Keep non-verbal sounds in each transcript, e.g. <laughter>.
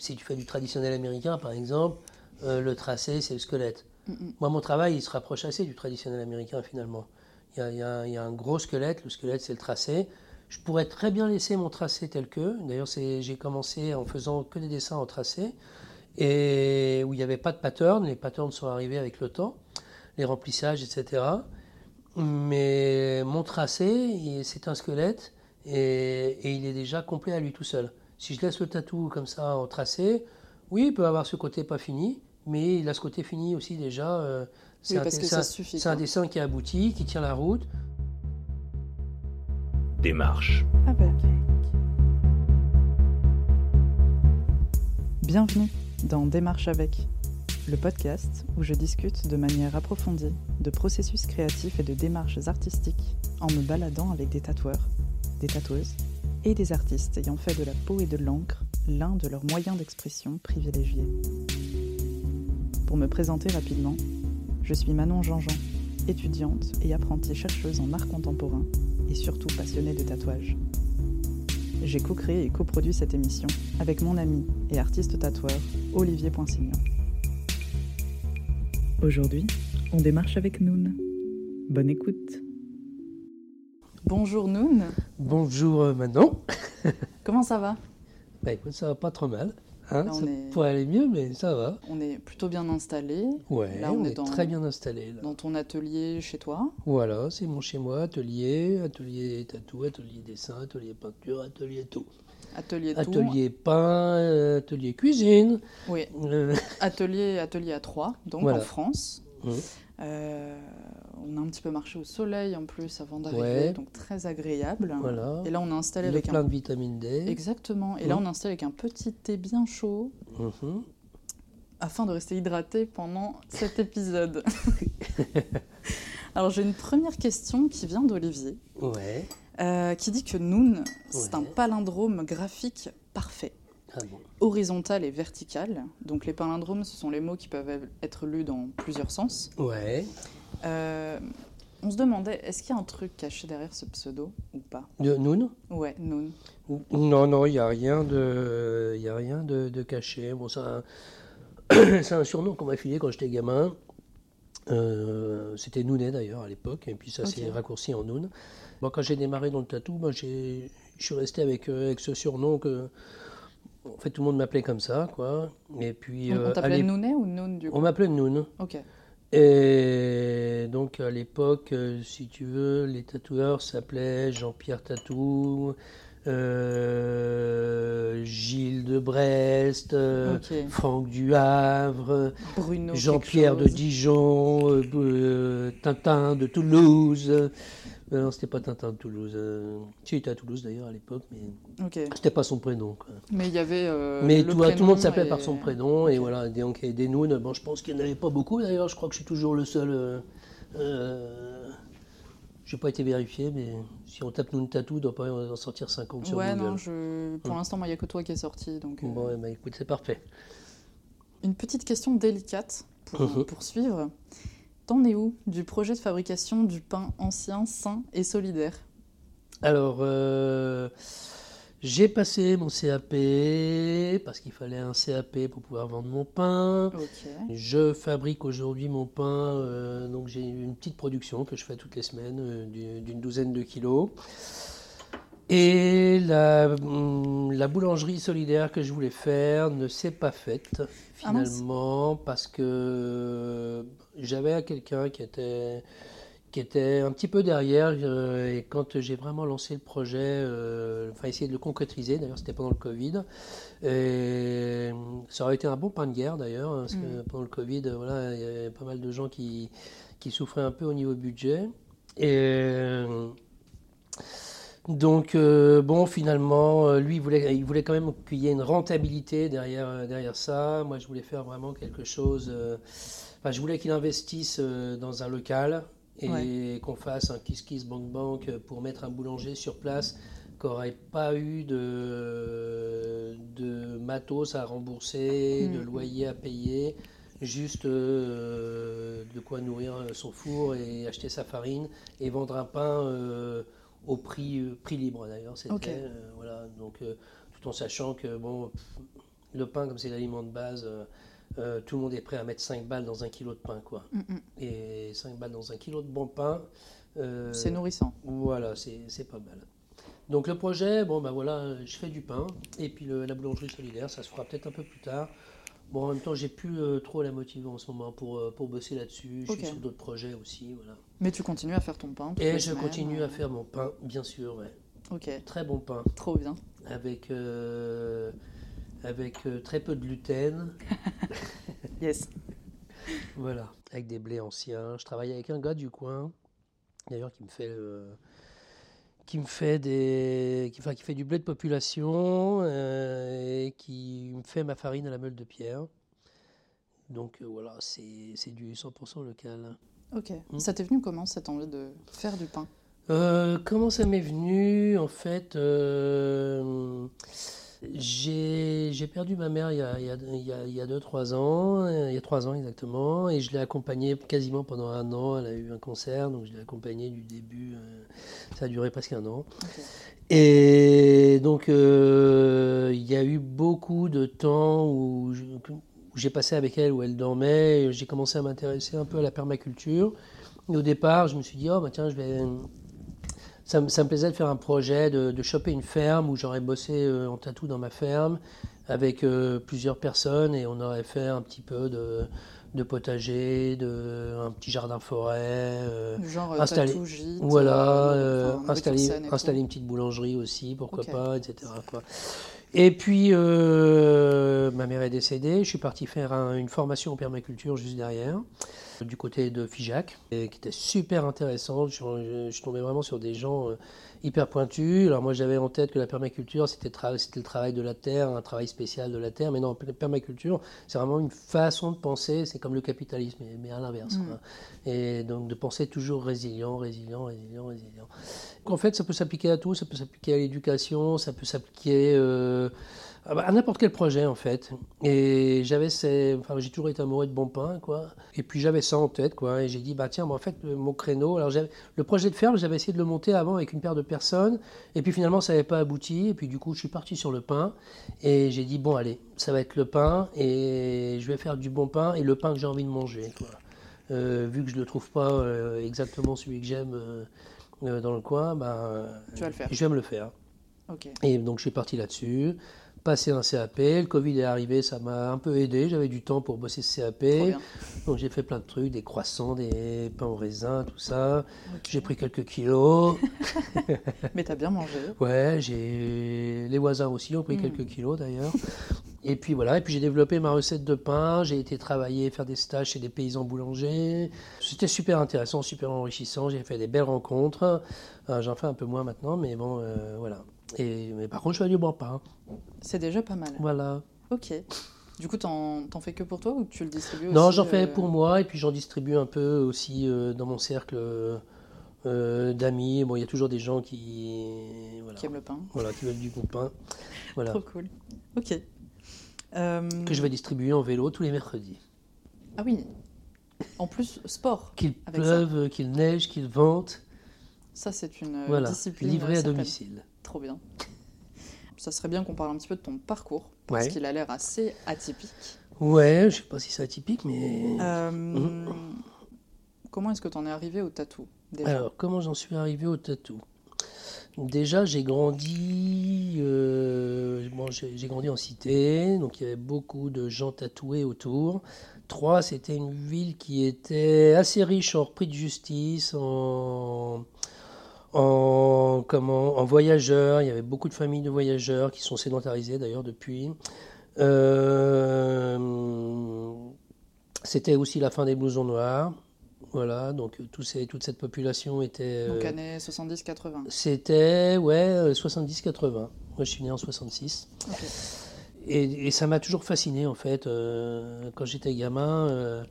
si tu fais du traditionnel américain, par exemple, euh, le tracé, c'est le squelette. Moi, mon travail, il se rapproche assez du traditionnel américain, finalement. Il y a, il y a un gros squelette, le squelette, c'est le tracé. Je pourrais très bien laisser mon tracé tel que. D'ailleurs, j'ai commencé en faisant que des dessins en tracé, et où il n'y avait pas de pattern. Les patterns sont arrivés avec le temps, les remplissages, etc. Mais mon tracé, c'est un squelette, et, et il est déjà complet à lui tout seul. Si je laisse le tatou comme ça en tracé, oui, il peut avoir ce côté pas fini, mais il a ce côté fini aussi déjà. Euh, c'est un, un, dessin qui est abouti, qui tient la route. Démarche. Ah ben. Bienvenue dans Démarche avec, le podcast où je discute de manière approfondie de processus créatifs et de démarches artistiques en me baladant avec des tatoueurs, des tatoueuses et des artistes ayant fait de la peau et de l'encre l'un de leurs moyens d'expression privilégiés. Pour me présenter rapidement, je suis Manon Jean-Jean, étudiante et apprentie chercheuse en art contemporain et surtout passionnée de tatouage. J'ai co-créé et coproduit cette émission avec mon ami et artiste tatoueur Olivier Poinsignon. Aujourd'hui, on démarche avec Noun. Bonne écoute. Bonjour Noun. Bonjour euh, Manon. <laughs> Comment ça va? Bah écoute, ça va pas trop mal. Hein, ça pourrait aller mieux, mais ça va. On est plutôt bien installé. Ouais, on, est, très bien installé. Dans ton atelier chez toi. Voilà, c'est mon chez moi, atelier, atelier tatou, atelier dessin, atelier peinture, atelier tout. Atelier tout. Atelier pain, euh, atelier cuisine. Oui. Euh. <laughs> atelier, atelier à trois, donc en France. Mmh. Euh, on a un petit peu marché au soleil en plus avant d'arriver, donc très agréable. Et là, on a installé avec plein de vitamine D. Exactement. Et là, mmh. on a installé avec un petit thé bien chaud. Mmh. Afin de rester hydraté pendant <laughs> cet épisode. Alors j'ai une première question qui vient d'Olivier, euh, qui dit que Noon, c'est un palindrome graphique parfait. Ah horizontale et verticale. Donc les palindromes, ce sont les mots qui peuvent être lus dans plusieurs sens. Ouais. Euh, on se demandait, est-ce qu'il y a un truc caché derrière ce pseudo ou pas? De Noun? Ouais, Noun. Non, non, il n'y a rien de, y a rien de, caché. Bon, <clears throat> c'est un, surnom qu'on m'a filé quand j'étais gamin. Euh, c'était Nounet d'ailleurs à l'époque, et puis ça s'est raccourci en Noun. Bon, quand j'ai démarré dans le tatou, moi, je suis resté avec, euh, avec ce surnom que en fait, tout le monde m'appelait comme ça, quoi. Et puis. On, euh, t'appelait Nounet ou Noun du coup? On m'appelait Noun. Ok. Et donc à l'époque, euh, si tu veux, les tatoueurs s'appelaient Jean-Pierre Tatou, euh, Gilles de Brest, Franck du Havre, Jean-Pierre de Dijon, Tintin de Toulouse. Euh, non, c'était pas Tintin de Toulouse. Euh... Si, il était à Toulouse d'ailleurs à l'époque, mais okay. c'était pas son prénom. Mais il y avait. Euh, mais tout, le monde s'appelait par son prénom, et voilà. Donc, des Nounes, bon, je pense qu'il n'y en avait pas beaucoup d'ailleurs, je crois que je suis toujours le seul. Euh, euh je n'ai pas été vérifié, mais si on tape Noun Tatou, il doit pas en sortir 50 sur ouais, non, je... pour hum. l'instant, il n'y a que toi qui est sorti. Donc, Bon, bah, écoute, c'est parfait. Une petite question délicate pour mhm. poursuivre. T'en es où du projet de fabrication du pain ancien, sain et solidaire? Alors, euh, j'ai passé mon CAP parce qu'il fallait un CAP pour pouvoir vendre mon pain. Je fabrique aujourd'hui mon pain, euh, donc j'ai une petite production que je fais toutes les semaines euh, d'une douzaine de kilos. Et hum, la, boulangerie solidaire que je voulais faire ne s'est pas faite ah finalement parce que j'avais quelqu'un qui était, qui était un petit peu derrière euh, et quand j'ai vraiment lancé le projet, euh, enfin essayer de le concrétiser, d'ailleurs c'était pendant le Covid, et ça aurait été un bon pain de guerre d'ailleurs, hein, parce que mm. pendant le Covid, voilà, il y avait pas mal de gens qui, qui souffraient un peu au niveau budget. Et donc, euh, bon, finalement, euh, lui, il voulait, il voulait quand même qu'il y ait une rentabilité derrière, euh, derrière ça. Moi, je voulais faire vraiment quelque chose. enfin, je voulais qu'il investisse dans un local et qu'on fasse un Kiss Kiss Bank Bank pour mettre un boulanger sur place qui n'aurait pas eu de, de matos à rembourser, de mm. loyer à payer, juste de quoi nourrir son four et acheter sa farine et vendre un pain au prix, euh, prix libre d'ailleurs. C'était, euh, voilà, donc, euh, tout en sachant que bon, Le pain, comme c'est l'aliment de base, tout le monde est prêt à mettre 5 balles dans un kilo de pain, quoi. Mm, mm. Et 5 balles dans un kilo de bon pain. c'est nourrissant. Voilà, c'est pas mal. Donc le projet, bon ben voilà, je fais du pain et puis la boulangerie solidaire, ça se fera peut-être un peu plus tard. Bon, en même temps, j'ai plus euh, trop la motivation en ce moment pour, pour bosser là-dessus. Je suis sur d'autres projets aussi, voilà. Mais tu continues à faire ton pain Et je continue à euh faire mon pain, bien sûr, ouais. Ok. Très bon pain. Trop bien. Avec, avec très peu de gluten. <laughs> yes. voilà, avec des blés anciens. Je travaille avec un gars du coin, d'ailleurs, qui me fait qui me fait des, qui, enfin, qui fait du blé de population euh, et qui me fait ma farine à la meule de pierre. Donc euh, voilà, c'est du 100% local. Ok. Hmm. Ça t'est venu comment cette envie de faire du pain? Euh, Comment ça m'est venu En fait, j'ai perdu ma mère il y a 2-3 il y a, deux, trois ans, il y a 3 ans exactement, et je l'ai accompagnée quasiment pendant un an. Elle a eu un cancer, donc je l'ai accompagnée du début. Euh, ça a duré presque un an. Et donc, euh, il y a eu beaucoup de temps où j'ai passé avec elle, où elle dormait. J'ai commencé à m'intéresser un peu à la permaculture. Et au départ, je me suis dit, oh, bah, tiens, je vais ça, me plaisait de faire un projet, de, choper une ferme où j'aurais bossé euh, en tatou dans ma ferme avec euh, plusieurs personnes et on aurait fait un petit peu de, potager, de, un petit jardin forêt. Euh, Genre installer, gîte, voilà, installer, installer une petite boulangerie aussi, pourquoi pas, etc. Quoi. Et puis, ma mère est décédée, je suis parti faire une formation en permaculture juste derrière du côté de Figeac, qui était super intéressant. Je, tombé vraiment sur des gens euh, hyper pointus. Alors moi j'avais en tête que la permaculture c'était le travail de la terre, un travail spécial de la terre, mais non, la permaculture c'est vraiment une façon de penser, c'est comme le capitalisme, mais à l'inverse. Mm. Et donc de penser toujours résilient, résilient, résilient, résilient. en fait ça peut s'appliquer à tout, ça peut s'appliquer à l'éducation, ça peut s'appliquer... Euh, à n'importe quel projet en fait. Et j'avais ces... enfin, j'ai toujours été amoureux de bon pain quoi. Et puis j'avais ça en tête quoi. Et j'ai dit bah tiens, en fait mon créneau. Alors le projet de ferme, j'avais essayé de le monter avant avec une paire de personnes. Et puis finalement ça n'avait pas abouti. Et puis du coup je suis parti sur le pain. Et j'ai dit bon allez, ça va être le pain et je vais faire du bon pain et le pain que j'ai envie de manger quoi. Euh, vu que je ne le trouve pas euh, exactement celui que j'aime euh, dans le coin, bah, tu vas le faire. je vais me le faire. Et donc je suis parti là-dessus passer un CAP. Le Covid est arrivé, ça m'a un peu aidé. J'avais du temps pour bosser ce CAP. Donc j'ai fait plein de trucs, des croissants, des pains au raisin, tout ça. J'ai pris quelques kilos. <laughs> Mais t'as bien mangé. Ouais, j'ai les voisins aussi ont pris hmm. quelques kilos d'ailleurs. Et puis voilà, et puis j'ai développé ma recette de pain, j'ai été travailler, faire des stages chez des paysans boulangers. C'était super intéressant, super enrichissant, j'ai fait des belles rencontres. Euh, j'en fais un peu moins maintenant, mais bon, euh, voilà. Et, mais par contre, je fais du bon pain. C'est déjà pas mal. Voilà. Ok. Du coup, t'en, fais que pour toi ou tu le distribues aussi Non, j'en fais euh, pour moi et puis j'en distribue un peu aussi euh, dans mon cercle euh, d'amis. Bon, il y a toujours des gens qui, qui aiment le pain. Voilà, qui veulent du bon pain. Voilà. Trop cool. Ok. Que je vais distribuer en vélo tous les mercredis. Ah oui. En plus, sport. Qu'il pleuve, qu'il neige, qu'il vente. Ça, c'est une voilà. discipline. Livré à domicile. Trop bien. Ça serait bien qu'on parle un petit peu de ton parcours, parce qu'il a l'air assez atypique. Ouais, je sais pas si c'est atypique, mais. Euh, mhm. Comment est-ce que tu en es arrivé au tatou Alors, comment j'en suis arrivé au tatou? Déjà, j'ai grandi, euh, j'ai grandi en cité, donc il y avait beaucoup de gens tatoués autour. Trois, c'était une ville qui était assez riche en repris de justice, en, en, comment, en voyageurs. Il y avait beaucoup de familles de voyageurs qui sont sédentarisées d'ailleurs depuis. Euh, c'était aussi la fin des blousons noirs. Voilà, donc tout ces, toute cette population était. Donc euh, années 70-80 C'était, ouais, 70-80. Moi je suis né en 66. Et, et, ça m'a toujours fasciné en fait. Euh, quand j'étais gamin,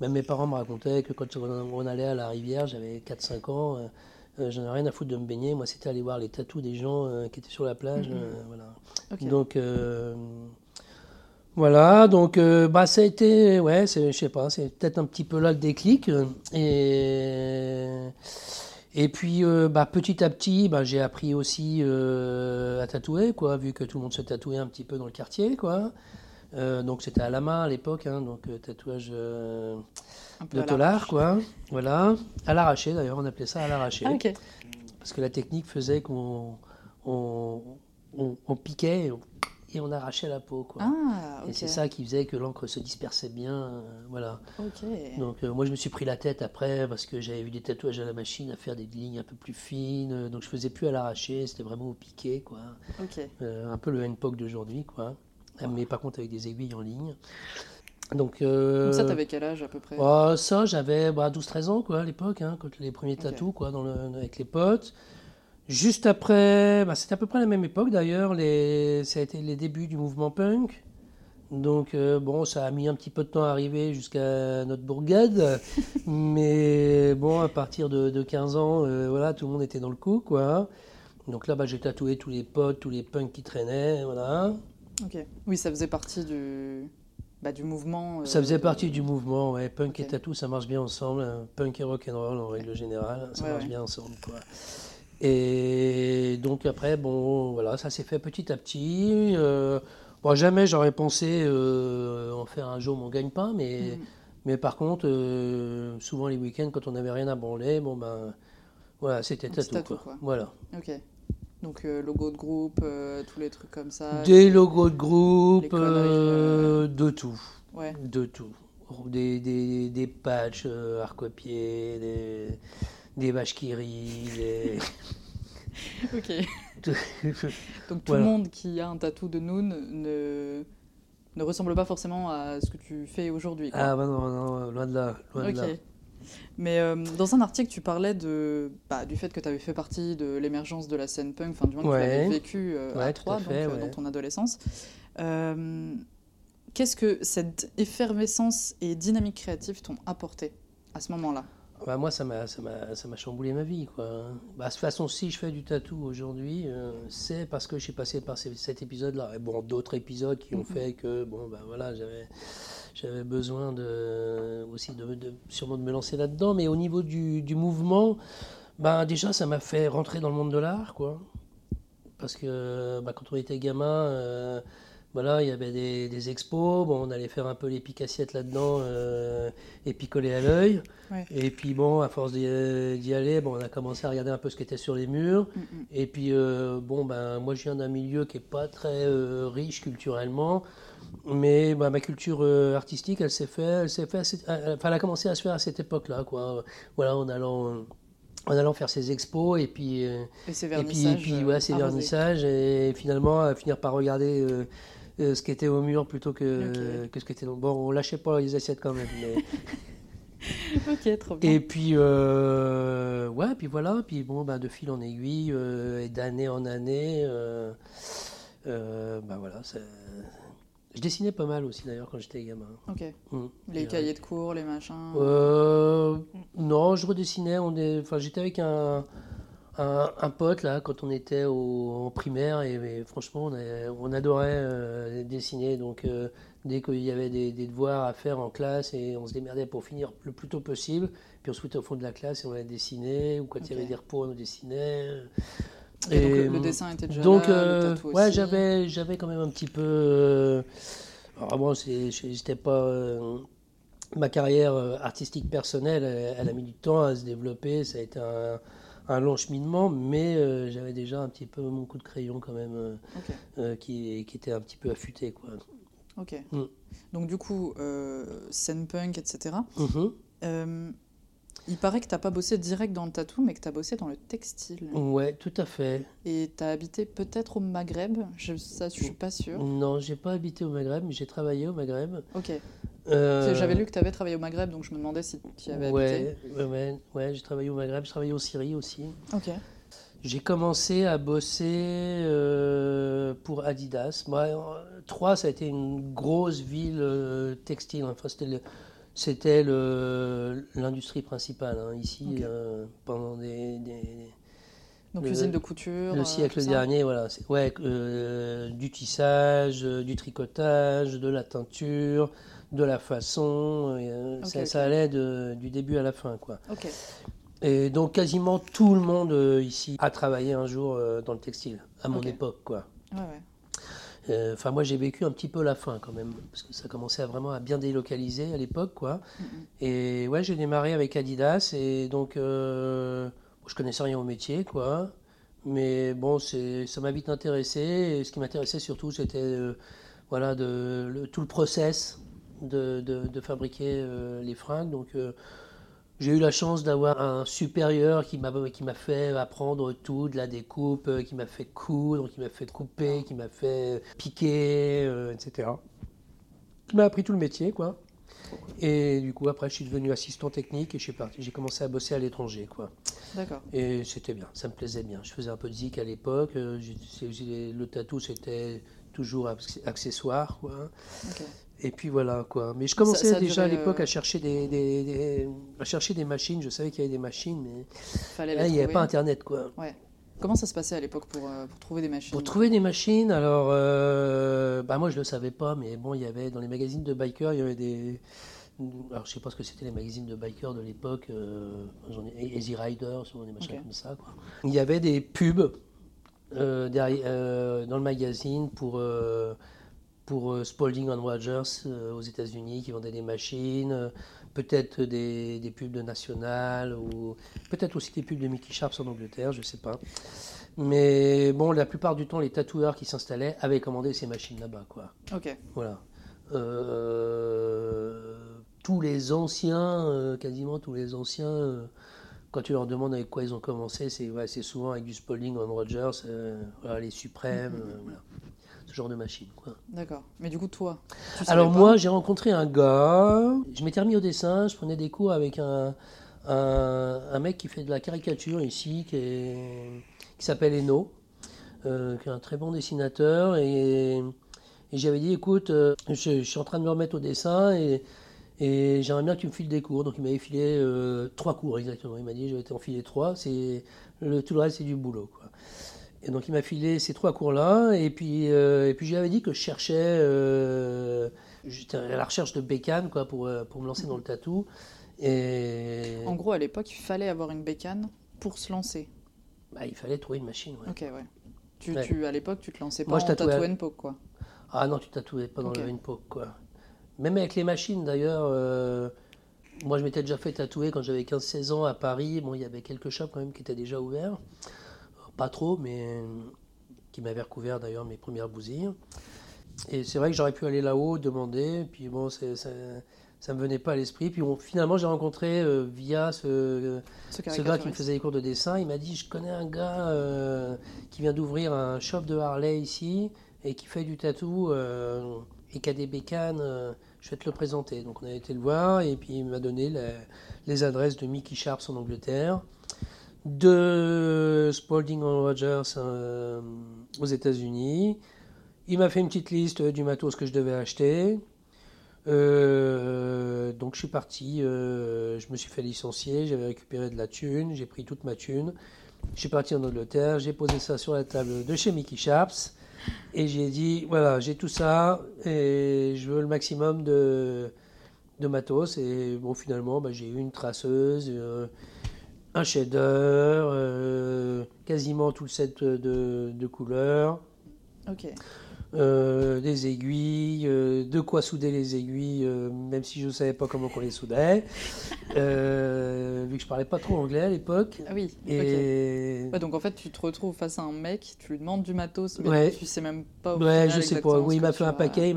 même mes parents me racontaient que quand on allait à la rivière, j'avais 4-5 ans euh, j'en ai rien à foutre de me baigner. Moi, c'était aller voir les tatous des gens euh, qui étaient sur la plage. Mhm. Euh, voilà. Donc, voilà. Donc, bah, ça a été, ouais, je sais pas, c'est peut-être un petit peu là le déclic. Et. Et puis, bah, petit à petit, bah, j'ai appris aussi à tatouer, quoi, vu que tout le monde se tatouait un petit peu dans le quartier, quoi. Donc c'était à la main à l'époque, hein, donc tatouage de tolard, quoi. Voilà. À l'arraché d'ailleurs, on appelait ça à l'arraché. Ah, Parce que la technique faisait qu'on on, piquait et on arrachait la peau. Quoi. Ah, Et c'est ça qui faisait que l'encre se dispersait bien. Euh, voilà. Donc euh, moi je me suis pris la tête après parce que j'avais eu des tatouages à la machine à faire des lignes un peu plus fines. Donc je faisais plus à l'arraché, c'était vraiment au piqué. Quoi. Euh, un peu le handpoke d'aujourd'hui. quoi. Mais par contre avec des aiguilles en ligne. Donc, euh, ça, t'avais quel âge à peu près? Oh, Ça, j'avais bah, 12-13 ans quoi, à l'époque, hein, quand les premiers tatous quoi, dans le, avec les potes. Juste après, bah, c'était à peu près la même époque d'ailleurs, les, ça a été les débuts du mouvement punk. Donc euh, bon, ça a mis un petit peu de temps à arriver jusqu'à notre bourgade, <laughs> mais bon, à partir de, 15 ans, euh, voilà, tout le monde était dans le coup, quoi. Donc là, bah, j'ai tatoué tous les potes, tous les punks qui traînaient, voilà. Ok. Oui, ça faisait partie du, bah, du mouvement. ça faisait euh, partie du mouvement, ouais. Punk et tatou, ça marche bien ensemble. Hein. Punk et rock and roll en règle générale, ça marche bien ensemble, quoi. Et donc après, bon, voilà, ça s'est fait petit à petit. Euh, bon, jamais j'aurais pensé euh, en faire un jour mon gagne-pain, mais, mm. mais par contre, euh, souvent les week-ends, quand on n'avait rien à branler, bon ben, voilà, c'était tatou, quoi. Voilà. Ok. Donc logo de groupe, tous les trucs comme ça. Des logos de groupe, de tout. Ouais. De tout. Des, des, des patchs arc-pieds, des des vaches qui rient. <laughs> ok. <laughs> Donc tout le monde qui a un tatou de Noon ne, ne ressemble pas forcément à ce que tu fais aujourd'hui. Ah bah non, non, loin de là. Loin de là. Mais euh, dans un article, tu parlais de, bah, du fait que tu avais fait partie de l'émergence de la scène punk, enfin du moins que tu l'avais vécu euh, à trois, euh, dans ton adolescence. Qu'est-ce que cette effervescence et dynamique créative t'ont apporté à ce moment-là? Bah, moi, ça m'a, ça, m'a, ça m'a chamboulé ma vie. Quoi. Bah, de toute façon, si je fais du tatou aujourd'hui, euh, c'est parce que suis passé par cet épisode-là. Et bon, d'autres épisodes qui ont mhm. fait que, bon, bah, voilà, j'avais, j'avais besoin de, aussi de, de, sûrement de me lancer là-dedans. Mais au niveau du, du mouvement, bah, déjà, ça m'a fait rentrer dans le monde de l'art. Quoi. Parce que bah, quand on était gamin, euh, voilà, il y avait des, expos, bon, on allait faire un peu les picassiettes là-dedans euh, et picoler à l'œil. Et puis bon, à force d'y aller, bon, on a commencé à regarder un peu ce qui était sur les murs. Mm, mm. Et puis euh, bon, ben, moi je viens d'un milieu qui n'est pas très euh, riche culturellement, mais ben, ma culture artistique, elle s'est fait, elle s'est fait, enfin, elle a commencé à se faire à cette époque-là, quoi. Voilà, en allant en allant faire ses expos et puis et, et puis, et puis ouais, ces vernissages et finalement à finir par regarder euh, ce qui était au mur plutôt que, que ce qui était dans... Bon, on lâchait pas les assiettes quand même. Mais... <laughs> ok, trop bien. Et puis, euh, ouais, puis voilà, puis bon, bah, de fil en aiguille, euh, et d'année en année, bah voilà, je dessinais pas mal aussi d'ailleurs quand j'étais gamin. Ok. Mmh. les cahiers de cours, les machins Non, je redessinais. On est... enfin, j'étais avec un, un, pote là quand on était au, en primaire et, franchement on, adorait euh, dessiner. Donc euh, dès qu'il y avait des, devoirs à faire en classe et on se démerdait pour finir le plus tôt possible puis on se foutait au fond de la classe et on allait dessiner ou quand il y avait des repos on dessinait. Et, donc le, dessin était déjà donc là, euh, ouais j'avais j'avais quand même un petit peu alors bon c'était pas ma carrière artistique personnelle elle, a mis du temps à se développer. Ça a été un un long cheminement, mais euh, j'avais déjà un petit peu mon coup de crayon quand même, euh, euh, qui, qui, était un petit peu affûté. Quoi. Ok. Mm. Donc du coup, scène punk, etc. Il paraît que tu n'as pas bossé direct dans le tatou, mais que tu as bossé dans le textile. Ouais, tout à fait. Et tu as habité peut-être au Maghreb je, Ça, je suis pas sûre. Non, j'ai pas habité au Maghreb, mais j'ai travaillé au Maghreb. Ok. Euh, j'avais lu que tu avais travaillé au Maghreb, donc je me demandais si tu y avais ouais, habité. Ouais, ouais, j'ai travaillé au Maghreb, j'ai travaillé en Syrie aussi. Ok. J'ai commencé à bosser euh, pour Adidas. Troyes, ça a été une grosse ville euh, textile. Enfin, c'était l'industrie principale hein, ici pendant des, donc l'usine de couture. Le euh, siècle dernier, voilà. Ouais, euh, du tissage, du tricotage, de la teinture, de la façon. ça, allait du début à la fin, quoi. Et donc quasiment tout le monde ici a travaillé un jour dans le textile, à mon époque, quoi. Ouais, ouais. Euh, enfin, moi, j'ai vécu un petit peu la fin quand même, parce que ça commençait à vraiment à bien délocaliser à l'époque, quoi. Et ouais, j'ai démarré avec Adidas, et donc euh, je connaissais rien au métier, quoi. Mais bon, ça m'a vite intéressé. Et ce qui m'intéressait surtout, c'était euh, voilà, de, tout le process de, de, fabriquer les fringues. Donc, j'ai eu la chance d'avoir un supérieur qui m'a qui m'a fait apprendre tout, de la découpe, euh, qui m'a fait coudre, qui m'a fait couper, qui m'a fait piquer, euh, etc. Qui m'a appris tout le métier, quoi. Et du coup, après, je suis devenu assistant technique et je suis parti. J'ai commencé à bosser à l'étranger, quoi. D'accord. Et c'était bien, ça me plaisait bien. Je faisais un peu de zik à l'époque. Euh, le tatou, c'était toujours accessoire, quoi. Et puis voilà quoi. Mais je commençais déjà à l'époque à euh, chercher des, à chercher des machines. Je savais qu'il y avait des machines, mais là, il n'y avait pas Internet quoi. Ouais. Comment ça se passait à l'époque pour, euh, pour, trouver des machines? Pour trouver des machines, alors euh, bah moi je le savais pas, mais bon il y avait dans les magazines de bikers il y avait des alors je sais pas ce que c'était les magazines de bikers de l'époque, Easy Rider, souvent des machines comme ça quoi. Il y avait des pubs derrière, dans le magazine pour pour euh, Spalding and Rogers euh, aux États-Unis qui vendaient des machines, euh, peut-être des, des, pubs de National ou peut-être aussi des pubs de Mickey Sharps en Angleterre, je ne sais pas. Mais bon, la plupart du temps, les tatoueurs qui s'installaient avaient commandé ces machines là-bas, quoi. Ok. Voilà. tous les anciens, quasiment tous les anciens, quand tu leur demandes avec quoi ils ont commencé, c'est ouais, souvent avec du Spalding and Rogers, voilà, les suprêmes. Genre de machine. Quoi. D'accord. Mais du coup, toi Alors, moi, j'ai rencontré un gars. Je m'étais remis au dessin. Je prenais des cours avec un, un, mec qui fait de la caricature ici, qui, qui s'appelle Eno, euh, qui est un très bon dessinateur. Et, et j'avais dit écoute, euh, je, suis en train de me remettre au dessin et. Et j'aimerais bien que tu me files des cours. Donc il m'avait filé euh, trois cours exactement. Il m'a dit je vais t'en filer trois. Le, tout le reste c'est du boulot. Quoi. Et donc il m'a filé ces trois cours-là, et puis, euh, et puis j'avais dit que je cherchais, euh, j'étais à la recherche de bécane quoi, pour, euh, pour me lancer dans le tatou. Et... En gros, à l'époque, il fallait avoir une bécane pour se lancer. Bah, il fallait trouver une machine. Ouais. Ok, ouais. Tu, tu, à l'époque, tu te lançais pas Moi, je en tatou poke, quoi. Ah non, tu tatouais pas dans le poke, quoi. Même avec les machines, d'ailleurs. moi, je m'étais déjà fait tatouer quand j'avais 15-16 ans à Paris. Bon, il y avait quelques shops quand même qui étaient déjà ouverts pas trop, mais qui m'avait recouvert d'ailleurs mes premières bousilles. Et c'est vrai que j'aurais pu aller là-haut, demander, puis bon, ça, me venait pas à l'esprit. Puis finalement, j'ai rencontré euh, via ce, ce, gars qui me faisait des cours de dessin, il m'a dit, je connais un gars euh, qui vient d'ouvrir un shop de Harley ici, et qui fait du tatou, euh, et qui a des bécanes, je vais te le présenter. Donc on a été le voir, et puis il m'a donné les adresses de Mickey Sharps en Angleterre de Spalding Rogers euh, aux États-Unis. Il m'a fait une petite liste du matos que je devais acheter. Euh, donc je suis parti, euh, je me suis fait licencier, j'avais récupéré de la thune, j'ai pris toute ma thune. Je suis parti en Angleterre, j'ai posé ça sur la table de chez Mickey Sharps et j'ai dit voilà, j'ai tout ça et je veux le maximum de, de matos. Et bon, finalement, bah, j'ai eu une traceuse un shader, euh, quasiment tout le set de, couleurs. Ok. Euh, des aiguilles, euh, de quoi souder les aiguilles, même si je ne savais pas comment on les soudait, <laughs> vu que je parlais pas trop anglais à l'époque. Ah oui. Et... donc en fait, tu te retrouves face à un mec, tu lui demandes du matos, mais tu sais même pas. ouais, je sais pas. Oui, il m'a fait un paquet, il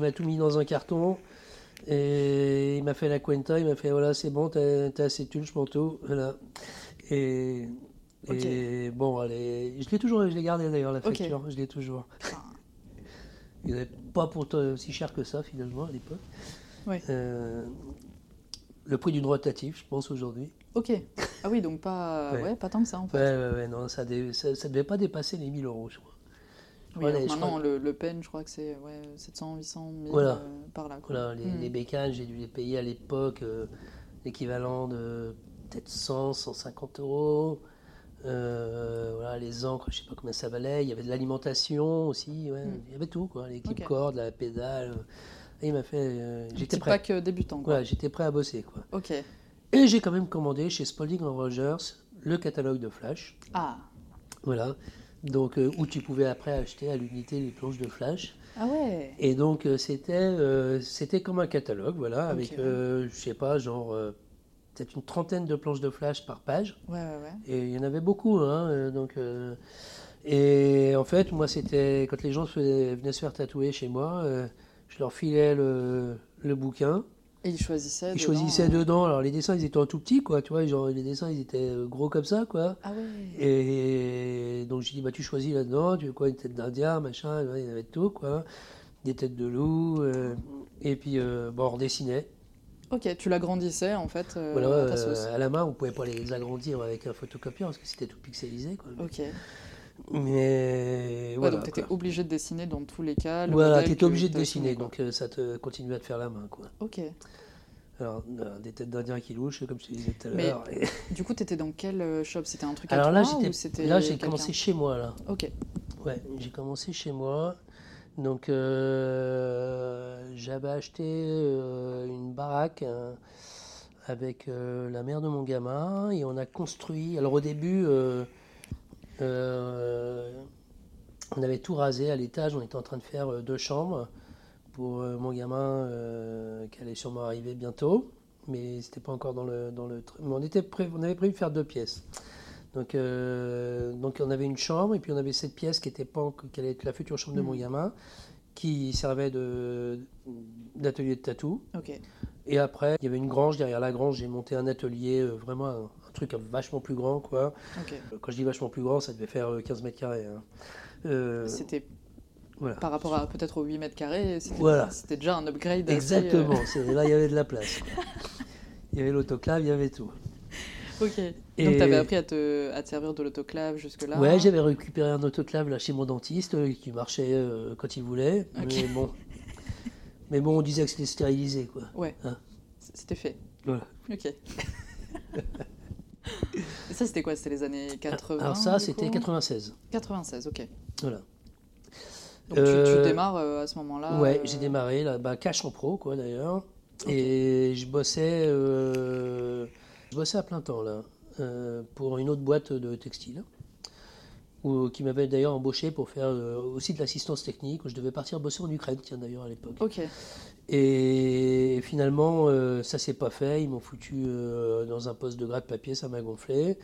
m'a tout mis dans un carton. Et il m'a fait la cuenta, il m'a fait voilà, c'est bon, t'as assez de thunes, je tout. Voilà. Et, bon, allez, je l'ai toujours, je l'ai gardé d'ailleurs, la facture, je l'ai toujours. <laughs> Il n'est pas pour si cher que ça finalement à l'époque. Euh, le prix d'une rotative, je pense aujourd'hui. Ok. Ah oui, donc pas, <laughs> ouais. pas tant que ça en fait. Ouais, ouais, non, ça ne ça, devait pas dépasser les 1000 euros, je crois. Oui, maintenant, le, le, pen, je crois que c'est ouais, 700, 800 000 voilà. Euh, par là. Voilà, les, les bécanes, j'ai dû les payer à l'époque euh, l'équivalent de peut-être 100, 150 euros. Euh, voilà, les encres, je sais pas combien ça valait. Il y avait de l'alimentation aussi. Ouais. Hmm. Il y avait tout, quoi. L'équipe corde, la pédale. Et il m'a fait. j'étais prêt. pack débutant, quoi. j'étais prêt à bosser, quoi. Ok. Et j'ai quand même commandé chez Spalding Rogers le catalogue de Flash. Ah. Voilà. Donc, euh, où tu pouvais après acheter à l'unité les planches de flash. Ah ouais Et donc, euh, c'était euh, c'était comme un catalogue, voilà, avec, je sais pas, genre, peut-être une trentaine de planches de flash par page. Ouais, ouais, ouais. Et il y en avait beaucoup, hein, donc... et en fait, moi, c'était quand les gens venaient se faire tatouer chez moi, je leur filais le, le bouquin. Et ils choisissaient Ils choisissaient hein. dedans. Alors les dessins, ils étaient tout petits, quoi. Tu vois, genre les dessins, ils étaient euh, gros comme ça, quoi. Ah ouais. Et, donc j'ai dit, bah tu choisis là-dedans. Tu veux quoi, une tête d'Indien, machin. Il y avait tout, quoi. Des têtes de loup. Euh, et puis, euh, bon, on redessinait. Ok, tu l'agrandissais en fait voilà, à, la main, on pouvait pas les agrandir avec un photocopieur parce que c'était tout pixelisé. Quoi. Ok. Mais voilà. donc tu étais obligé de dessiner dans tous les cas. Le voilà, tu étais obligé de dessiner, donc euh, ça te continue à te faire la main. Quoi. Ok. Alors, euh, des têtes d'indiens qui louchent, comme je te disais tout à l'heure. <laughs> Du coup, tu étais dans quel euh, shop? C'était un truc à Alors là, j'étais, là, j'ai commencé chez moi. Là. Ok. Ouais, j'ai commencé chez moi. Donc, j'avais acheté une baraque avec la mère de mon gamin et on a construit. Alors, au début. Euh, on avait tout rasé à l'étage, on était en train de faire euh, deux chambres pour euh, mon gamin qui allait sûrement arriver bientôt, mais c'était pas encore dans le, dans le mais on était on avait prévu de faire deux pièces. Donc, donc on avait une chambre et puis on avait cette pièce qui était pas qui allait être la future chambre de mon mm. gamin, qui servait de d'atelier de tatou. Et après, il y avait une grange. Derrière la grange, j'ai monté un atelier vraiment truc vachement plus grand, quoi. Quand je dis vachement plus grand, ça devait faire 15 euh, mètres carrés. Hein. Euh, c'était voilà. Par rapport à peut-être aux 8 mètres carrés, c'était voilà. déjà un upgrade. Exactement, euh, là il y avait de la place. <laughs> il y avait l'autoclave, il y avait tout. Ok. Et... Donc tu avais appris à te, à te servir de l'autoclave jusque-là Ouais, j'avais récupéré un autoclave là chez mon dentiste qui marchait quand il voulait. Mais, bon. mais bon, on disait que c'était stérilisé quoi. Ouais. Hein c'était fait. Voilà. Ok. <laughs> Et ça, c'était quoi? C'était les années 80 Alors ça, c'était 96. 96, ok. Voilà. Donc tu, euh, démarres euh, à ce moment-là Ouais, euh, j'ai démarré, là, bah, cash en pro, quoi, d'ailleurs. Et je bossais, je bossais à plein temps, là, pour une autre boîte de textile. Ou, qui m'avait d'ailleurs embauché pour faire aussi de l'assistance technique. Je devais partir bosser en Ukraine, tiens d'ailleurs à l'époque. Ok. Et finalement, euh, ça s'est pas fait. Ils m'ont foutu euh, dans un poste de grade papier, ça m'a gonflé.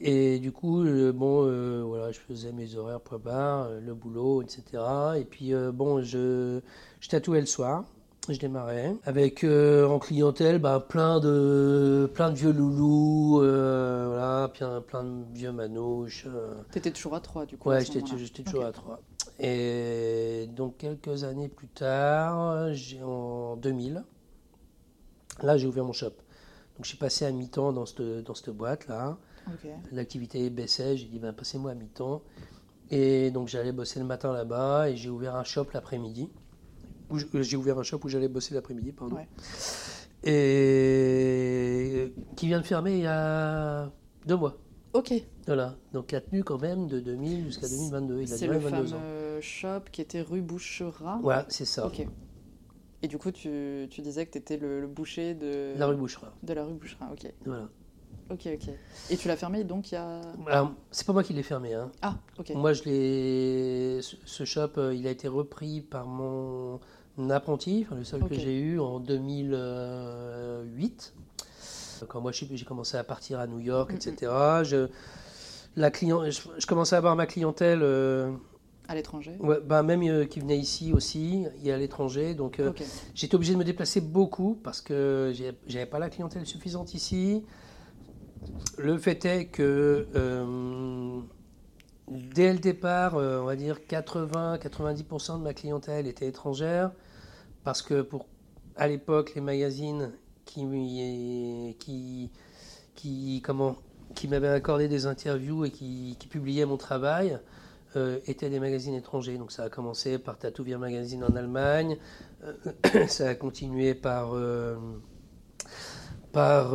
Et du coup, euh, bon, voilà, je faisais mes horaires le boulot, etc. Et puis, bon, je, je tatouais le soir. Je démarrais avec en clientèle bah, plein de plein de vieux loulous, voilà, plein, plein de vieux manouches. T'étais toujours à 3 du coup. Ouais, j'étais toujours à 3. Et donc quelques années plus tard, en 2000, là j'ai ouvert mon shop. Donc je suis passé à mi-temps dans cette, dans cette boîte-là. L'activité baissait, j'ai dit ben, passez-moi à mi-temps. Et donc j'allais bosser le matin là-bas et j'ai ouvert un shop l'après-midi. Euh, j'ai ouvert un shop où j'allais bosser l'après-midi, pardon. Et qui vient de fermer il y a deux mois. Ok. Voilà, donc la tenue quand même de 2000 jusqu'à 2022. C'est le fameux shop qui était rue Boucherat Voilà, c'est ça. Ok. Et du coup, tu, tu disais que tu étais le, boucher de... La rue Boucherat. De la rue Boucherat, ok. Voilà. Ok, ok. Et tu l'as fermé donc il y a... c'est pas moi qui l'ai fermé. Hein. Ah, ok. Moi, je l'ai... Ce shop, euh, il a été repris par mon apprenti, enfin, le seul que j'ai eu en 2008. Quand moi, j'ai commencé à partir à New York, etc. Je la client, je, commençais à avoir ma clientèle. Euh, à l'étranger ouais, bah Même euh, qui venait ici aussi, et à l'étranger. Donc euh, j'étais obligé de me déplacer beaucoup parce que j'avais pas la clientèle suffisante ici. Le fait est que dès le départ, on va dire 80-90% de ma clientèle était étrangère parce que pour, à l'époque, les magazines qui, qui, qui, comment, qui m'avaient accordé des interviews et qui, qui publiaient mon travail euh, étaient des magazines étrangers. Donc ça a commencé par Via Magazine en Allemagne, euh, <clears throat> ça a continué par, euh, par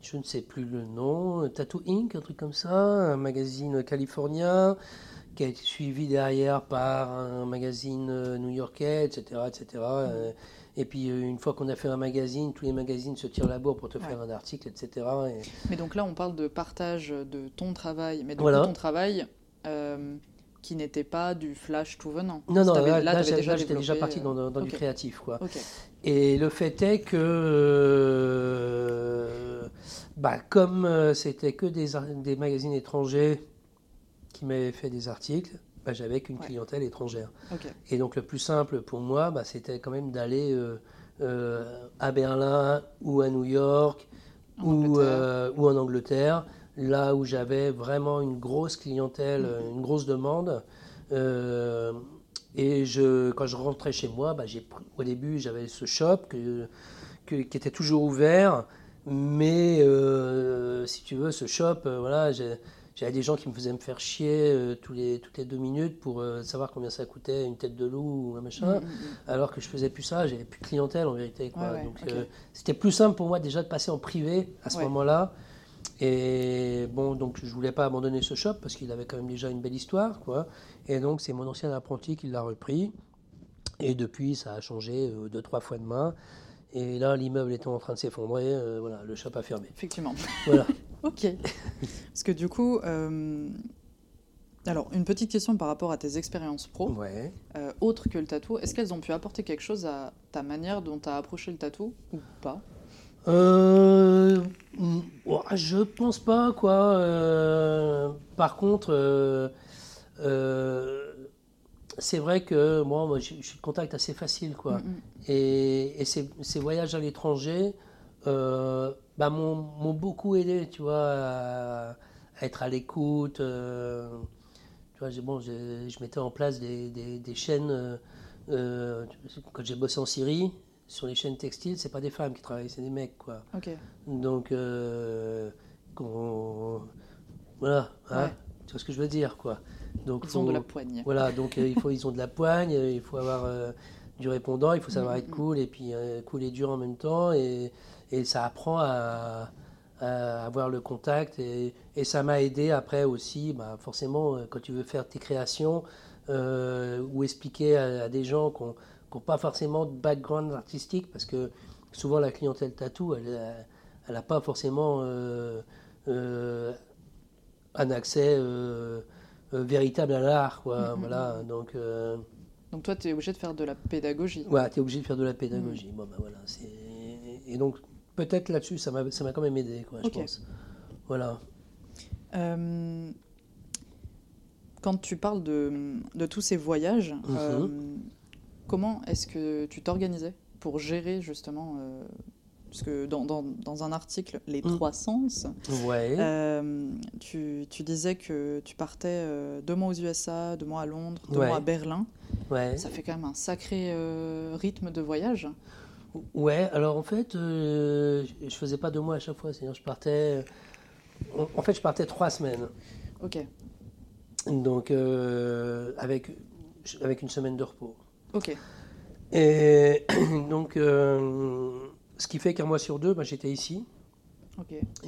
je ne sais plus le nom, Tattoo Inc., un truc comme ça, un magazine californien qui a été suivi derrière par un magazine new-yorkais, etc., etc. Et puis une fois qu'on a fait un magazine, tous les magazines se tirent la bourre pour te faire un article, etc. Mais donc là, on parle de partage de ton travail, mais de ton travail qui n'était pas du flash tout venant. Non, non, là, j'étais déjà, parti dans, du créatif. Quoi. Et le fait est que, euh, bah, comme euh, c'était que des, des, magazines étrangers qui m'avaient fait des articles, bah, j'avais qu'une clientèle étrangère. Et donc le plus simple pour moi, bah, c'était quand même d'aller euh, à Berlin ou à New York ou, ou en Angleterre là où j'avais vraiment une grosse clientèle, mm. une grosse demande. Euh, et je, quand je rentrais chez moi, bah, au début, j'avais ce shop que, qui était toujours ouvert. Mais euh, si tu veux, ce shop, euh, voilà, j'avais des gens qui me faisaient me faire chier tous les, toutes les deux minutes pour savoir combien ça coûtait une tête de loup ou un machin. Mm, mm, alors que je faisais plus ça, j'avais plus de clientèle en vérité. Quoi. Donc c'était plus simple pour moi déjà de passer en privé à ce moment-là et bon, donc je voulais pas abandonner ce shop parce qu'il avait quand même déjà une belle histoire, quoi. Et donc c'est mon ancien apprenti qui l'a repris. Et depuis, ça a changé euh, deux, trois fois de main. Et là, l'immeuble étant en train de s'effondrer, euh, voilà, le shop a fermé. Effectivement. Voilà. <laughs> ok. Parce que du coup, euh, alors une petite question par rapport à tes expériences pro. Ouais. autres que le tatou, est-ce qu'elles ont pu apporter quelque chose à ta manière dont tu as approché le tatou ou pas? Euh, je pense pas, quoi. Euh, par contre, euh, euh, c'est vrai que moi, moi je, suis de contact assez facile, quoi. Mm, mm. Et, ces, voyages à l'étranger bah, m'ont beaucoup aidé, tu vois, à, être à l'écoute. tu vois, bon, je, mettais en place des, des chaînes. quand j'ai bossé en Syrie, sur les chaînes textiles, c'est pas des femmes qui travaillent, c'est des mecs, quoi. Donc, euh, voilà, hein, tu vois ce que je veux dire, quoi. Donc, ils ont de la poigne. Voilà, donc euh, il faut, ils ont de la poigne, il faut avoir euh, du répondant, il faut savoir être mm, cool et puis cool et dur en même temps, et, et ça apprend à, avoir le contact et, et ça m'a aidé après aussi, bah, forcément, quand tu veux faire tes créations ou expliquer à, à des gens qui n'ont pas forcément de background artistique, parce que souvent la clientèle tatou, elle n'a pas forcément euh, euh, un accès euh, véritable à l'art. Quoi, mm-hmm. voilà, donc, donc toi, tu es obligé de faire de la pédagogie. Ouais, tu es obligé de faire de la pédagogie. Mm. Bon, ben voilà, et donc peut-être là-dessus, ça m'a quand même aidé, quoi, je pense. Voilà. quand tu parles de, de tous ces voyages, mm-hmm. Comment est-ce que tu t'organisais pour gérer justement euh, parce que dans, dans, dans, un article, Les mm. Trois Sens, ouais. Euh, tu, tu, disais que tu partais euh, deux mois aux USA, deux mois à Londres, deux mois à Berlin. Ouais. Ça fait quand même un sacré rythme de voyage. Ouais, alors en fait, je faisais pas deux mois à chaque fois, c'est-à-dire je partais. En fait, je partais trois semaines. Ok. Donc, avec, avec une semaine de repos. Ok. Et <clears throat> donc, euh, ce qui fait qu'un mois sur deux, bah, j'étais ici.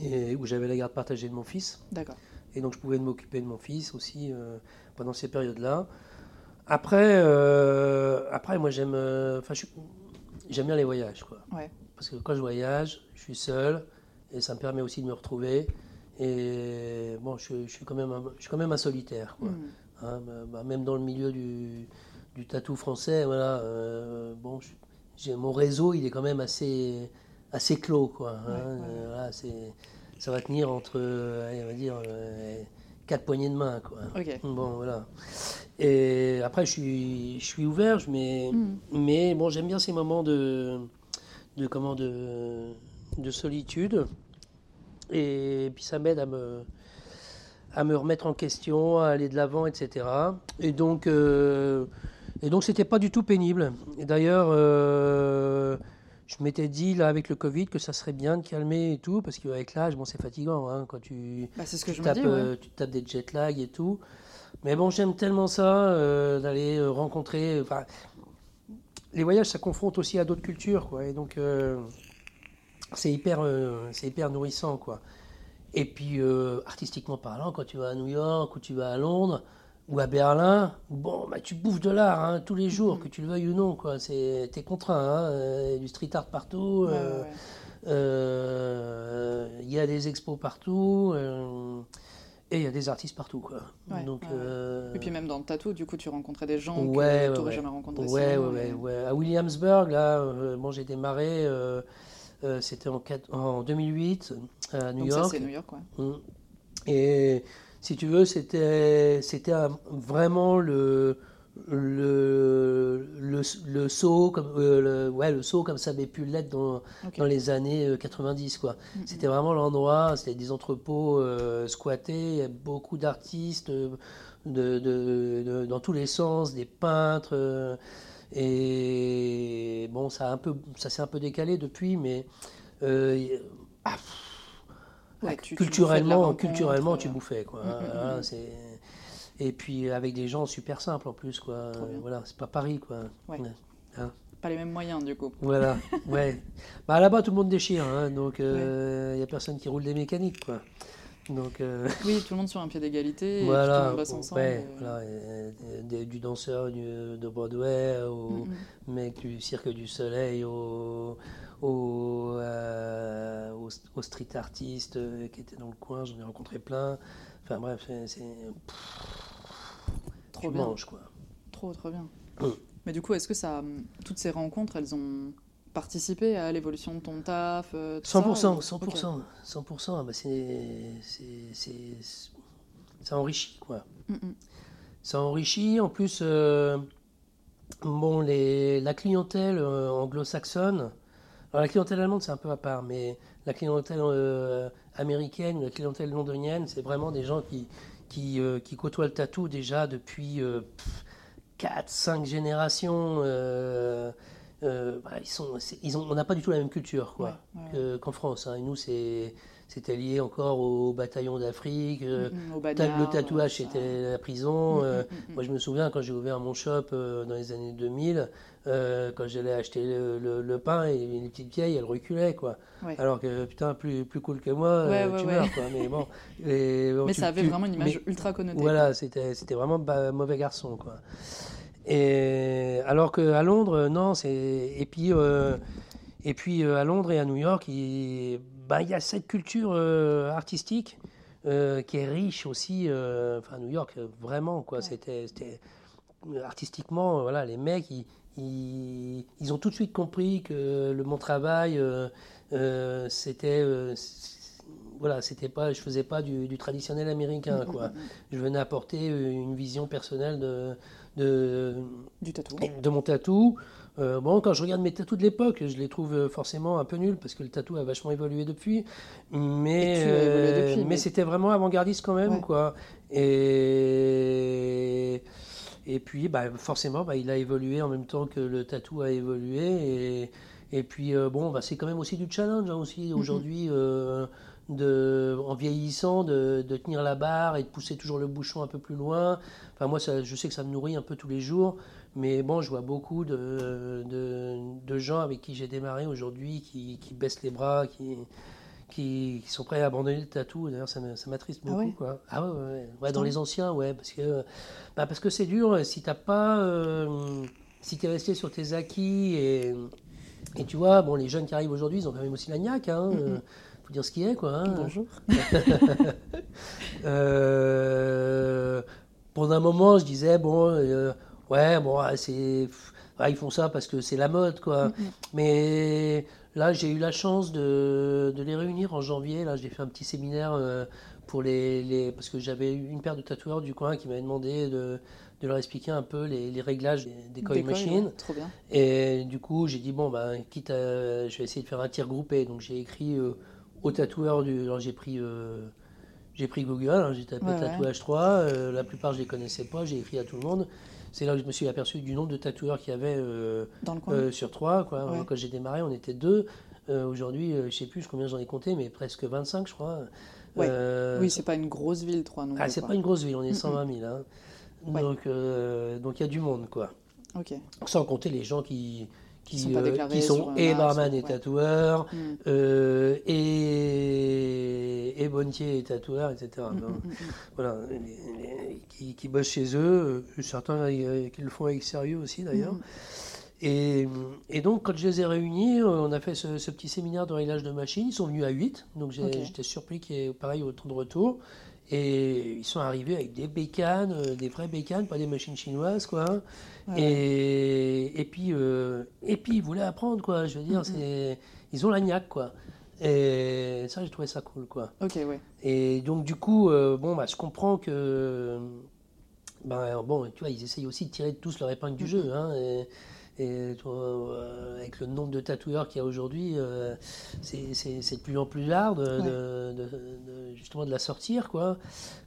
Et où j'avais la garde partagée de mon fils. D'accord. Et donc, je pouvais m'occuper de mon fils aussi euh, pendant ces périodes-là. Après, euh, après, moi, j'aime, enfin, j'aime bien les voyages, quoi. Ouais. Parce que quand je voyage, je suis seul et ça me permet aussi de me retrouver. Et bon, je, suis quand même, un, je suis quand même un solitaire, quoi. Hmm. Hein, bah, même dans le milieu du, du tatou français, voilà, euh, bon, mon réseau, il est quand même assez, assez clos, quoi. Hein, euh, voilà, c'est, ça va tenir entre, on va dire, euh, quatre poignées de main, quoi. Bon, voilà. Et après, je suis, je suis ouvert, mais, hmm. mais bon, j'aime bien ces moments de, de comment, de, de solitude. Et puis ça m'aide à me, à me remettre en question, à aller de l'avant, etc. Et donc, et donc, c'était pas du tout pénible. Et d'ailleurs, euh, je m'étais dit, là, avec le Covid, que ça serait bien de calmer et tout, parce qu'avec l'âge, bon, c'est fatigant, hein, quand tu, bah, ce que tu, je tapes, euh, tu tapes des jet lag et tout. Mais bon, j'aime tellement ça, euh, d'aller rencontrer. Enfin, les voyages, ça confronte aussi à d'autres cultures, quoi. Et donc, c'est hyper, c'est hyper nourrissant, quoi. Et puis, artistiquement parlant, quand tu vas à New York ou tu vas à Londres, ou à Berlin, bon, bah, tu bouffes de l'art hein, tous les jours, que tu le veuilles ou non. quoi. C'est, t'es contraint. Hein, du street art partout. Il y a des expos partout. Et il y a des artistes partout, quoi. Donc, Et puis même dans le tatou, du coup, tu rencontrais des gens que tu n'aurais jamais rencontrés. Ouais, ouais, ouais, À Williamsburg, là, bon, j'ai démarré, c'était en, en 2008 à New Donc York. Ça, c'est New York. Mmh. Et si tu veux, c'était vraiment le, le, le, le saut comme euh, le, ouais, le saut comme ça avait pu l'être dans, dans les années 90 euh, quoi. Mm-hmm. C'était vraiment l'endroit, c'était des entrepôts euh, squattés, beaucoup d'artistes de, de, de, dans tous les sens, des peintres et bon ça a un peu ça s'est un peu décalé depuis mais ah, culturellement, culturellement, tu bouffais quoi. Mm, mm, mm, et puis avec des gens super simples en plus quoi. Voilà, c'est pas Paris quoi. Hein. pas les mêmes moyens du coup. Voilà, <laughs> ouais. Bah là-bas tout le monde déchire, hein, donc il euh, n'y a personne qui roule des mécaniques quoi. Donc, euh, Oui, tout le monde sur un pied d'égalité, voilà, et tout le monde bosse ensemble. Ouais, voilà, du danseur de Broadway au mec du Cirque du Soleil, au, euh, aux, street artistes euh, qui étaient dans le coin, j'en ai rencontré plein. Enfin bref, c'est. Trop bien. quoi. Trop, trop bien. Mm. Mais du coup, est-ce que ça, toutes ces rencontres, elles ont participé à l'évolution de ton taf 100%, euh, 100%, 100%, bah c'est, ça enrichit, quoi. Mm, mm. Ça enrichit, en plus, bon, les, la clientèle anglo-saxonne, alors la clientèle allemande, c'est un peu à part, mais la clientèle euh, américaine ou la clientèle londonienne, c'est vraiment des gens qui, qui, euh, qui, côtoient le tatou déjà depuis 4-5 euh, générations. Bah, ils sont, ils ont, on n'a pas du tout la même culture quoi, qu'en France. Hein. Et nous, c'est c'était lié encore au bataillon d'Afrique. Euh, mm, mm, le tatouage, c'était la prison. Mm, euh, moi, je me souviens quand j'ai ouvert mon shop euh, dans les années 2000, quand j'allais acheter le, pain et les petites vieilles, elles reculaient. Quoi. Alors que, putain, plus, plus cool que moi, tu meurs. Quoi. Mais, bon, <laughs> mais ça avait vraiment une image ultra connotée. Voilà, c'était vraiment mauvais garçon. Quoi. Et, alors qu'à Londres, non. c'est Et puis. Et puis à Londres et à New York, il, bah, il y a cette culture euh, artistique euh, qui est riche aussi. Euh, enfin, New York, vraiment, quoi. C'était, artistiquement, voilà, les mecs, ils, ils, ont tout de suite compris que le mon travail, c'était voilà, c'était pas, je faisais pas du, traditionnel américain, <laughs> quoi. Je venais apporter une vision personnelle de, de, du tatou. de mon tatou. Euh, bon, quand je regarde mes tatous de l'époque, je les trouve euh, forcément un peu nuls parce que le tatou a vachement évolué depuis. Mais, euh, mais, c'était vraiment avant-gardiste quand même, quoi. Et, et puis, bah, forcément, bah, il a évolué en même temps que le tatou a évolué. Et, et puis, bon, bah, c'est quand même aussi du challenge hein, aussi mm-hmm. aujourd'hui. de, en vieillissant, de, de, tenir la barre et de pousser toujours le bouchon un peu plus loin. Enfin, moi, ça, je sais que ça me nourrit un peu tous les jours. Mais bon, je vois beaucoup de, de, gens avec qui j'ai démarré aujourd'hui qui, qui, baissent les bras, qui, qui, sont prêts à abandonner le tatou. D'ailleurs, ça m'attriste ah beaucoup. quoi. Ah ouais, ouais, dans les anciens, ouais, parce que bah parce que c'est dur. Si t'as pas, euh, si t'es resté sur tes acquis et, et tu vois, bon, les jeunes qui arrivent aujourd'hui, ils ont quand même aussi la niaque. Hein, euh, faut dire ce qui est, quoi. Hein. Bonjour. <laughs> euh, pendant un moment, je disais bon. Euh, ouais, bon, c'est, ils font ça parce que c'est la mode, quoi. Mais là, j'ai eu la chance de, de, les réunir en janvier. Là, j'ai fait un petit séminaire euh, pour les, les parce que j'avais une paire de tatoueurs du coin qui m'avaient demandé de, de, leur expliquer un peu les, les réglages des, coil machines. trop bien. Et du coup, j'ai dit bon, ben, quitte à, je vais essayer de faire un tir groupé. Donc, j'ai écrit euh, aux tatoueurs du, alors j'ai pris euh, j'ai pris Google, hein, j'ai tapé tatouage 3, la plupart je les connaissais pas, j'ai écrit à tout le monde. C'est là où je me suis aperçu du nombre de tatoueurs qu'il y avait euh, euh, sur trois. Quoi. Quand j'ai démarré, on était deux. Euh, aujourd'hui, je ne sais plus combien j'en ai compté, mais presque 25, je crois. Oui, c'est pas une grosse ville, trois non Ah, c'est pas une grosse ville, on est 120 000. Hein. Donc, donc il y a du monde, quoi. Ok. Sans compter les gens qui, qui, sont, euh, qui sont et barman et mm. euh, et, et bontier et tatoueurs, etc. Mm, mm, voilà, qui, qui, bossent chez eux, euh, certains qui le font avec sérieux aussi d'ailleurs. Et, et, donc, quand je les ai réunis, on a fait ce, petit séminaire de réglage de machines. Ils sont venus à 8, donc j'étais surpris qu'il y ait pareil autant de retour. Et ils sont arrivés avec des bécanes, des vraies bécanes, pas des machines chinoises, quoi. Et, et, puis, euh, et puis, ils voulaient apprendre, quoi. Je veux dire, c'est, ils ont la niaque, quoi. Et ça, j'ai trouvé ça cool, quoi. Ok, ouais. Et donc, du coup, euh, bon, bah, je comprends que. Ben, bon, tu vois, ils essayent aussi de tirer tous leur épingle du jeu, hein. Et, et euh, avec le nombre de tatoueurs qu'il y a aujourd'hui, euh, c'est de plus en plus rare de, justement de la sortir. quoi.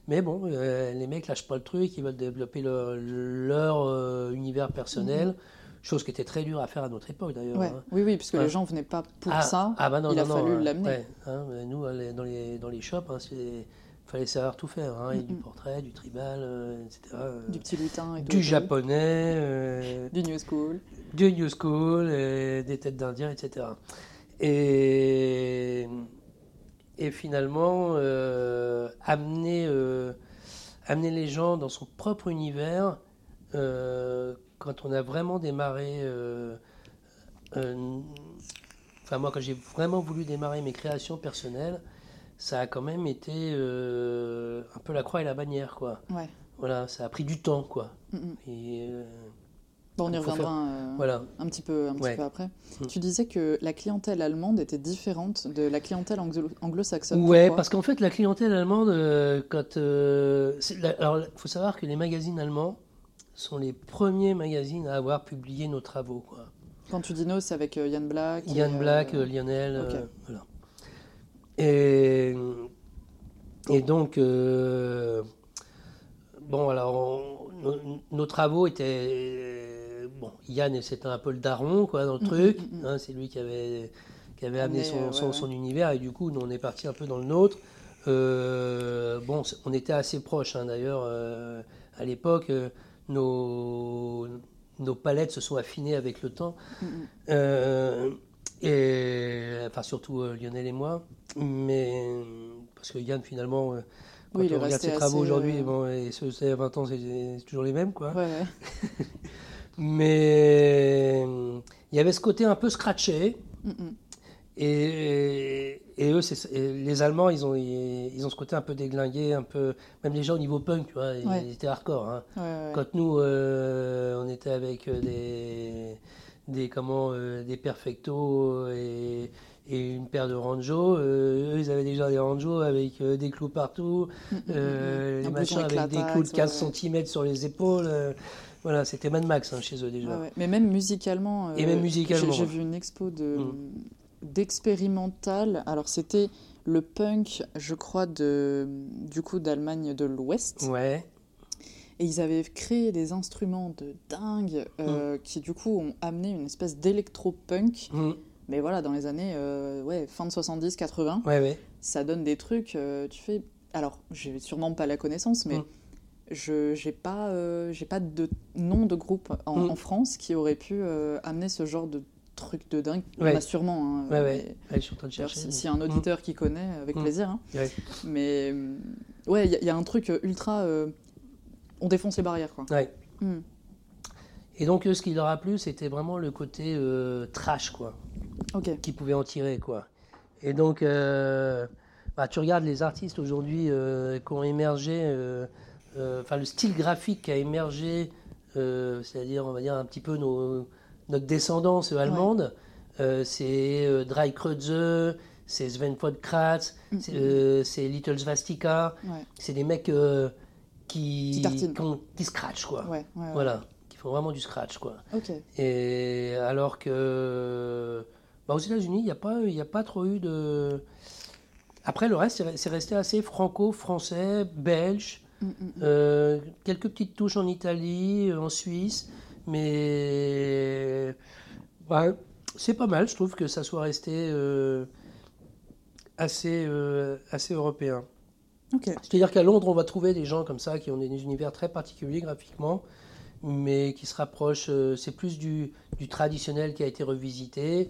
Mais bon, euh, les mecs lâchent pas le truc, ils veulent développer leur univers personnel. Mhm. Chose qui était très dure à faire à notre époque d'ailleurs. Hein. Oui, oui, puisque les gens ne venaient pas pour ah, ça. Ah bah non, il a fallu l'amener. Hein, nous, dans les, dans les shops, hein, c'est fallait savoir tout faire, hein, du portrait, du tribal, euh, etc. Du petit lutin. Et du japonais. Euh, du new school. Du new school, des têtes d'indiens, etc. Et, et finalement, euh, amener, amener les gens dans son propre univers, quand on a vraiment démarré... Enfin, moi, quand j'ai vraiment voulu démarrer mes créations personnelles, ça a quand même été euh, un peu la croix et la bannière, quoi. Ouais. Voilà, ça a pris du temps, quoi. Mm. Et, euh, bon, on y reviendra euh, voilà. un petit peu, un petit peu après. Mm. Tu disais que la clientèle allemande était différente de la clientèle anglo-saxonne. Ouais, parce qu'en fait, la clientèle allemande, quand. alors, il faut savoir que les magazines allemands sont les premiers magazines à avoir publié nos travaux, quoi. Quand tu dis nos, c'est avec Yann Black Yann Black, Lionel, voilà. Et, et donc, euh, bon, alors, nos, travaux étaient. Bon, Yann, c'était un peu le daron, quoi, dans le mm, truc. Mm, mm, hein, c'est lui qui avait, qui avait amené son, son, univers, et du coup, nous, on est parti un peu dans le nôtre. Euh, bon, on était assez proches, hein, d'ailleurs, euh, à l'époque. nos, nos palettes se sont affinées avec le temps. Et, enfin, surtout euh, Lionel et moi. Mais parce que Yann, finalement, euh, quand on regarde ses travaux aujourd'hui, euh, bon, et ce c'est 20 ans, c'est toujours les mêmes, quoi. <laughs> mais il y avait ce côté un peu scratché. Et, et, eux, les Allemands, ils ont, ils, ont ce côté un peu déglingué, un peu, même les gens au niveau punk, tu vois, ils, étaient hardcore. Hein. Quand nous, on était avec des des, comment, euh, des perfectos et, et, une paire de ranjo. Euh, eux, ils avaient déjà des ranjo avec euh, des clous partout, mm, les machins avec des clous de 15 cm sur les épaules. Voilà, c'était Mad Max hein, chez eux déjà. Mais même musicalement. et même musicalement. J'ai vu une expo de d'expérimental. Alors c'était le punk, je crois, de, du coup d'Allemagne de l'Ouest. Ouais. Et ils avaient créé des instruments de dingue euh, mm. qui, du coup, ont amené une espèce d'électro-punk. Mm. Mais voilà, dans les années euh, ouais, fin de 70-80, ouais, ouais. ça donne des trucs. Euh, tu fais. Alors, j'ai sûrement pas la connaissance, mais. Mm. Je n'ai pas, j'ai pas de nom de groupe en, France qui aurait pu amener ce genre de truc de dingue. Ouais. On a sûrement. Hein, ouais, je suis en train de chercher. S'il y a un auditeur qui connaît, avec plaisir. Hein. Mais ouais, il y, y, a un truc ultra on défonce les barrières. Quoi. Ouais. Et donc, ce qui leur a plu, c'était vraiment le côté euh, trash, quoi. Ok. Qui pouvait en tirer, quoi. Et donc, euh, bah, tu regardes les artistes aujourd'hui euh, qui ont émergé, enfin, le style graphique qui a émergé, c'est-à-dire, on va dire, un petit peu nos, notre descendance allemande. c'est Dry Kreuze, c'est Sven Podkratz, hmm. c'est Little Svastika. C'est des mecs qui, qui, qui scratch, quoi. Voilà, qui font vraiment du scratch, quoi. Et alors que bah, aux États-Unis, il n'y a, pas, a pas trop eu de. Après, le reste, c'est resté assez franco-français, belge, mm, mm, mm. Euh, quelques petites touches en Italie, en Suisse, mais c'est pas mal, je trouve que ça soit resté euh, assez, euh, assez européen. C'est-à-dire qu'à Londres, on va trouver des gens comme ça qui ont des univers très particuliers graphiquement mais qui se rapproche, c'est plus du, du, traditionnel qui a été revisité,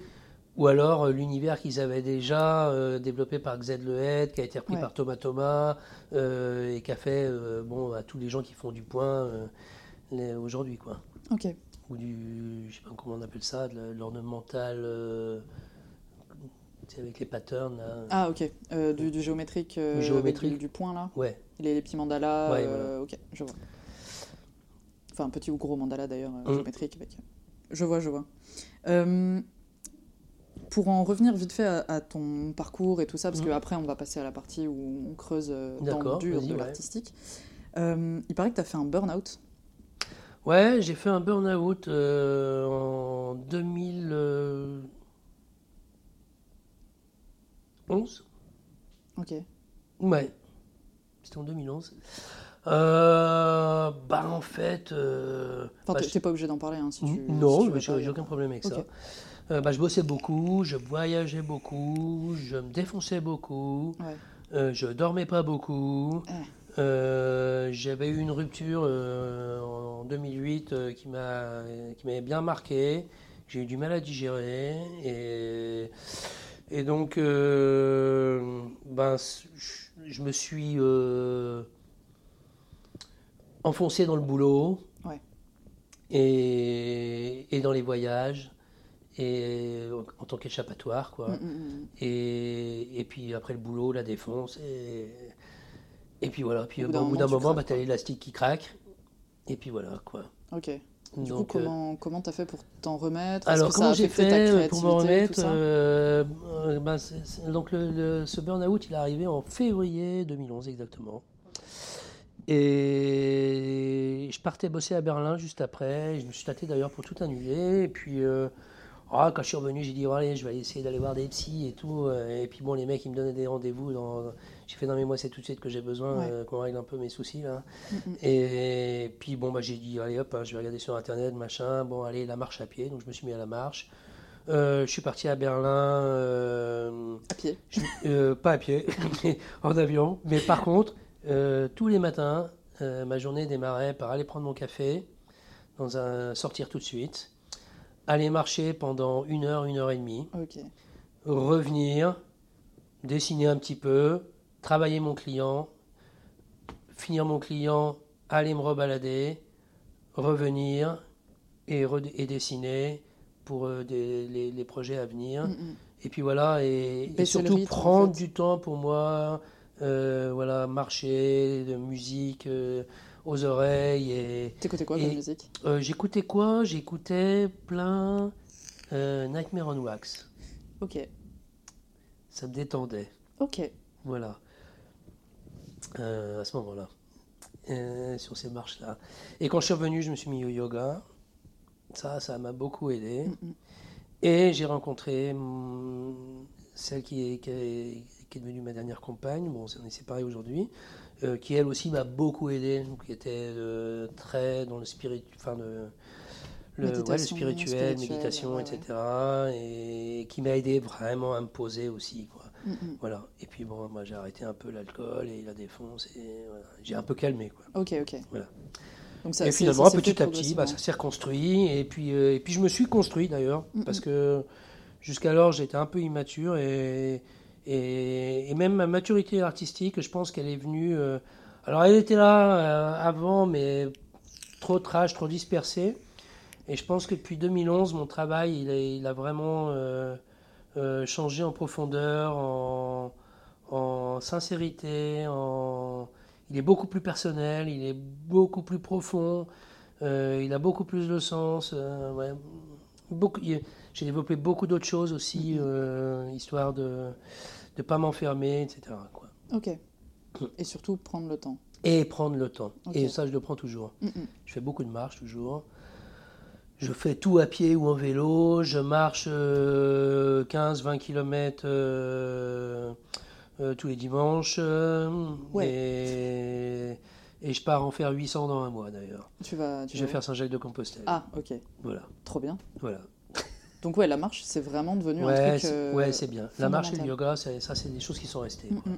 ou alors l'univers qu'ils avaient déjà développé par Xed Lehead, qui a été repris par Thomas Thomas, et qui a fait bon, à tous les gens qui font du point aujourd'hui. quoi. Ok. Ou du, je sais pas comment on appelle ça, de l'ornemental avec les patterns. Ah, ok. Euh, du, géométrique, euh, géométrique. Du, point, là Ouais. Les, petits mandalas. Euh, ok, je vois. Enfin, petit ou gros mandala d'ailleurs, mm. géométrique. Avec... Je vois, je vois. Pour en revenir vite fait à, ton parcours et tout ça, parce mm. qu'après on va passer à la partie où on creuse dans le dur de l'artistique. il paraît que tu as fait un burn-out. Ouais, j'ai fait un burn-out en 2000. 11 Ok. Ouais. C'était en 2011. Euh, bah en fait. Euh, enfin, bah, t'es pas obligé d'en parler hein, si tu. Non, j'ai aucun problème avec ça. Euh, bah, je bossais beaucoup, je voyageais beaucoup, je me défonçais beaucoup, ouais. je dormais pas beaucoup. J'avais eu une rupture en 2008 qui m'avait bien marqué. J'ai eu du mal à digérer et et donc, euh, ben, je, me suis euh, enfoncé dans le boulot et, et, dans les voyages et en tant qu'échappatoire quoi. Mm, mm, mm. Et, et, puis après le boulot, la défonce et, et puis voilà. Puis au bout d'un moment, bah, tu as l'élastique qui craque et puis voilà quoi. Ok. Du coup, comment comment t'as fait pour t'en remettre? Alors comment j'ai fait pour m'en remettre euh, euh, ben, Donc le, ce burn-out, il est arrivé en février 2011 exactement. Et je partais bosser à Berlin juste après. Je me suis tâté d'ailleurs pour tout annuler. Et puis euh, ah, quand je suis revenu, j'ai dit allez, je vais essayer d'aller voir des psys et tout. Et puis bon, les mecs, ils me donnaient des rendez-vous dans j'ai fait non mais moi c'est tout de suite que j'ai besoin euh, qu'on règle un peu mes soucis là. Mm. Et, puis bon bah j'ai dit allez hop hein, je vais regarder sur internet machin bon allez la marche à pied donc je me suis mis à la marche. Euh, je suis parti à Berlin. Euh, à pied Pas à pied, <laughs> en avion. Mais par contre, tous les matins, ma journée démarrait par aller prendre mon café, dans un sortir tout de suite, aller marcher pendant une heure, une heure et demie, revenir, dessiner un petit peu, travailler mon client, finir mon client, aller me rebalader, revenir et, et dessiner pour euh, les, projets à venir. Mm, mm. Et puis voilà, et, surtout prendre du temps pour moi, euh, voilà, marcher, de musique euh, aux oreilles. Et, T'écoutais quoi comme musique J'écoutais quoi? J'écoutais plein Nightmare on Wax. Ok. Ça me détendait. Ok. Voilà. Euh, à ce moment-là, euh, sur ces marches-là. Et quand je suis revenu, je me suis mis au yoga. Ça, ça m'a beaucoup aidé. Mm, mm. Et j'ai rencontré celle qui est, qui est, devenue ma dernière compagne. Bon, on est séparés aujourd'hui. Euh, qui elle aussi m'a beaucoup aidé, qui était très dans le spirit, enfin le, le, le spirituel, méditation, etc. Et qui m'a aidé vraiment à me poser aussi. Quoi. Mm. Voilà. Et puis bon, moi j'ai arrêté un peu l'alcool et la défonce et j'ai un peu calmé. Quoi. Ok, ok. Voilà. Donc ça, et finalement, petit à petit, bah, ça s'est reconstruit. Et puis, euh, et puis je me suis construit d'ailleurs, mm, parce que jusqu'alors j'étais un peu immature et, et, même ma maturité artistique, je pense qu'elle est venue. Euh, alors elle était là euh, avant, mais trop trash, trop dispersée. Et je pense que depuis 2011, mon travail, il a, il a vraiment euh, changer en profondeur, en, sincérité, en... il est beaucoup plus personnel, il est beaucoup plus profond, il a beaucoup plus de sens. Beaucoup... J'ai développé beaucoup d'autres choses aussi, mm-hmm. histoire de ne pas m'enfermer, etc. Quoi. Ok. Et surtout prendre le temps. Et prendre le temps. Et ça, je le prends toujours. Je fais beaucoup de marches toujours. Je fais tout à pied ou en vélo, je marche 15-20 euh, km euh, euh, tous les dimanches. Et, je pars en faire 800 dans un mois d'ailleurs. Tu vas, je vais faire Saint-Jacques-de-Compostelle. Ah, ok. Voilà. Trop bien. Voilà. Donc ouais, la marche, c'est vraiment devenu un truc. ouais, c'est bien. La marche et le yoga, ça, c'est des choses qui sont restées. Mm.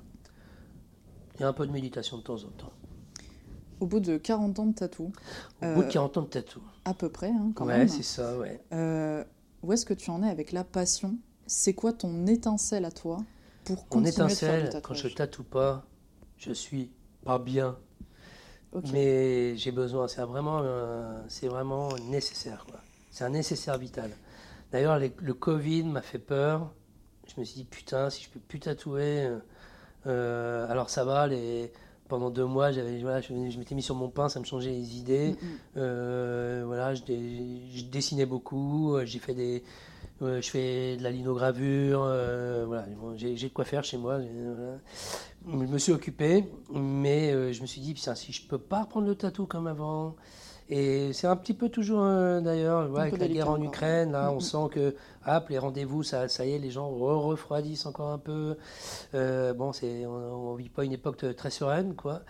Il y a un peu de méditation de temps en temps. Au bout de 40 ans de tatou. Au bout de 40 ans de tatou. À peu près, hein, quand ouais, c'est ça, ouais. où est-ce que tu en es avec la passion? C'est quoi ton étincelle à toi pour continuer Mon étincelle, de faire quand je tatoue pas, je suis pas bien. Mais j'ai besoin, c'est vraiment, c'est vraiment nécessaire. C'est un nécessaire vital. D'ailleurs, le Covid m'a fait peur. Je me suis dit, putain, si je peux plus tatouer. Euh, euh, alors ça va, les, pendant deux mois, j'avais, voilà, je, m'étais mis sur mon pain, ça me changeait les idées. Mm, mm. Euh, voilà, je, je, dessinais beaucoup, j'ai fait des, je fais de la linogravure, voilà, j'ai, de quoi faire chez moi. Je me suis occupé, mais je me suis dit, putain, si je peux pas reprendre le tatou comme avant, et c'est un petit peu toujours, euh, d'ailleurs, avec la guerre en Ukraine, là, on sent que hop, les rendez-vous, ça, ça y est, les gens refroidissent encore un peu. Euh, bon, c'est, on ne vit pas une époque très sereine, quoi.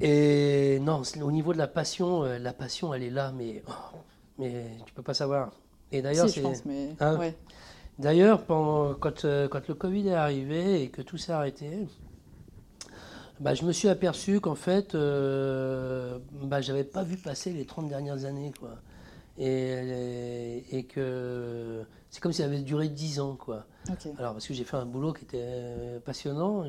Et non, au niveau de la passion, euh, la passion, elle est là, mais, oh, mais tu peux pas savoir. Et d'ailleurs, c'est. Mais... Hein d'ailleurs, quand, quand le Covid est arrivé et que tout s'est arrêté, bah, je me suis aperçu qu'en fait, euh, bah, j'avais pas vu passer les 30 dernières années. Quoi. Et, et, que c'est comme si ça avait duré 10 ans. Quoi. Alors, parce que j'ai fait un boulot qui était passionnant,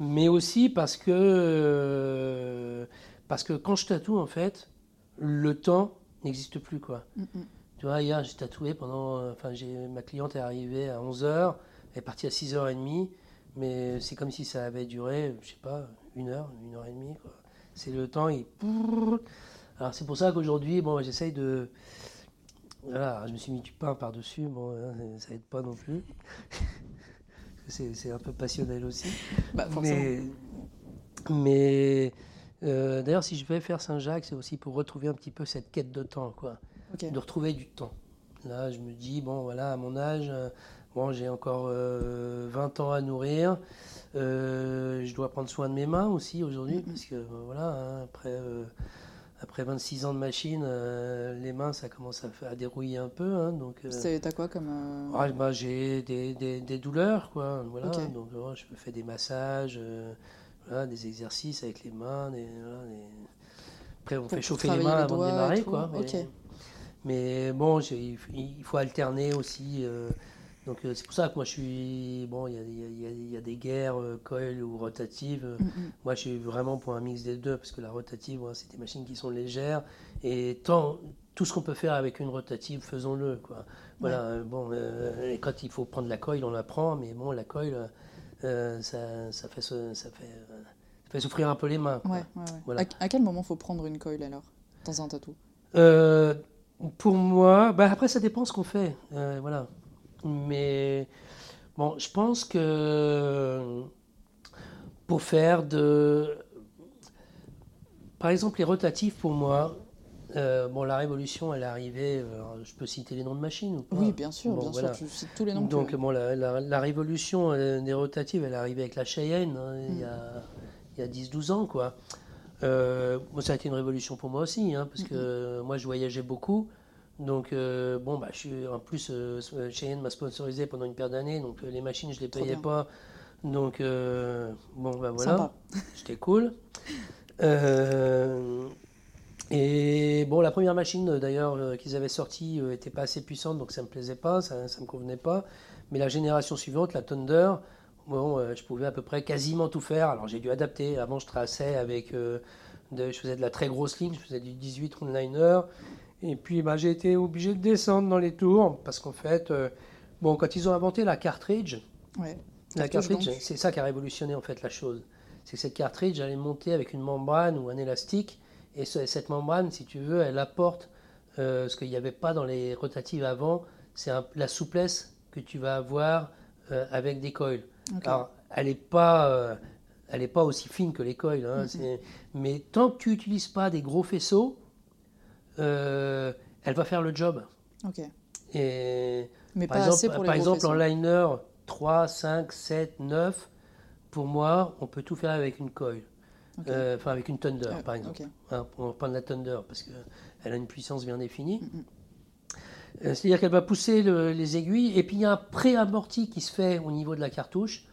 mais aussi parce que, parce que quand je tatoue, en fait, le temps n'existe plus. Quoi. Mm, mm. Tu vois, hier, j'ai tatoué pendant. Enfin, ma cliente est arrivée à 11h, elle est partie à 6h30 mais c'est comme si ça avait duré, je sais pas, une heure, une heure et demie. C'est le temps, il... Alors c'est pour ça qu'aujourd'hui, bon, j'essaye de... Voilà, je me suis mis du pain par-dessus, bon, hein, ça aide pas non plus. <laughs> c'est un peu passionnel aussi. Bah, mais, mais euh, d'ailleurs, si je vais faire Saint-Jacques, c'est aussi pour retrouver un petit peu cette quête de temps, quoi. De retrouver du temps. Là, je me dis, bon, voilà, à mon âge, Bon, j'ai encore 20 euh, ans à nourrir. Euh, je dois prendre soin de mes mains aussi aujourd'hui, parce que euh, voilà, hein, après, après 26 ans de machine, les mains, ça commence à, à dérouiller un peu. Hein, donc, T'as quoi comme. Ah, bah, j'ai des, des, des, douleurs, quoi. Voilà, donc je me fais des massages, voilà, des exercices avec les mains. Après, on fait chauffer les mains avant de démarrer, quoi. Mais, mais bon, il faut alterner aussi. Donc euh, c'est pour ça que moi je suis. Bon, il y a, des guerres euh, coil ou rotatives. Mm, mm. Moi je suis vraiment pour un mix des deux parce que la rotative, c'est des machines qui sont légères et tant, tout ce qu'on peut faire avec une rotative, faisons-le. Quoi. Voilà, euh, bon, et quand il faut prendre la coil, on la prend, mais bon, la coil, ça, ça, fait, ça, fait, fait souffrir un peu les mains. Voilà. À, quel moment faut prendre une coil alors dans un tatou? Pour moi, bah, après ça dépend ce qu'on fait. voilà. Mais bon, je pense que pour faire de. Par exemple, les rotatifs, pour moi, euh, bon, la révolution, elle est arrivée. Euh, je peux citer les noms de machines ou pas Oui, bien sûr, bien sûr. Tu cites tous les noms. Donc, bon, la, la, révolution euh, des rotatives, elle est arrivée avec la Cheyenne hein, il y a, a 10-12 ans, quoi. moi, ça a été une révolution pour moi aussi, hein, parce que moi, je voyageais beaucoup. Donc, euh, bon, bah, je suis, en plus, euh, Cheyenne m'a sponsorisé pendant une paire d'années, donc euh, les machines, je ne les payais pas. Donc, bon, bah voilà, c'était cool. et bon, la première machine, d'ailleurs, qu'ils avaient sortie n'était pas assez puissante, donc ça ne me plaisait pas, ça ne me convenait pas. Mais la génération suivante, la Thunder, bon, je pouvais à peu près quasiment tout faire. Alors, j'ai dû adapter. Avant, je traçais avec. de, je faisais de la très grosse ligne, je faisais du 18 liner. Et puis bah, j'ai été obligé de descendre dans les tours parce qu'en fait, euh, bon, quand ils ont inventé la cartridge, la cartridge, c'est ça qui a révolutionné en fait la chose. C'est que cette cartridge allait monter avec une membrane ou un élastique et cette membrane, si tu veux, elle apporte euh, ce qu'il n'y avait pas dans les rotatives avant, c'est la souplesse que tu vas avoir euh, avec des coils. Alors, elle n'est pas, elle est pas aussi fine que les coils, hein, mais tant que tu n'utilises pas des gros faisceaux, euh, elle va faire le job. Ok. Et Mais par pas exemple, assez pour les Par exemple, en liner 3, 5, 7, 9, pour moi, on peut tout faire avec une coil. Euh, enfin, avec une Thunder, par exemple. Hein, on va prendre la Thunder parce qu'elle a une puissance bien définie. Mm, mm. Euh, c'est-à-dire qu'elle va pousser les aiguilles et puis il y a un pré-amorti qui se fait au niveau de la cartouche.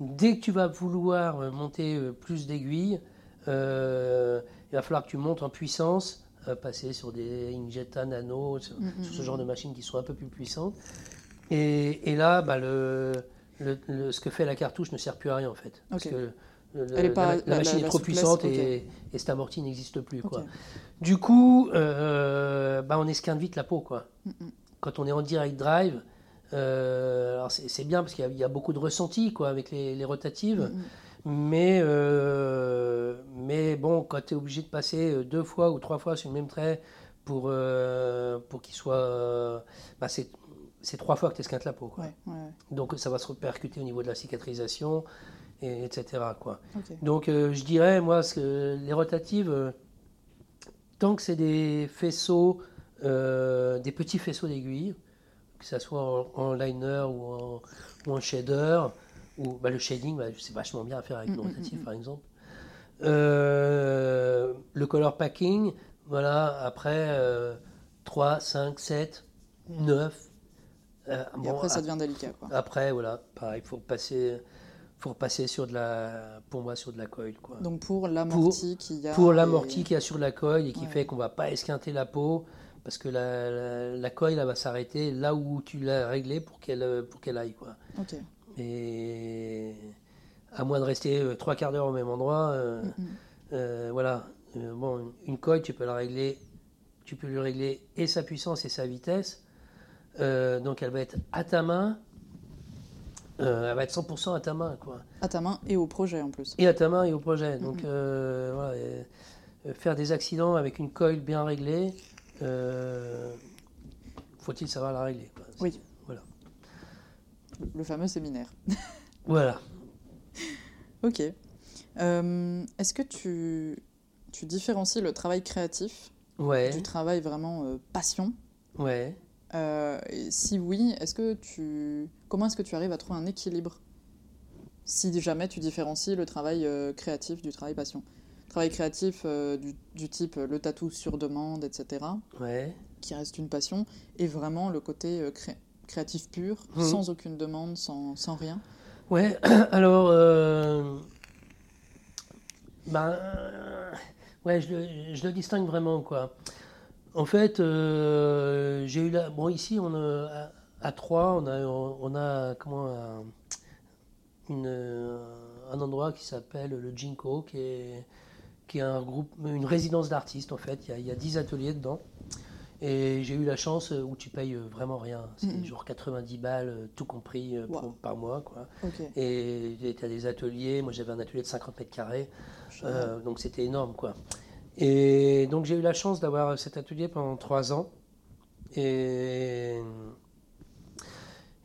Dès que tu vas vouloir monter plus d'aiguilles, il va falloir que tu montes en puissance, passer sur des Injetta Nano, sur, mm, ce genre de machines qui sont un peu plus puissantes. Et, là, bah, le, ce que fait la cartouche ne sert plus à rien en fait. Parce que la, machine est trop puissante et, cet amorti n'existe plus. Quoi. Du coup, euh, bah, on esquinte vite la peau. Quoi. Quand on est en direct drive, euh, c'est bien parce qu'il y, a beaucoup de ressenti quoi, avec les, rotatives. Mais, euh, mais bon, quand tu es obligé de passer deux fois ou trois fois sur le même trait pour, pour qu'il soit. Bah, c'est trois fois que tu esquintes la peau. Quoi. Donc ça va se répercuter au niveau de la cicatrisation etc. Quoi. Donc euh, je dirais, moi, que les rotatives, euh, tant que c'est des faisceaux, euh, des petits faisceaux d'aiguilles, que ce soit en, liner ou en, shader, ou bah, le shading, bah, c'est vachement bien à faire avec mm, une mm, rotative, mm, par exemple. le color packing, voilà, après 3, 5, 7, 9. Et après, ça devient délicat. Après, voilà, pareil, il faut passer faut repasser sur de la, pour moi, sur de la coil. Quoi. Donc pour l'amorti qu'il y a. Pour l'amorti qu'il y a sur la coil et qui fait qu'on va pas esquinter la peau parce que la, la, coil va s'arrêter là où tu l'as réglé pour qu'elle pour qu'elle aille quoi. Et à moins de rester euh, trois quarts d'heure au même endroit, euh, mm. Euh, voilà. bon, une coil tu peux la régler, tu peux lui régler et sa puissance et sa vitesse. donc elle va être à ta main elle va être 100% à ta main. Quoi. À ta main et au projet en plus. Et à ta main et au projet. Donc, voilà, faire des accidents avec une coil bien réglée, faut-il savoir la régler Oui. Le fameux séminaire. <laughs> voilà. ok. Est-ce que tu, tu différencies le travail créatif ouais. du travail vraiment passion? Ouais. Euh, si oui, est-ce que tu, comment est-ce que tu arrives à trouver un équilibre? Si jamais tu différencies le travail euh, créatif du travail passion Travail créatif euh, du, type le tatou sur demande, etc. Ouais. Qui reste une passion, et vraiment le côté créatif pur, mmh. sans aucune demande, sans, sans rien. Ouais, <clears throat> alors. Ben. Ouais, je le, je le distingue vraiment, quoi. En fait, euh, j'ai eu la. Bon, ici, on a, à Troyes, on a, on a comment, un, une, un endroit qui s'appelle le Jinko, qui est, qui est un groupe, une résidence d'artistes, en fait. Il y, a, 10 ateliers dedans. Et j'ai eu la chance où tu payes vraiment rien. C'est mm-hmm. genre 90 balles, tout compris par mois. Quoi. Et tu as des ateliers. Moi, j'avais un atelier de 50 mètres carrés. Euh, donc, c'était énorme. quoi. Et donc j'ai eu la chance d'avoir cet atelier pendant trois ans. Et,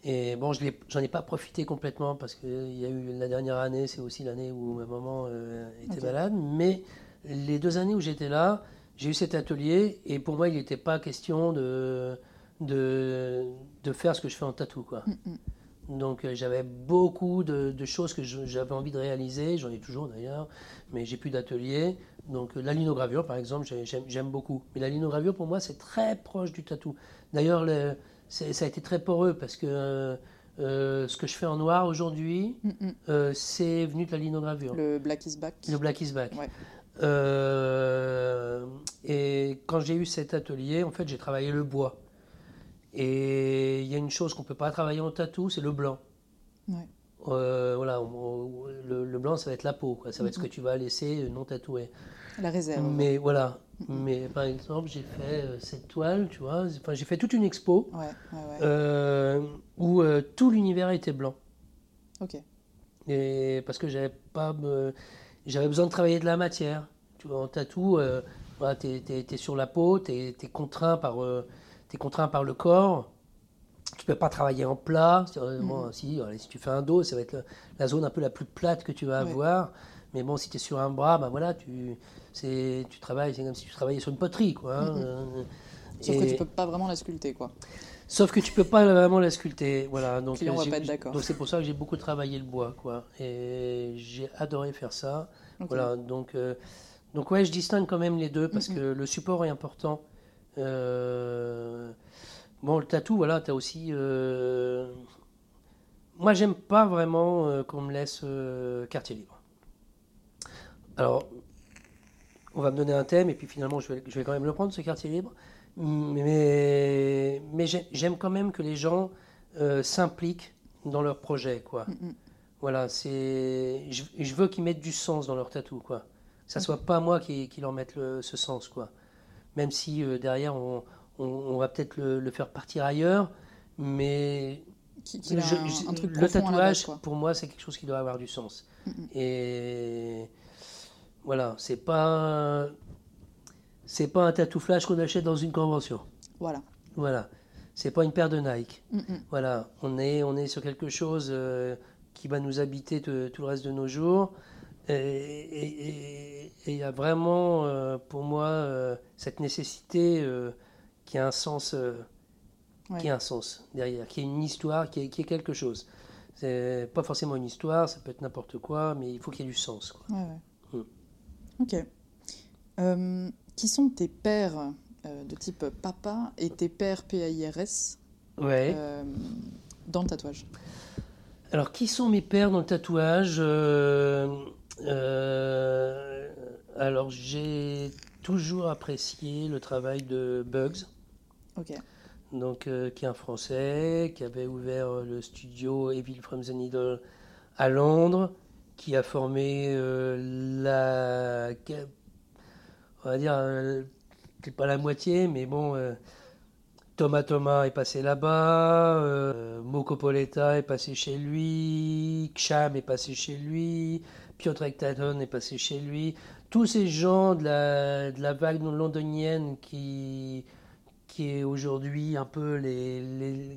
et bon, je j'en ai pas profité complètement parce qu'il y a eu la dernière année, c'est aussi l'année où ma maman euh, était malade. Mais les deux années où j'étais là, j'ai eu cet atelier et pour moi, il n'était pas question de, de, de, faire ce que je fais en tatou. Quoi. Mm, mm. Donc euh, j'avais beaucoup de, de, choses que j'avais envie de réaliser, j'en ai toujours d'ailleurs, mais j'ai plus d'atelier. Donc la linogravure, par exemple, j'aime beaucoup. Mais la linogravure, pour moi, c'est très proche du tatou. D'ailleurs, ça a été très poreux parce que euh, euh, ce que je fais en noir aujourd'hui, mm, euh, c'est venu de la linogravure. Le black is back. Le black is back. Et quand j'ai eu cet atelier, en fait, j'ai travaillé le bois. Et il y a une chose qu'on ne peut pas travailler en tatou, c'est le blanc. voilà, le, blanc, ça va être la peau, quoi. ça va être ce que tu vas laisser non tatoué. La réserve. Mais voilà. Mais par exemple, j'ai fait euh, cette toile, tu vois. Enfin, j'ai fait toute une expo euh, où euh, tout l'univers était blanc. Ok. Et parce que j'avais pas, j'avais besoin de travailler de la matière. Tu vois, en tatou, voilà, tu es, sur la peau, tu es, contraint par, es contraint par le corps. Tu peux pas travailler en plat. Mm. si, si, tu fais un dos, ça va être la, zone un peu la plus plate que tu vas avoir. Mais bon, si tu es sur un bras, ben voilà, tu, tu travailles, c'est comme si tu travaillais sur une poterie, quoi. Hein, euh, Sauf que tu peux pas vraiment la sculpter, quoi. Sauf que tu peux pas vraiment la sculpter, voilà. Donc, euh, va pas être d'accord. Donc c'est pour ça que j'ai beaucoup travaillé le bois, quoi. Et j'ai adoré faire ça. Voilà, donc, euh, donc ouais, je distingue quand même les deux parce que le support est important. bon, le tatou, voilà, tu as aussi. Moi, j'aime pas vraiment qu'on me laisse quartier libre. Alors, on va me donner un thème et puis finalement je vais, je vais quand même le prendre, ce quartier libre. Mais, mais j'aime quand même que les gens euh, s'impliquent dans leur projet. Quoi. Mm, mm. Voilà, c'est, je, veux qu'ils mettent du sens dans leur tatou. Quoi. Que ça ne soit pas moi qui, qui leur mette ce sens. Quoi. Même si euh, derrière on, on, va peut-être le, faire partir ailleurs, mais le tatouage, pour moi, c'est quelque chose qui doit avoir du sens. Mm, et voilà, c'est pas c'est pas un tatou flash qu'on achète dans une convention. Voilà. Voilà. C'est pas une paire de Nike. Mm, mm. Voilà, on est on est sur quelque chose euh, qui va nous habiter tout le reste de nos jours. Et il y a vraiment, euh, pour moi, euh, cette nécessité qui a un sens, qui a un sens derrière, qui a une histoire, qui est, qui est quelque chose. C'est pas forcément une histoire, ça peut être n'importe quoi, mais il faut qu'il y ait du sens. Quoi. Ouais, ouais. Mm. Ok. Euh, qui sont tes pères euh, de type papa et tes pères PAIRS ouais. Euh, dans le tatouage? Alors, qui sont mes pères dans le tatouage? Alors, j'ai toujours apprécié le travail de Bugs. Ok donc, euh, qui est un Français, qui avait ouvert euh, le studio Evil from the Needle à Londres, qui a formé euh, la. On va dire, c'est pas la moitié, mais bon. Thomas Thomas est passé là-bas, Moko Poletta est passé chez lui, Ksham est passé chez lui, Piotr Ektaton est passé chez lui. Tous ces gens de la, de la vague londonienne qui, qui est aujourd'hui un peu les,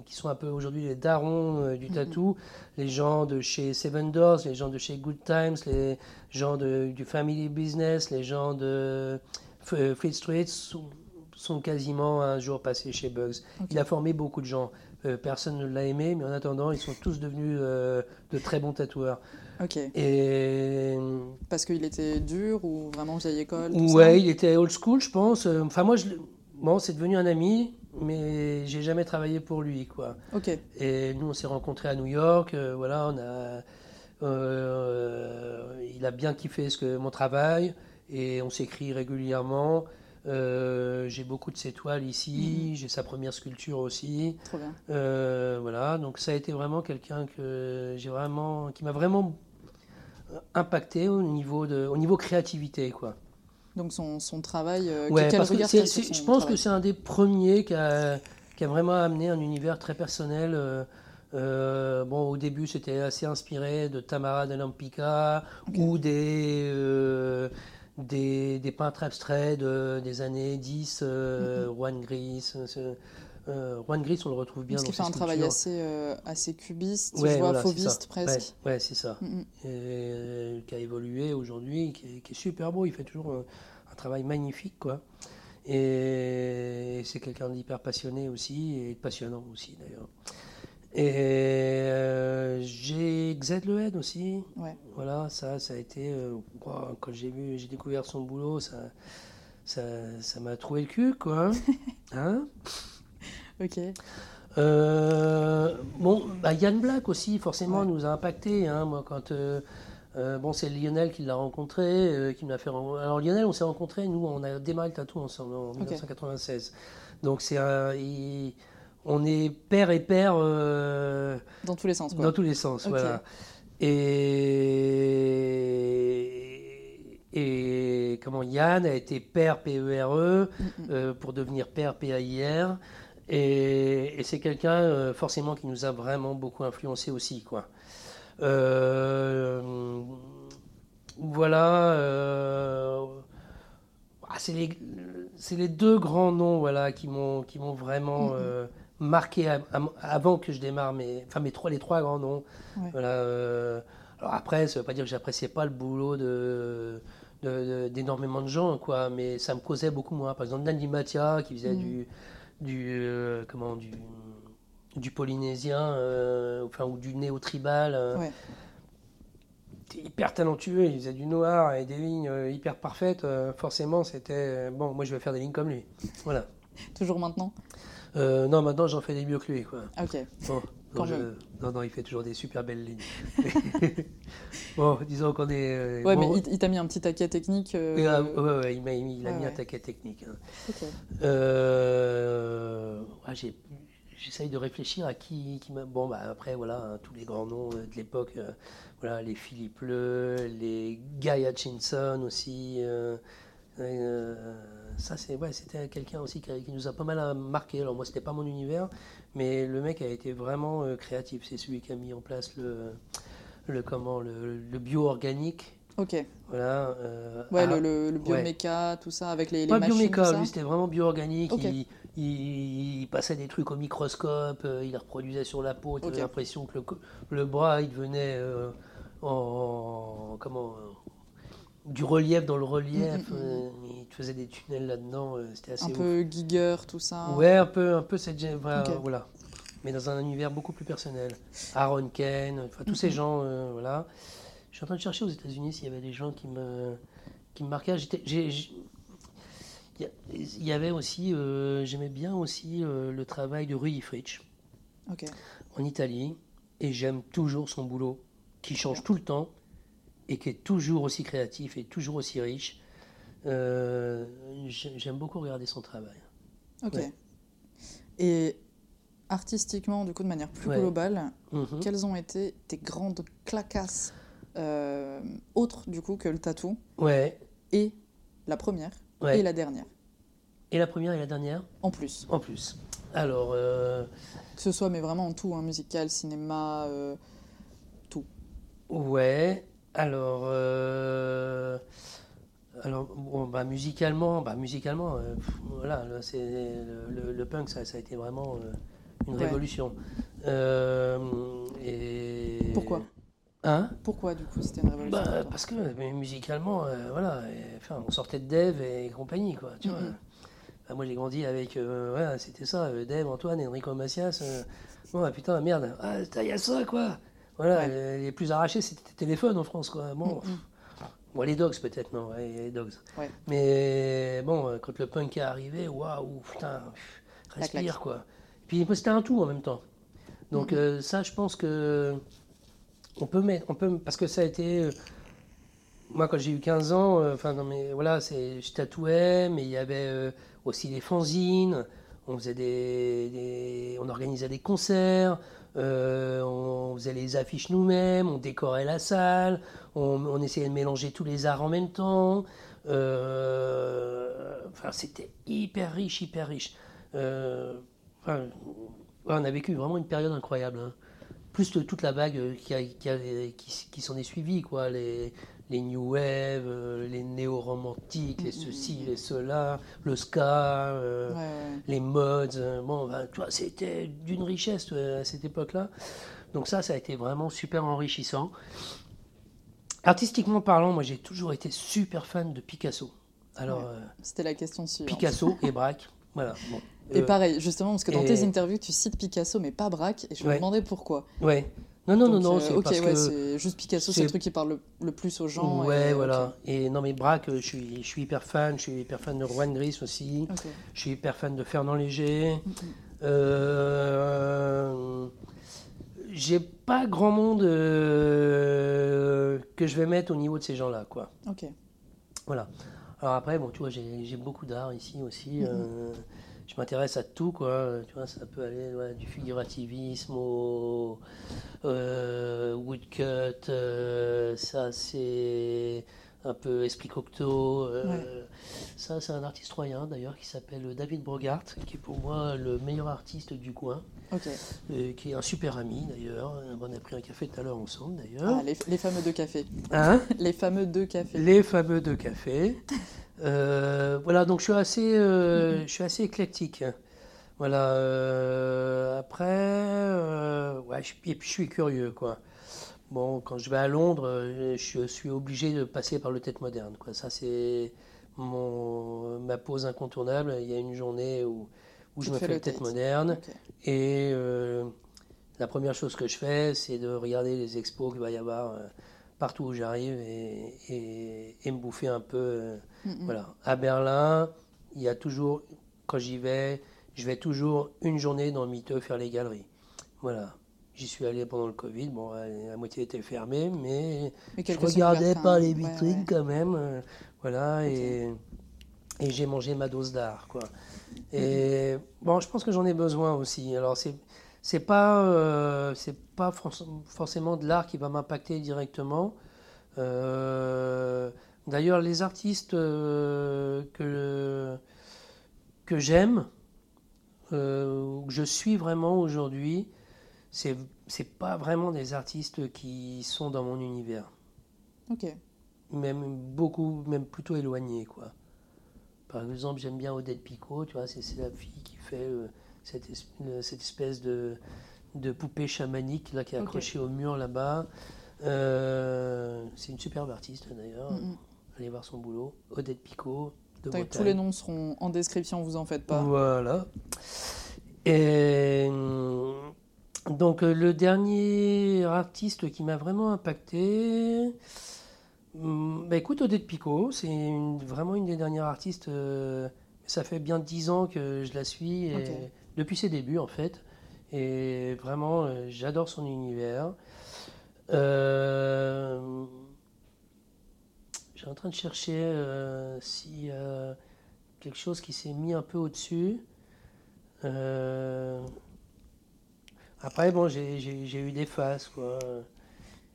qui sont un peu aujourd'hui les darons euh, du tatou, les gens de chez Seven Doors, les gens de chez Good Times, les gens de, du Family Business, les gens de Fleet Street sont, quasiment un jour passés chez Bugs. Il a formé beaucoup de gens. Euh, personne ne l'a aimé, mais en attendant, ils sont tous devenus euh, de très bons tatoueurs. Ok. Et... Parce qu'il était dur ou vraiment vieille école Ouais, il était old school, je pense. Enfin, moi, je, Bon, c'est devenu un ami, mais j'ai jamais travaillé pour lui, quoi. Ok. Et nous, on s'est rencontrés à New York. Euh, voilà, on a, euh, il a bien kiffé ce que mon travail et on s'écrit régulièrement. Euh, j'ai beaucoup de ses toiles ici, mhm. j'ai sa première sculpture aussi. Trop bien. voilà, donc ça a été vraiment quelqu'un que j'ai vraiment, qui m'a vraiment impacté au niveau de, au niveau créativité, quoi. Donc son, son travail, euh, Je pense que c'est un des premiers qui a, qui a, vraiment amené un univers très personnel. Euh, euh, bon, au début, c'était assez inspiré de Tamara de Lampica ou des, des, des, peintres abstraits de, des années 10, mm Juan Gris. Juan Gris, on le retrouve bien Parce dans qu'il fait un travail assez, assez cubiste, ouais, vois, fauviste presque. Ouais, c'est ça. Et, qui a évolué aujourd'hui, qui, qui, est super beau. Il fait toujours un travail magnifique, quoi. Et c'est quelqu'un d'hyper passionné aussi, et passionnant aussi d'ailleurs. Et euh, j'ai Xed Lehead aussi. Ouais. Voilà, ça, ça a été. Euh, quand j'ai vu, j'ai découvert son boulot, ça, ça, ça m'a trouvé le cul, quoi. hein? <laughs> Ok. Euh, bon, bah Yann Black aussi, forcément, nous a impacté. Hein, moi, quand euh, bon, c'est Lionel qui l'a rencontré, euh, qui m'a fait. Alors Lionel, on s'est rencontrés, nous, on a démarré le tatou ensemble en 1996. Donc c'est on est père et père. Euh, dans tous les sens. Quoi. Dans tous les sens, voilà. Et et comment Yann a été père PERE e, mm, mm. pour devenir père PAIR. Et, et c'est quelqu'un forcément qui nous a vraiment beaucoup influencé aussi, quoi. Euh, voilà. Euh, ah, c'est les, les, deux grands noms voilà, qui m'ont vraiment mm-hmm. euh, marqué avant que je démarre mes, enfin, mes trois, les trois grands noms. Voilà, alors après, ça ne veut pas dire que j'appréciais pas le boulot de, d'énormément de, gens, quoi, mais ça me causait beaucoup moins. Par exemple, Nandi Matia qui faisait mm. du, du, comment, du, du polynésien, euh, enfin, ou du néo-tribal. Euh, hyper talentueux, il faisait du noir et des lignes euh, hyper parfaites. forcément, c'était bon, moi je vais faire des lignes comme lui. Voilà. <laughs> Toujours maintenant? Euh, non, maintenant j'en fais des mieux que lui. Quoi. Ok. Non, non, il fait toujours des super belles lignes. <laughs> <laughs> bon, disons qu'on est. Euh, ouais, mais il, t'a mis un petit taquet technique. Euh... Ouais, ouais, ouais, il m'a il a mis un taquet technique. Hein. Ok. J'essaye de réfléchir à qui, qui m'a. Bon, bah, après, voilà, hein, tous les grands noms de l'époque. voilà, les Philippe Le, les Guy Hutchinson aussi. Euh, ça, c'est, ouais, c'était quelqu'un aussi qui, nous a pas mal marqué. Alors, moi, c'était pas mon univers, mais le mec a été vraiment euh, créatif. C'est celui qui a mis en place le, le, comment, le, le bio-organique. Ok. Voilà. Euh, ouais, le, le, bioméca, tout ça, avec les, les Pas machines. bioméca, lui, c'était vraiment bio-organique. Il, il, passait des trucs au microscope, il les reproduisait sur la peau. Tu avais l'impression que le, le, bras, il devenait en, comment, du relief dans le relief. Mm, mm, mm. Euh, il te faisait des tunnels là-dedans. Euh, c'était assez. Un peu Giger, tout ça. Ouais, un peu, un peu cette. Voilà, Mais dans un univers beaucoup plus personnel. Aaron Ken, tous ces gens, euh, voilà. Je suis en train de chercher aux États-Unis s'il y avait des gens qui me, qui me marquaient. il y avait aussi, j'aimais bien aussi le travail de Rui Fritsch en Italie, et j'aime toujours son boulot, qui change tout le temps et qui est toujours aussi créatif et toujours aussi riche. Euh, j'aime beaucoup regarder son travail. Ok. Et artistiquement, du coup, de manière plus globale, mhm. quelles ont été tes grandes clacasses euh, autres, du coup, que le tatou Ouais. Et la première et la dernière? Et la première et la dernière? En plus. En plus. Alors. Euh, que ce soit, mais vraiment en tout, hein, musical, cinéma, tout. Ouais. Alors, euh, alors bon, bah, musicalement, bah, musicalement euh, voilà, c'est, le, punk, ça, ça, a été vraiment euh, une révolution. et... Pourquoi? Hein? Pourquoi, du coup, c'était une révolution bah, Parce que musicalement, voilà, enfin, on sortait de Dave et compagnie, quoi, tu vois. Bah, moi, j'ai grandi avec, voilà, c'était ça, Dave, Antoine, Enrico Macias. bon, ah, putain, merde, ah, il y a ça, quoi voilà, les plus arrachés, c'était les téléphones en France. Quoi. Bon, mm, mm. les dogs peut-être, non, les dogs. Mais bon, euh, quand le punk est arrivé, waouh, putain, respire quoi. Et puis c'était un tout en même temps. Donc mm, euh, ça, je pense que on peut mettre, on peut, parce que ça a été, euh, moi quand j'ai eu 15 ans, enfin non mais voilà, c'est, je tatouais, mais il y avait aussi des fanzines, on faisait des, on organisait des concerts, euh, on faisait les affiches nous-mêmes, on décorait la salle, on, essayait de mélanger tous les arts en même temps. Euh, enfin, c'était hyper riche, hyper riche. Euh, on a vécu vraiment une période incroyable. Hein. Plus toute la vague qui, qui, s'en est suivie, quoi. Les new wave, euh, les néo-romantiques, les ceci, les cela, le ska, euh, les mods. Euh, bon, c'était d'une richesse à cette époque-là. Donc ça, ça a été vraiment super enrichissant. Artistiquement parlant, moi j'ai toujours été super fan de Picasso. Alors, c'était la question suivante. Picasso et Braque, <laughs> voilà. et pareil, justement, parce que dans tes interviews, tu cites Picasso, mais pas Braque, et je me demandais pourquoi. Ouais. Non, non, non, non. Euh, ok, ouais, c'est juste Picasso, c'est le truc qui parle le, plus aux gens. Ouais, voilà. Et non, mais Braque, je suis, je suis hyper fan. Je suis hyper fan de Rowan Gris aussi. Je suis hyper fan de Fernand Léger. Mm, mm. Euh, j'ai pas grand monde euh, que je vais mettre au niveau de ces gens-là, quoi. Ok. Voilà. Alors après, bon, tu vois, j'ai beaucoup d'art ici aussi. Mm, je m'intéresse à tout, quoi. Tu vois, ça peut aller du figurativisme au euh, woodcut, euh, ça c'est un peu Esprit Cocteau. Euh, ça, c'est un artiste troyen d'ailleurs qui s'appelle David Brogart, qui est pour moi le meilleur artiste du coin. Qui est un super ami d'ailleurs. On a pris un café tout à l'heure ensemble d'ailleurs. Ah, les, fameux deux cafés. Hein? <laughs> Les fameux deux cafés. Les fameux deux cafés. Euh, voilà, donc je suis assez, euh, je suis assez éclectique. Voilà. Euh, après, ouais, je, et puis je suis curieux, quoi. Bon, quand je vais à Londres, je suis obligé de passer par le tête moderne, quoi. Ça, c'est mon ma pause incontournable. Il y a une journée où, où je me fais le tête, moderne. Et la première chose que je fais, c'est de regarder les expos qu'il va y avoir partout où j'arrive et, et, me bouffer un peu. Euh, voilà. À Berlin, il y a toujours, quand j'y vais, je vais toujours une journée dans Miteux faire les galeries. Voilà. J'y suis allé pendant le Covid. Bon, la moitié était fermée, mais, je regardais pas les vitrines quand même. Euh, voilà, et, et j'ai mangé ma dose d'art, quoi. Et bon, je pense que j'en ai besoin aussi. Alors, c'est c'est pas euh, c'est pas forcément de l'art qui va m'impacter directement. Euh, d'ailleurs, les artistes que que j'aime, que je suis vraiment aujourd'hui, c'est c'est pas vraiment des artistes qui sont dans mon univers. Ok. Même beaucoup, même plutôt éloignés, quoi. Par exemple, j'aime bien Odette Picot, tu vois, c'est la fille qui fait euh, cette, cette, espèce de, de, poupée chamanique là, qui est accrochée au mur là-bas. Euh, c'est une superbe artiste d'ailleurs. Allez voir son boulot. Odette Picot. De tous les noms seront en description, vous en faites pas. Voilà. Et donc euh, le dernier artiste qui m'a vraiment impacté, bah écoute Odette Picot, c'est vraiment une des dernières artistes. Euh, ça fait bien dix ans que je la suis depuis ses débuts en fait. Et vraiment, euh, j'adore son univers. Euh, J'ai en train de chercher si quelque chose qui s'est mis un peu au-dessus. Après, bon, j'ai eu des phases, quoi.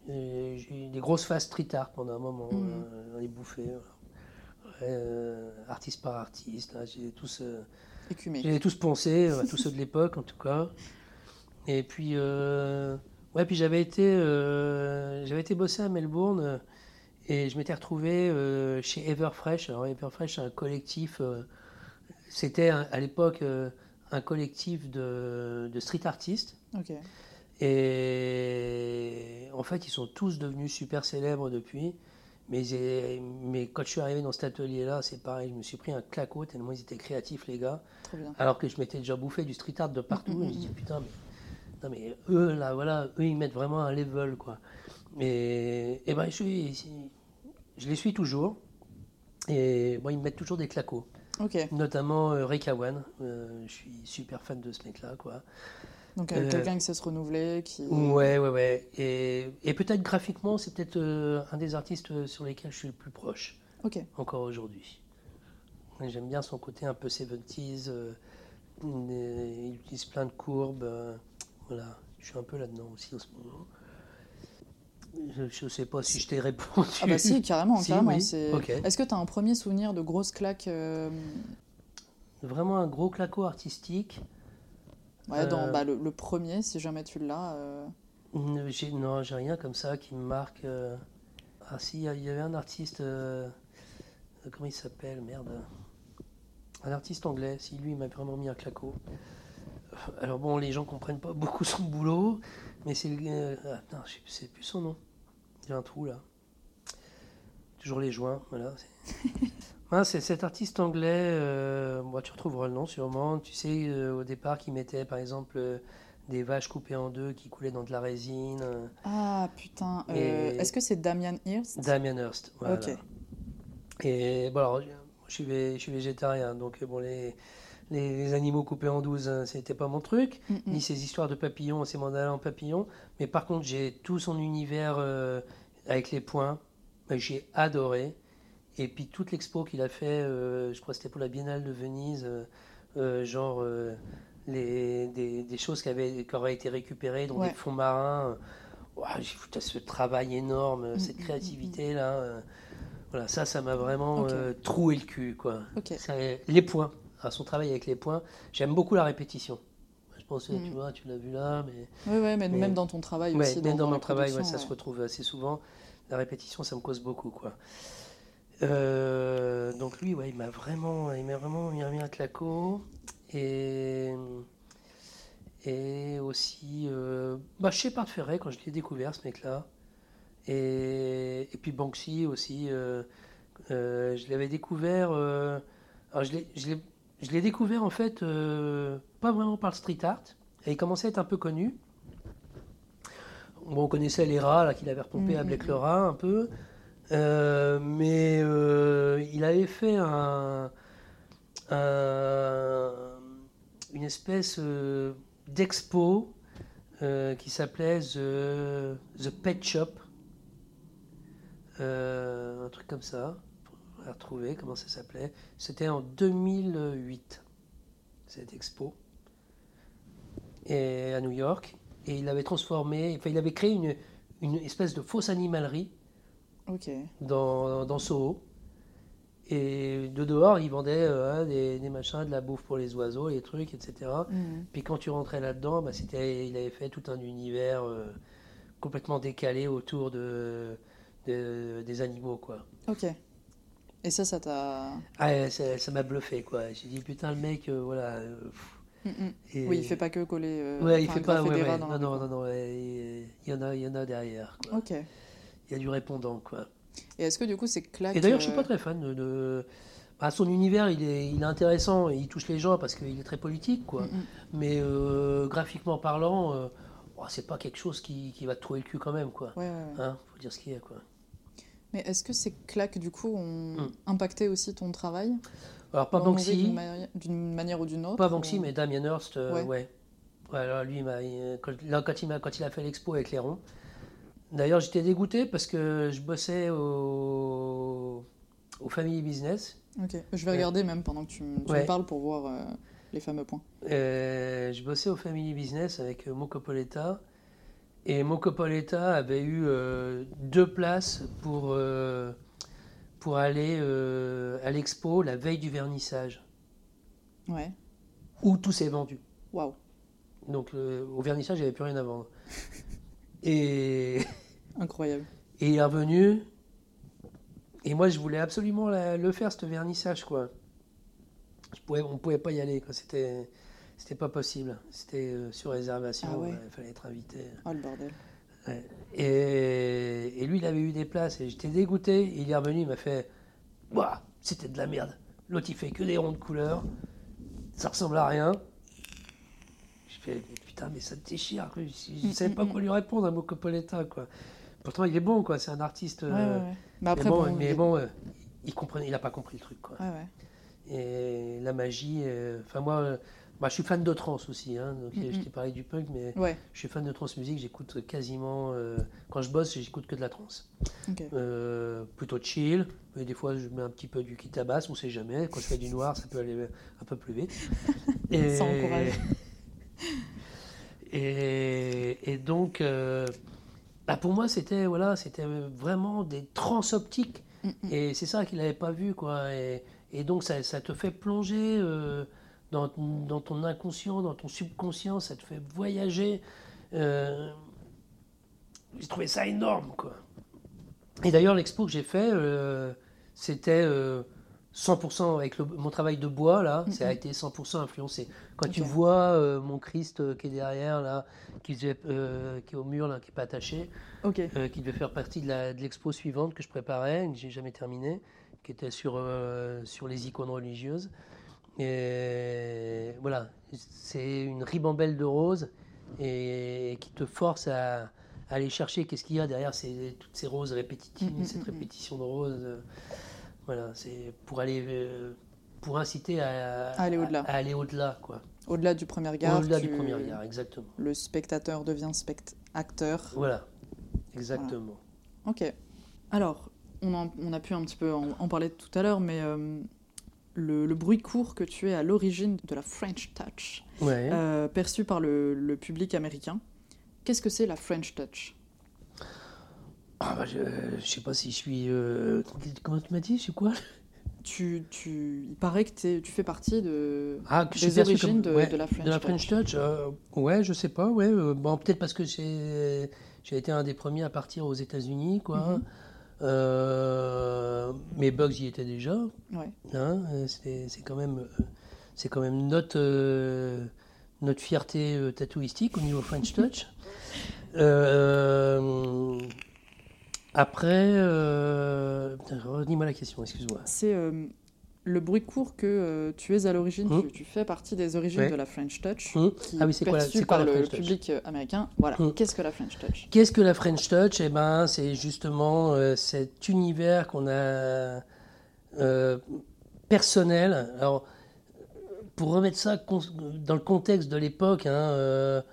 J'ai eu des grosses phases street art pendant un moment, mmh. euh, dans les bouffées. Euh, artiste par artiste, j'ai tous, euh, j'ai tous poncé, tous ceux de l'époque en tout cas. Et puis, ouais, puis j'avais été, j'avais été bossé à Melbourne et je m'étais retrouvé chez Everfresh. Alors Everfresh, c'est un collectif. C'était à l'époque un collectif de, de street artistes et en fait, ils sont tous devenus super célèbres depuis. Mais, mais quand je suis arrivé dans cet atelier-là, c'est pareil, je me suis pris un claquot tellement ils étaient créatifs, les gars. Alors que je m'étais déjà bouffé du street art de partout. Et <laughs> je me dis, putain, mais, non, mais eux, là, voilà, eux, ils mettent vraiment un level, quoi. Et, et ben, je, suis, je les suis toujours. Et bon, ils me mettent toujours des claquots. Notamment euh, Ray Kawan. Euh, je suis super fan de ce mec-là, quoi. Donc euh, quelqu'un qui sait se renouveler, qui... Ouais, ouais, ouais. Et, et peut-être graphiquement, c'est peut-être euh, un des artistes sur lesquels je suis le plus proche. Ok. Encore aujourd'hui. J'aime bien son côté un peu 70s. Euh, il utilise plein de courbes. voilà, je suis un peu là-dedans aussi en ce moment. Je ne sais pas si je t'ai répondu. Ah bah si, carrément, <laughs> carrément. Est-ce que tu as un premier souvenir de grosse claque Vraiment un gros claquot artistique Ouais, dans euh, bah, le, premier, si jamais tu l'as. Euh... Non, j'ai rien comme ça qui me marque. Euh. Ah si, il y avait un artiste, euh, comment il s'appelle, merde. Un artiste anglais, si lui, il m'a vraiment mis un claquot. Alors bon, les gens comprennent pas <laughs> beaucoup son boulot, mais c'est le... Ah, non, je sais plus son nom. J'ai un trou là. Toujours les joints, voilà. <laughs> c'est cet artiste anglais, euh, tu retrouveras le nom sûrement, tu sais, euh, au départ, qui mettait par exemple euh, des vaches coupées en deux qui coulaient dans de la résine. Ah putain, est-ce que c'est Damien Hirst? Damien Hirst, voilà. Ok. Et bon, alors, je suis, je suis végétarien, donc bon, les, les, animaux coupés en douze, hein, c'était pas mon truc, ni ces histoires de papillons, ces mandats en papillons, mais par contre, j'ai tout son univers avec les points, j'ai adoré. Et puis toute l'expo qu'il a fait, euh, je crois que c'était pour la Biennale de Venise, euh, euh, genre les, des, choses qui, avaient, qui auraient été récupérées dans des fonds marins. j'ai foutu ce travail énorme, mm, cette mm, mm, créativité-là. voilà, ça, ça m'a vraiment troué le cul. Quoi. les points, son travail avec les points. J'aime beaucoup la répétition. Je pense que tu vois, tu l'as vu là. Mais, oui, ouais, mais, même dans ton travail aussi. Même dans, mon travail, ça se retrouve assez souvent. La répétition, ça me cause beaucoup. quoi. Euh, donc lui, ouais, il m'a vraiment, il m'a vraiment mis un claco. Et, et aussi, euh, bah, Shepard Ferret, quand je l'ai découvert, ce mec-là. Et, et, puis Banksy aussi. Euh, euh, je l'avais découvert. alors je l'ai découvert en fait, pas vraiment par le street art. Et il commençait à être un peu connu. Bon, on connaissait les rats là qu'il avait repompé à mmh, Black mmh, le mmh. rat un peu. Euh, mais euh, il avait fait un, une espèce d'expo qui s'appelait The, The, Pet Shop. un truc comme ça. On va retrouver comment ça s'appelait. C'était en 2008, cette expo. Et à New York. Et il avait transformé, enfin, il avait créé une, une espèce de fausse animalerie dans, dans Soho. Et de dehors, ils vendaient euh, des, des, machins, de la bouffe pour les oiseaux, les trucs, etc. Mhm. Puis quand tu rentrais là-dedans, bah, c'était, il avait fait tout un univers euh, complètement décalé autour de, des animaux, quoi. Ok. Et ça, ça t'a... Ah, ça, m'a bluffé, quoi. J'ai dit, putain, le mec, euh, voilà... Mm, mm. oui, il fait pas que coller. Ouais, il fait pas. Ouais, ouais. Non, non, non, non, il y en a, il y en a derrière. Quoi. Ok. Il y a du répondant, quoi. Et est-ce que du coup c'est claque Et d'ailleurs, je suis pas très fan de. Bah, son univers, il est, il est intéressant, il touche les gens parce qu'il est très politique, quoi. Mm, Mais euh, graphiquement parlant, euh, oh, c'est pas quelque chose qui, qui, va te trouver le cul quand même, quoi. Ouais, hein faut dire ce qu'il y a, quoi. Mais est-ce que ces claques, du coup, ont impacté aussi ton travail? Alors, pas Banksy. D'une manière ou d'une autre Pas Banksy, mais Damien Hirst, euh, ouais. ouais. lui, quand, là, quand, il a, quand il a fait l'expo avec les ronds. D'ailleurs, j'étais dégoûté parce que je bossais au, au Family Business. Ok, je vais regarder même pendant que tu, me parles pour voir euh, les fameux points. Euh, je bossais au Family Business avec Moco Poletta. Et Moco Poletta avait eu deux places pour pour aller euh, à l'expo la veille du vernissage. Ouais. Où tout s'est vendu. Waouh. Donc au vernissage, il n'y avait plus rien à vendre. <laughs> Et. <laughs> Incroyable. Et il est revenu. Et moi, je voulais absolument le faire, ce vernissage, quoi. Je pouvais, on ne pouvait pas y aller, quoi. C'était, c'était pas possible. C'était euh, sur réservation. Ah il fallait être invité. Oh, le bordel. Et, lui, il avait eu des places et j'étais dégoûté. Il est revenu, il m'a fait Ouah, c'était de la merde. L'autre, il fait que des ronds de couleur. Ça ressemble à rien. Je fais Putain, mais ça te déchire. Je ne savais pas quoi lui répondre à Moco Poletta, quoi. Pourtant, il est bon, quoi. C'est un artiste. Euh, mais, après, bon, mais bon, euh, il comprenait, il n'a pas compris le truc, quoi. Ouais, et la magie. Euh, enfin, moi bah, je suis fan de trance aussi, hein, donc je t'ai parlé du punk, mais je suis fan de trance musique, j'écoute quasiment, euh, quand je bosse, j'écoute que de la trance. Euh, plutôt chill, mais des fois je mets un petit peu du kit à basse, on sait jamais, quand je fais du noir ça peut aller un peu plus vite. <laughs> et, Ça encourage. <laughs> Et, et donc, euh, bah pour moi c'était voilà, c'était vraiment des trans optiques, et c'est ça qu'il n'avait pas vu, quoi. Et, et donc ça, ça, te fait plonger dans, dans, ton inconscient, dans ton subconscient, ça te fait voyager. Euh, j'ai trouvé ça énorme, quoi. Et d'ailleurs, l'expo que j'ai fait, euh, c'était 100% euh, avec mon travail de bois, là, ça a été 100% influencé. Quand tu vois mon Christ qui est derrière, là, qui, qui est au mur, là, qui n'est pas attaché, qui devait faire partie de l'expo suivante que je préparais, que j'ai jamais terminée, qui était sur, sur les icônes religieuses. Et voilà, c'est une ribambelle de roses et, qui te force à, aller chercher qu'est-ce qu'il y a derrière ces, toutes ces roses répétitives, mm, mm, cette mm, répétition de roses. Voilà, c'est pour aller euh, pour inciter à, aller au-delà. À, aller au-delà, quoi. Au-delà du premier regard. Au-delà du premier regard, exactement. Le spectateur devient spect acteur. Voilà, exactement. Ok. Alors, on, on, a pu un petit peu en, parler tout à l'heure, mais euh, le, bruit court que tu es à l'origine de la French Touch, euh, perçu par le, public américain. Qu'est-ce que c'est la French Touch? Ah bah, Je ne sais pas si je suis... Euh, comment tu m'as dit Je suis quoi? Tu, tu, il paraît que tu fais partie de, ah, que des origines de, de, la French de la French Touch. Euh, ouais, je sais pas. Ouais, bon, peut-être parce que j'ai été un des premiers à partir aux États-Unis, quoi. Mm-hmm. Euh, mais Bugs y était déjà. Ouais. Hein, c'est quand même, c'est quand même notre, euh, notre fierté euh, tatouistique au niveau French Touch. <laughs> après, redis-moi la question, excuse-moi. C'est le bruit court que euh, tu es à l'origine, mmh. tu, fais partie des origines de la French Touch, mmh. ah oui, c'est quoi, la, par le public euh, américain. Voilà. Mmh. Qu'est-ce que la French Touch? Qu'est-ce que la French Touch? Eh ben, c'est justement euh, cet univers qu'on a personnel. Alors, pour remettre ça dans le contexte de l'époque, hein,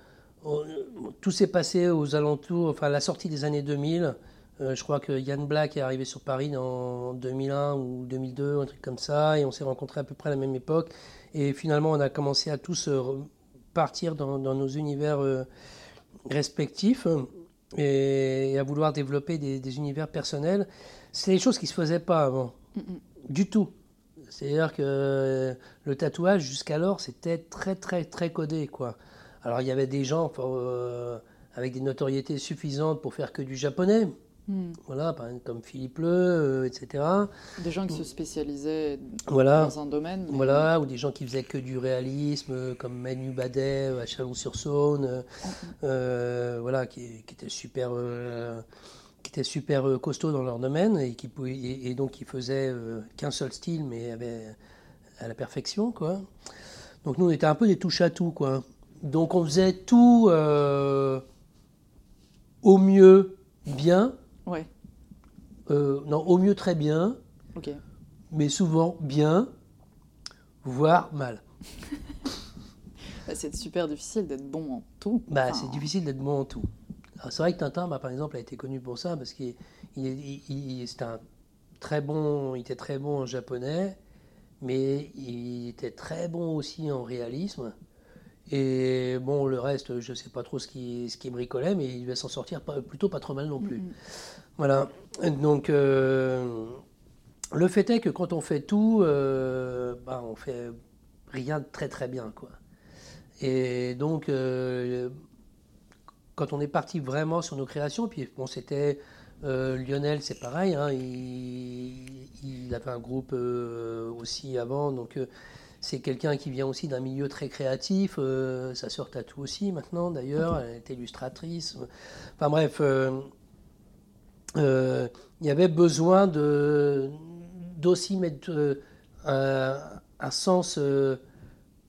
tout s'est passé aux alentours, enfin à la sortie des années 2000. Je crois que Yann Black est arrivé sur Paris en 2001 ou 2002, un truc comme ça, et on s'est rencontrés à peu près à la même époque. Et finalement, on a commencé à tous partir dans, nos univers respectifs et, à vouloir développer des, univers personnels. C'est des choses qui ne se faisaient pas avant, du tout. C'est-à-dire que le tatouage, jusqu'alors, c'était très, très, très codé. Quoi. Alors, il y avait des gens euh, avec des notoriétés suffisantes pour faire que du japonais. Hmm. Voilà, comme Philippe Le, euh, etc. Des gens qui se spécialisaient dans un domaine. Voilà, ou des gens qui faisaient que du réalisme, euh, comme Manu Badet à Chalon-sur-Saône, hmm. voilà, qui, qui étaient super qui étaient super costauds dans leur domaine et, qui et, donc qui faisaient qu'un seul style mais avait à la perfection quoi. Donc nous on était un peu des touches à tout quoi. Donc on faisait tout euh, au mieux bien. Ouais. Euh, non, au mieux très bien. Ok. Mais souvent bien, voire mal. <laughs> Bah, c'est super difficile d'être bon en tout. Bah, c'est difficile d'être bon en tout. C'est vrai que Tintin, bah, par exemple, a été connu pour ça parce qu'il il, un très bon, il était très bon en japonais, mais il était très bon aussi en réalisme. Et bon, le reste, je ne sais pas trop ce qui, ce qui bricolait, mais il va s'en sortir plutôt pas trop mal non plus. Voilà. Donc, euh, le fait est que quand on fait tout, euh, bah, on fait rien de très très bien. Quoi. Et donc, euh, quand on est parti vraiment sur nos créations, puis bon, c'était. Lionel, c'est pareil, hein, il, il, avait un groupe aussi avant, donc c'est quelqu'un qui vient aussi d'un milieu très créatif. Euh, sa sœur tatoue aussi maintenant, d'ailleurs. Elle est illustratrice. Enfin bref, euh, euh, il y avait besoin d'aussi mettre un, sens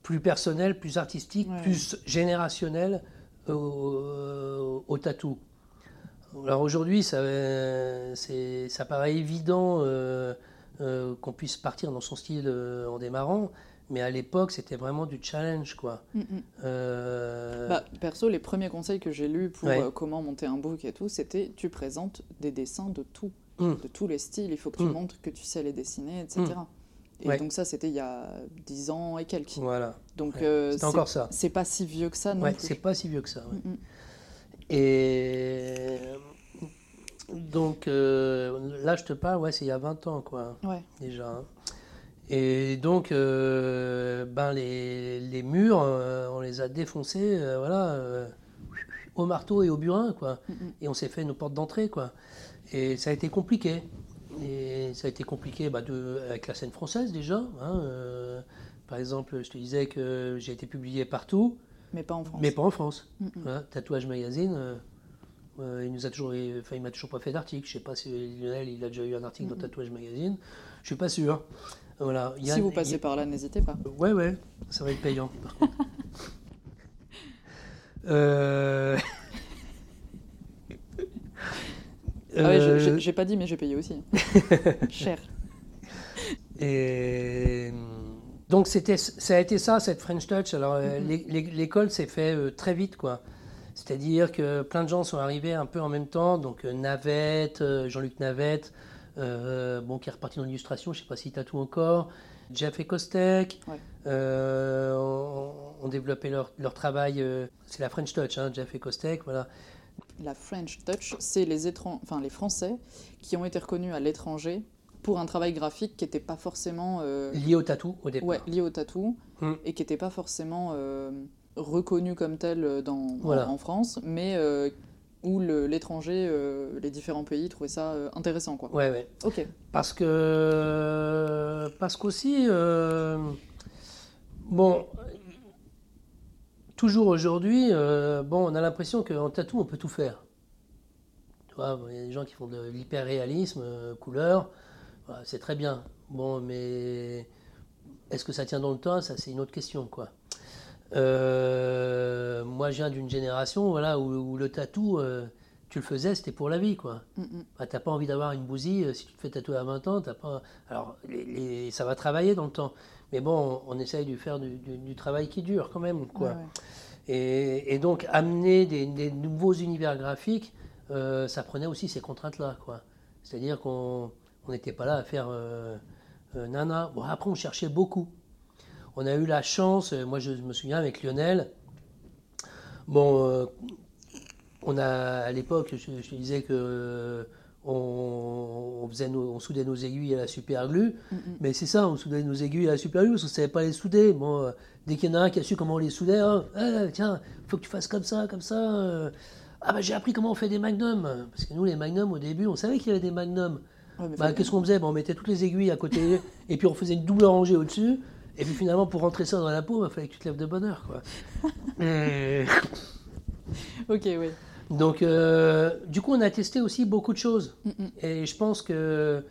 plus personnel, plus artistique, plus générationnel au, tatou. Alors aujourd'hui, ça, ça paraît évident qu'on puisse partir dans son style en démarrant, mais à l'époque, c'était vraiment du challenge, quoi. Mm, mm. Euh, bah, perso, les premiers conseils que j'ai lus pour euh, comment monter un book et tout, c'était tu présentes des dessins de tout, mm. de tous les styles. Il faut que tu montres que tu sais les dessiner, etc. Et donc ça, c'était il y a 10 ans et quelques. Voilà. Donc euh, c'est encore ça. C'est pas si vieux que ça non ouais, C'est pas si vieux que ça. Et donc là, je te parle, ouais, c'est il y a 20 ans, quoi. Ouais. Déjà. Hein. Et donc, euh, ben les, les murs, euh, on les a défoncés, euh, voilà, au marteau et au burin, quoi. Et on s'est fait nos portes d'entrée, quoi. Et ça a été compliqué. Et ça a été compliqué bah, de, avec la scène française déjà. Hein, par exemple, je te disais que j'ai été publié partout. Mais pas en France. Mais pas en France. Tatouage Magazine. il nous a toujours, enfin, il m'a toujours pas fait d'article. Je sais pas si Lionel, il a déjà eu un article dans Tatouage Magazine. Je suis pas sûr si vous passez par là, n'hésitez pas. Ouais, ouais, ça va être payant <laughs> euh... Ah ouais, euh, j'ai pas dit, mais j'ai payé aussi. <laughs> Cher. Et donc c'était, ça a été ça, cette French Touch. Alors euh, mm-hmm. l'école s'est fait euh, très vite, quoi. C'est-à-dire que plein de gens sont arrivés un peu en même temps. Donc Navette, Jean-Luc Navette, euh, bon, qui est reparti dans l'illustration, je ne sais pas s'il tatoue encore. Jeff et Kostek euh, ont, développé leur, leur travail. Euh, c'est la French Touch, hein, Jeff et Kostek, voilà. La French Touch, c'est les, enfin, les Français qui ont été reconnus à l'étranger pour un travail graphique qui n'était pas forcément... lié au tatou au départ. Ouais, lié au tatou, hmm. et qui n'était pas forcément reconnu comme tel dans, en, France, mais où l'étranger, euh, les différents pays trouvaient ça euh, intéressant. Quoi. Ouais, ouais. Ok. Parce que. Parce qu'aussi. Euh, bon. Toujours aujourd'hui, bon, on a l'impression qu'en tatou, on peut tout faire. Tu vois, il y a des gens qui font de l'hyper-réalisme, couleur, c'est très bien. Bon, mais est-ce que ça tient dans le temps? Ça, c'est une autre question, quoi. Euh, moi, je viens d'une génération voilà, où, le tatou, euh, tu le faisais, c'était pour la vie. quoi. Mm t'as pas envie d'avoir une bousille, euh, si tu te fais tatouer à 20 ans, t'as pas... Alors, les, ça va travailler dans le temps. Mais bon, on, essaye de faire du, travail qui dure quand même. Quoi. Et, donc, amener des, nouveaux univers graphiques, euh, ça prenait aussi ces contraintes-là. C'est-à-dire qu'on n'était pas là à faire nana. Bon, après, on cherchait beaucoup. On a eu la chance, moi je me souviens avec Lionel, bon, on a à l'époque, je, te disais que on, faisait on soudait nos aiguilles à la super glue. Mais c'est ça, on soudait nos aiguilles à la super glue parce qu'on ne savait pas les souder. Bon, euh, dès qu'il y en a un qui a su comment on les soudait, hein, eh, tiens, il faut que tu fasses comme ça, comme ça. Euh. ah bah j'ai appris comment on fait des magnums. Parce que nous, les magnums, au début, on savait qu'il y avait des magnums. bah, Qu'est-ce qu'on faisait? On mettait toutes les aiguilles à côté <laughs> et puis on faisait une double rangée au-dessus. Et puis finalement, pour rentrer ça dans la peau, il bah, fallait que tu te lèves de bonne heure. Quoi. <laughs> ok, oui. Donc, euh, du coup, on a testé aussi beaucoup de choses. Mm, mm. Et je pense que,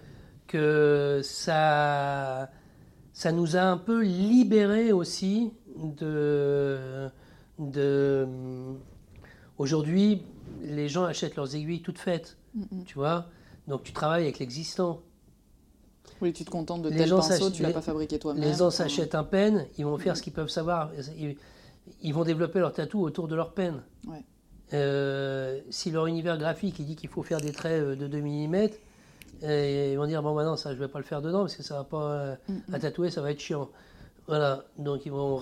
que ça, ça nous a un peu libéré aussi de. de Aujourd'hui, les gens achètent leurs aiguilles toutes faites. Mm, tu vois Donc, tu travailles avec l'existant. Oui, tu te contentes de tel pinceau, tu l'as pas fabriqué toi-même. Les gens s'achètent un pen, ils vont faire ce qu'ils peuvent savoir. Ils, ils, vont développer leur tatou autour de leur pen. Ouais. Euh, si leur univers graphique il dit qu'il faut faire des traits euh, de 2 mm, ils vont dire bon maintenant ça je vais pas le faire dedans parce que ça va pas euh, mm, mm. à tatouer ça va être chiant. Voilà, donc ils vont,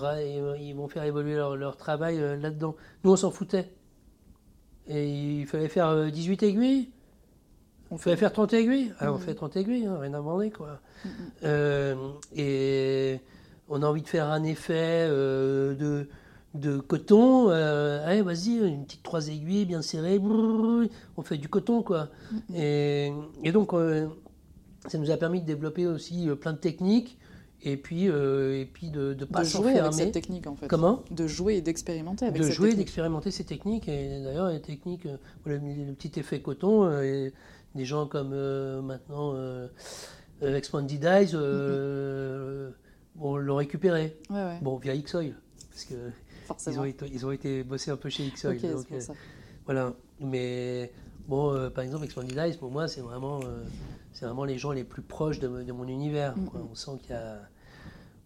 ils vont faire évoluer leur, travail là-dedans. Nous on s'en foutait. Et il fallait faire 18 aiguilles. On fallait faire 30 aiguilles. Ah, on mm. fait 30 aiguilles, hein, rien à demander quoi. et on a envie de faire un effet de de coton. Euh, allez, vas-y, une petite trois aiguilles bien serrées. on fait du coton, quoi. Et, donc, euh, ça nous a permis de développer aussi euh, plein de techniques. Et puis, et puis de ne pas avec cette technique, en fait. Comment? De jouer et d'expérimenter avec De jouer et d'expérimenter ces techniques. Et d'ailleurs, les techniques, le, petit effet coton, et des gens comme maintenant Expanded Eyes mm-hmm. bon, l'ont récupéré. Bon, via Xoil. Parce que ils ont, été, ils ont été bossés un peu chez Xoil. euh, voilà. Mais bon, euh, par exemple, Expanded Eyes, pour moi, c'est vraiment, euh, c'est vraiment les gens les plus proches de, de mon univers. Mm, mm. On sent qu'il y a,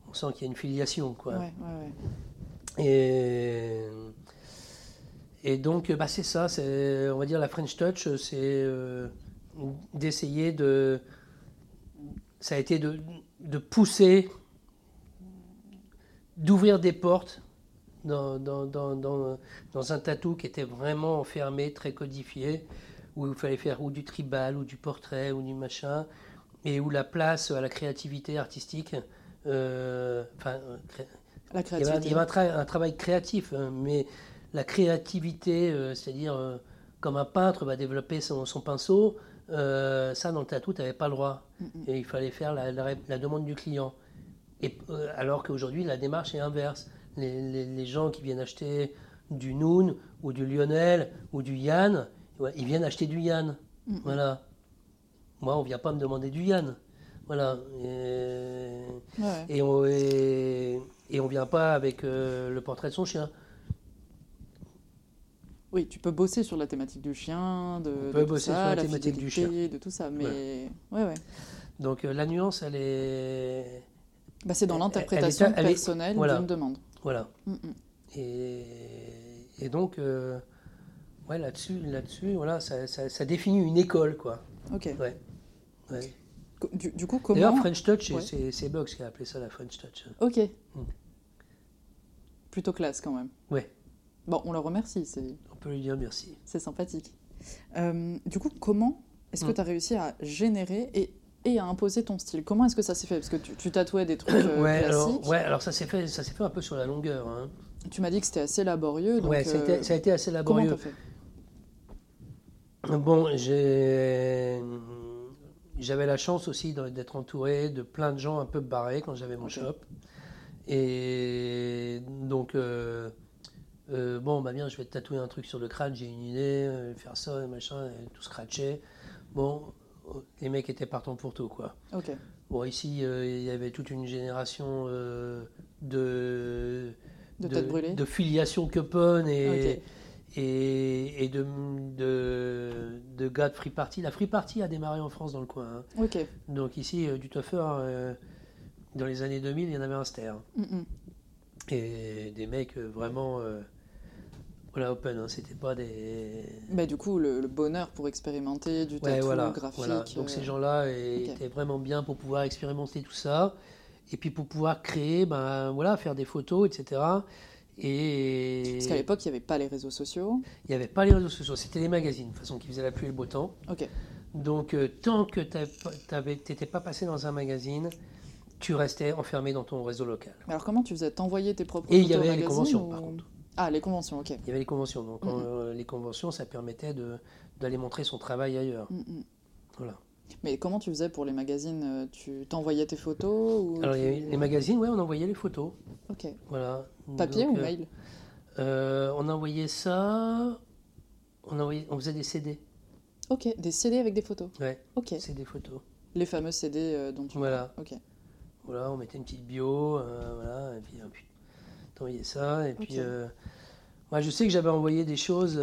on sent qu'il y a une filiation, quoi. Ouais, et et donc, bah, c'est ça. On va dire, la French Touch, c'est d'essayer de, ça a été de, de pousser, d'ouvrir des portes dans, dans, dans, dans, un tatou qui était vraiment enfermé, très codifié, où il fallait faire ou du tribal, ou du portrait, ou du machin, et où la place à la créativité artistique, euh, enfin, la créativité. il y avait, un, travail créatif, hein, mais la créativité, euh, c'est-à-dire euh, comme un peintre va développer son, son pinceau, ça dans le tatou, tu n'avais pas le droit. Et il fallait faire la, la, demande du client. Et, alors qu'aujourd'hui, la démarche est inverse les, gens qui viennent acheter du Noon ou du Lionel ou du Yann, ils viennent acheter du Yann. Voilà. Moi, on vient pas me demander du Yann. Voilà. Et, on, et, on vient pas avec euh, le portrait de son chien. Oui, tu peux bosser sur la thématique du chien, de, on peut bosser sur la, thématique du chien, de tout ça, mais ouais, ouais. Donc euh, la nuance, elle est. Bah, c'est dans l'interprétation personnelle d'une demande. Voilà. Mm, mm. Et, et, donc, euh, ouais, là-dessus, là-dessus, voilà, ça, ça, définit une école, quoi. Ok. Ouais. Du, coup, comment D'ailleurs, French Touch, c'est Box qui a appelé ça la French Touch. Ok. Mm. Plutôt classe quand même. Ouais. Bon, on le remercie. Peut lui dire merci. C'est sympathique. Euh, du coup, comment est-ce que tu as réussi à générer et et à imposer ton style? Comment est-ce que ça s'est fait? Parce que tu, tatouais des trucs euh, <coughs> ouais, classiques. Alors, ouais, alors ça s'est fait, ça fait un peu sur la longueur. Hein. Tu m'as dit que c'était assez laborieux. Donc, ouais, euh, ça a été assez laborieux. Comment t'as fait? Bon, j'ai, j'avais la chance aussi d'être entouré de plein de gens un peu barrés quand j'avais mon shop. Et donc, euh, bon, bah bien, je vais te tatouer un truc sur le crâne, j'ai une idée, faire ça, machin, tout scratcher. Bon, les mecs étaient partants pour tout, quoi. Ok. Bon, ici, euh, il y avait toute une génération euh, de, de, de, de filiation Coupon et, et, et, de, de, de gars de Free Party. La Free Party a démarré en France dans le coin. Hein. Ok. Donc ici, euh, du tougher, Dans les années 2000, il y en avait un ster. Et des mecs vraiment voilà, open, hein, c'était pas des. Mais du coup, le, bonheur pour expérimenter du tatou voilà, graphique. Voilà. Donc ces gens-là étaient vraiment bien pour pouvoir expérimenter tout ça, et puis pour pouvoir créer, ben voilà, faire des photos, etc. Et... Parce qu'à l'époque, il n'y avait pas les réseaux sociaux. Il n'y avait pas les réseaux sociaux, c'était les magazines, de toute façon, qui faisaient la pluie et le beau temps. Ok. Donc, euh, tant que tu n'étais pas passé dans un magazine, tu restais enfermé dans ton réseau local. Mais alors, comment tu faisais? T'envoyais tes propres Et il y avait les conventions, par contre. Ah, les conventions, ok. Il y avait les conventions. Donc, euh, les conventions, ça permettait d'aller montrer son travail ailleurs. Voilà. Mais comment tu faisais pour les magazines euh, Tu t'envoyais tes photos ou Alors, les magazines, ouais, on envoyait les photos. Ok. Voilà. Papier ou mail? On envoyait ça. On, envoyait... on faisait des CD. Ok, des CD avec des photos. Ouais. Ok. C'est des photos. Les fameux CD euh, dont tu Voilà. Ok. Voilà, on mettait une petite bio, euh, voilà, et puis, puis t'envoyais ça, et puis euh, moi je sais que j'avais envoyé des choses.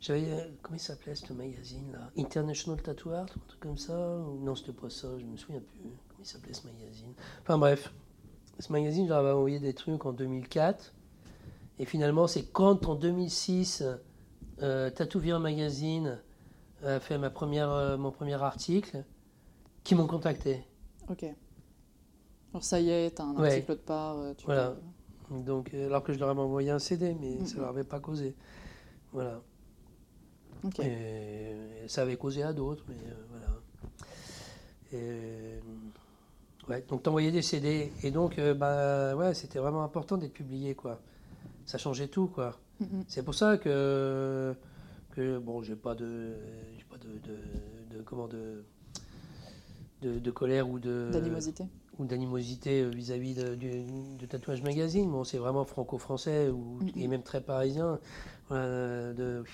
j'avais comment il s'appelait ce magazine là, International Tattoo Art, un truc comme ça. Non, c'était pas ça, je me souviens plus. Comment il s'appelait ce magazine Enfin bref, ce magazine, j'avais envoyé des trucs en 2004, et finalement c'est quand en 2006 euh, Tattoo Magazine a fait ma première, euh, mon premier article, qui m'ont contacté. Ok. Alors ça y est, tu as un article de part. Euh, voilà. Donc, euh, alors que je leur avais envoyé un CD, mais ça ne leur avait pas causé. Voilà. Ok. Et, ça avait causé à d'autres, mais voilà. Et, ouais, donc t'envoyais des CD. Et donc, bah, ouais, c'était vraiment important d'être publié, quoi. Ça changeait tout, quoi. C'est pour ça que, que bon, j'ai pas de, pas de, de, comment de, de, colère ou de d'animosité ou d'animosité euh, vis-à-vis du, tatouage magazine. Bon, c'est vraiment franco-français ou et même très parisien. Voilà, de,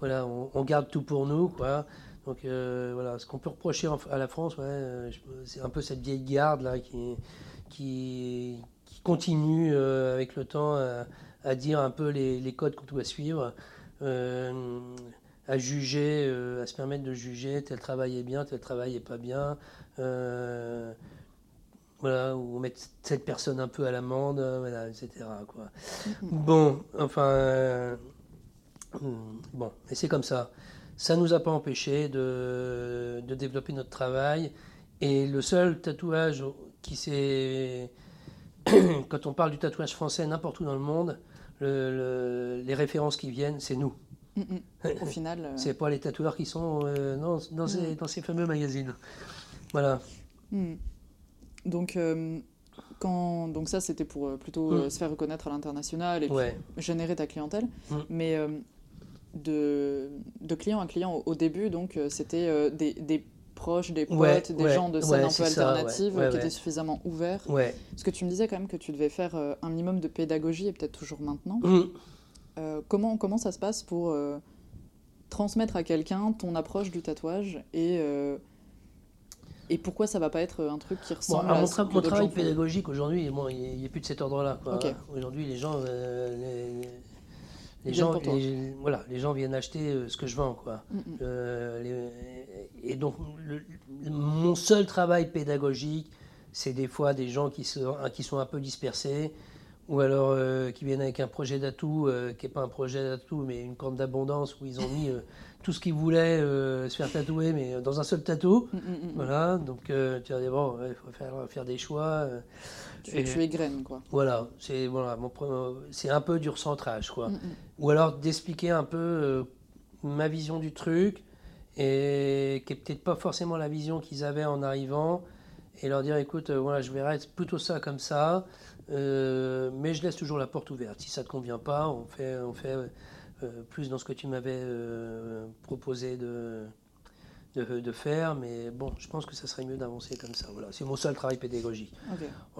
voilà on, garde tout pour nous, quoi. Donc euh, voilà, ce qu'on peut reprocher à la France, ouais, euh, c'est un peu cette vieille garde là qui, qui, qui continue avec le temps à dire un peu les, codes qu'on doit suivre, euh, à juger, euh, à se permettre de juger tel travail est bien, tel travail est pas bien. Euh, voilà, ou mettre cette personne un peu à l'amende, voilà, etc. Quoi. Mm-hmm. Bon, enfin, bon, et c'est comme ça. Ça ne nous a pas empêché de, de, développer notre travail. Et le seul tatouage qui s'est <coughs> quand on parle du tatouage français n'importe où dans le monde, les références qui viennent, c'est nous. Mm, mm. Au <laughs> final. Euh, c'est pas les tatoueurs qui sont euh, dans, dans, ces, dans, ces, fameux magazines. Voilà. Donc, euh, quand, donc ça, c'était pour plutôt se faire reconnaître à l'international et générer ta clientèle. Mais de, de, client à client, au, début, donc c'était des, des proches, des potes, des gens de scène un peu alternative qui étaient suffisamment ouverts. Parce que tu me disais quand même que tu devais faire euh, un minimum de pédagogie, et peut-être toujours maintenant. Mm. Euh, comment, comment ça se passe pour euh, transmettre à quelqu'un ton approche du tatouage et, et pourquoi ça va pas être un truc qui ressemble à, mon, ce mon travail pédagogique aujourd'hui, bon, il n'y a, plus de cet ordre-là. Aujourd'hui, les gens, les gens, voilà, les gens viennent acheter ce que je vends, quoi. Mm, mm et donc, mon seul travail pédagogique, c'est des fois des gens qui sont, qui sont un peu dispersés, ou alors euh, qui viennent avec un projet d'atout, euh, qui n'est pas un projet d'atout, mais une corne d'abondance, où ils ont mis euh, tout ce qu'ils voulaient se faire tatouer, mais dans un seul tatou. Mm, mm, mm, voilà, donc tu vas dire, bon, il faut faire, faire, des choix. tu, et, tu graine, quoi. Voilà, c'est voilà, c'est un peu du recentrage, quoi. Ou alors d'expliquer un peu ma vision du truc, et qui n'est peut-être pas forcément la vision qu'ils avaient en arrivant, et leur dire écoute, euh, voilà, je verrai plutôt ça comme ça, euh, mais je laisse toujours la porte ouverte. Si ça ne te convient pas, on fait, on fait euh, plus dans ce que tu m'avais proposé de, de, faire, mais bon, je pense que ça serait mieux d'avancer comme ça. Voilà, c'est mon seul travail pédagogique.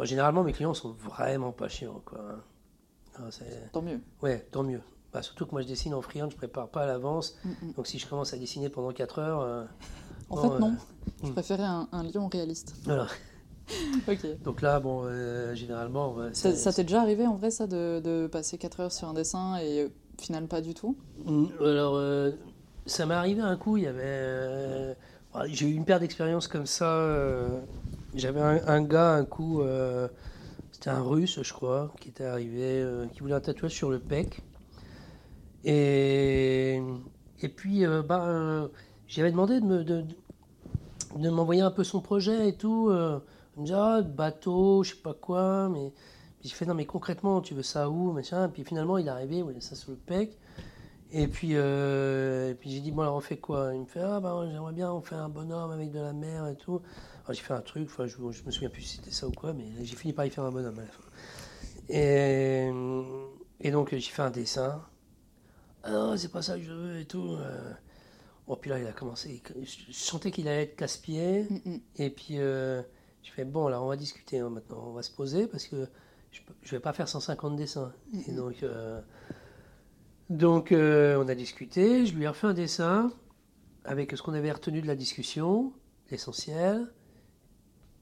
généralement, mes clients sont vraiment pas chiants. Quoi. Ah, tant mieux. Ouais, tant mieux. Bah, surtout que moi je dessine en freelance, je prépare pas à l'avance. Mm, mm. Donc si je commence à dessiner pendant 4 heures. Euh, en fait, non. Euh, je mm. préférais un, lion réaliste. Voilà. <laughs> ok. Donc là, bon, euh, généralement. ça, t'est déjà arrivé en vrai, ça, de, de, passer 4 heures sur un dessin et finalement pas du tout Alors, ça m'est arrivé un coup, il y avait. J'ai eu une paire d'expériences comme ça J'avais un, gars, un coup, euh, c'était un russe, je crois, qui était arrivé, euh, qui voulait un tatouage sur le pec. Et, puis, euh, bah, j'avais demandé de, me, de, de m'envoyer un peu son projet et tout. il me dit, ah, bateau, je sais pas quoi, mais. Puis je fais, non, mais concrètement, tu veux ça où machin. Et puis finalement, il est arrivé, il voulait ça sur le pec. Et puis, et puis j'ai dit, bon, alors on fait quoi? Il me fait, ah, bah, j'aimerais bien, on fait un bonhomme avec de la mer et tout j'ai fait un truc, enfin, je, je, me souviens plus si c'était ça ou quoi, mais j'ai fini par y faire un bonhomme à la fin. Et, et donc j'ai fait un dessin. Ah non, c'est pas ça que je veux et tout. Euh. Bon, puis là, il a commencé. Je sentais qu'il allait être casse-pied. Mm, mm. Et puis, euh, je fais bon, alors on va discuter hein, maintenant. On va se poser parce que je ne vais pas faire 150 dessins. Et donc, euh, donc on a discuté. Je lui ai refait un dessin avec ce qu'on avait retenu de la discussion, l'essentiel.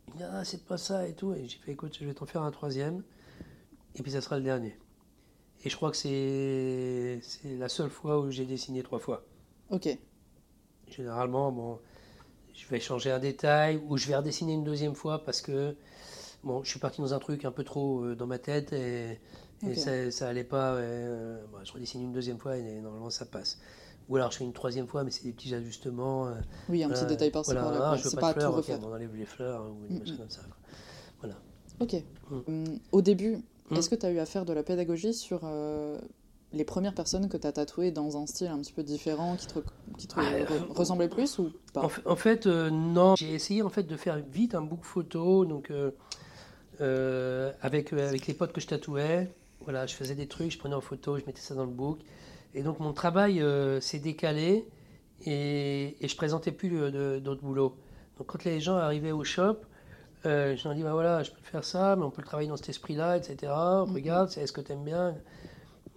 Il dit, ah, c'est pas ça et tout. Et j'ai fait, écoute, je vais t'en faire un troisième. Et puis ça sera le dernier. Et je crois que c'est, c'est la seule fois où j'ai dessiné trois fois. Ok. Généralement, bon, je vais changer un détail ou je vais redessiner une deuxième fois parce que bon, je suis parti dans un truc un peu trop euh, dans ma tête et, ça, ça allait pas. Euh, je redessine une deuxième fois et normalement ça passe. Ou alors je fais une troisième fois, mais c'est des petits ajustements. Euh, oui, un petit détail par-ci par-là. Ah, veux pas, de fleurs, tout refaire. on enlève les fleurs hein, ou des mm, mm. comme ça. Voilà. Ok. Mm. Hum, au début, est-ce que tu as eu à faire de la pédagogie sur euh, les premières personnes que tu as tatouées dans un style un petit peu différent, qui te, qui te ah, ressemblait plus ou pas? En fait, euh, non. J'ai essayé en fait de faire vite un book photo, donc avec, avec les potes que je tatouais. Voilà, je faisais des trucs, je prenais en photo, je mettais ça dans le book. Et donc mon travail euh, s'est décalé et, et je présentais plus d'autres boulots. Donc quand les gens arrivaient au shop, euh, je leur dis bah voilà, je peux faire ça, mais on peut le travailler dans cet esprit-là, etc. Mhm. Regarde, est-ce que tu aimes bien?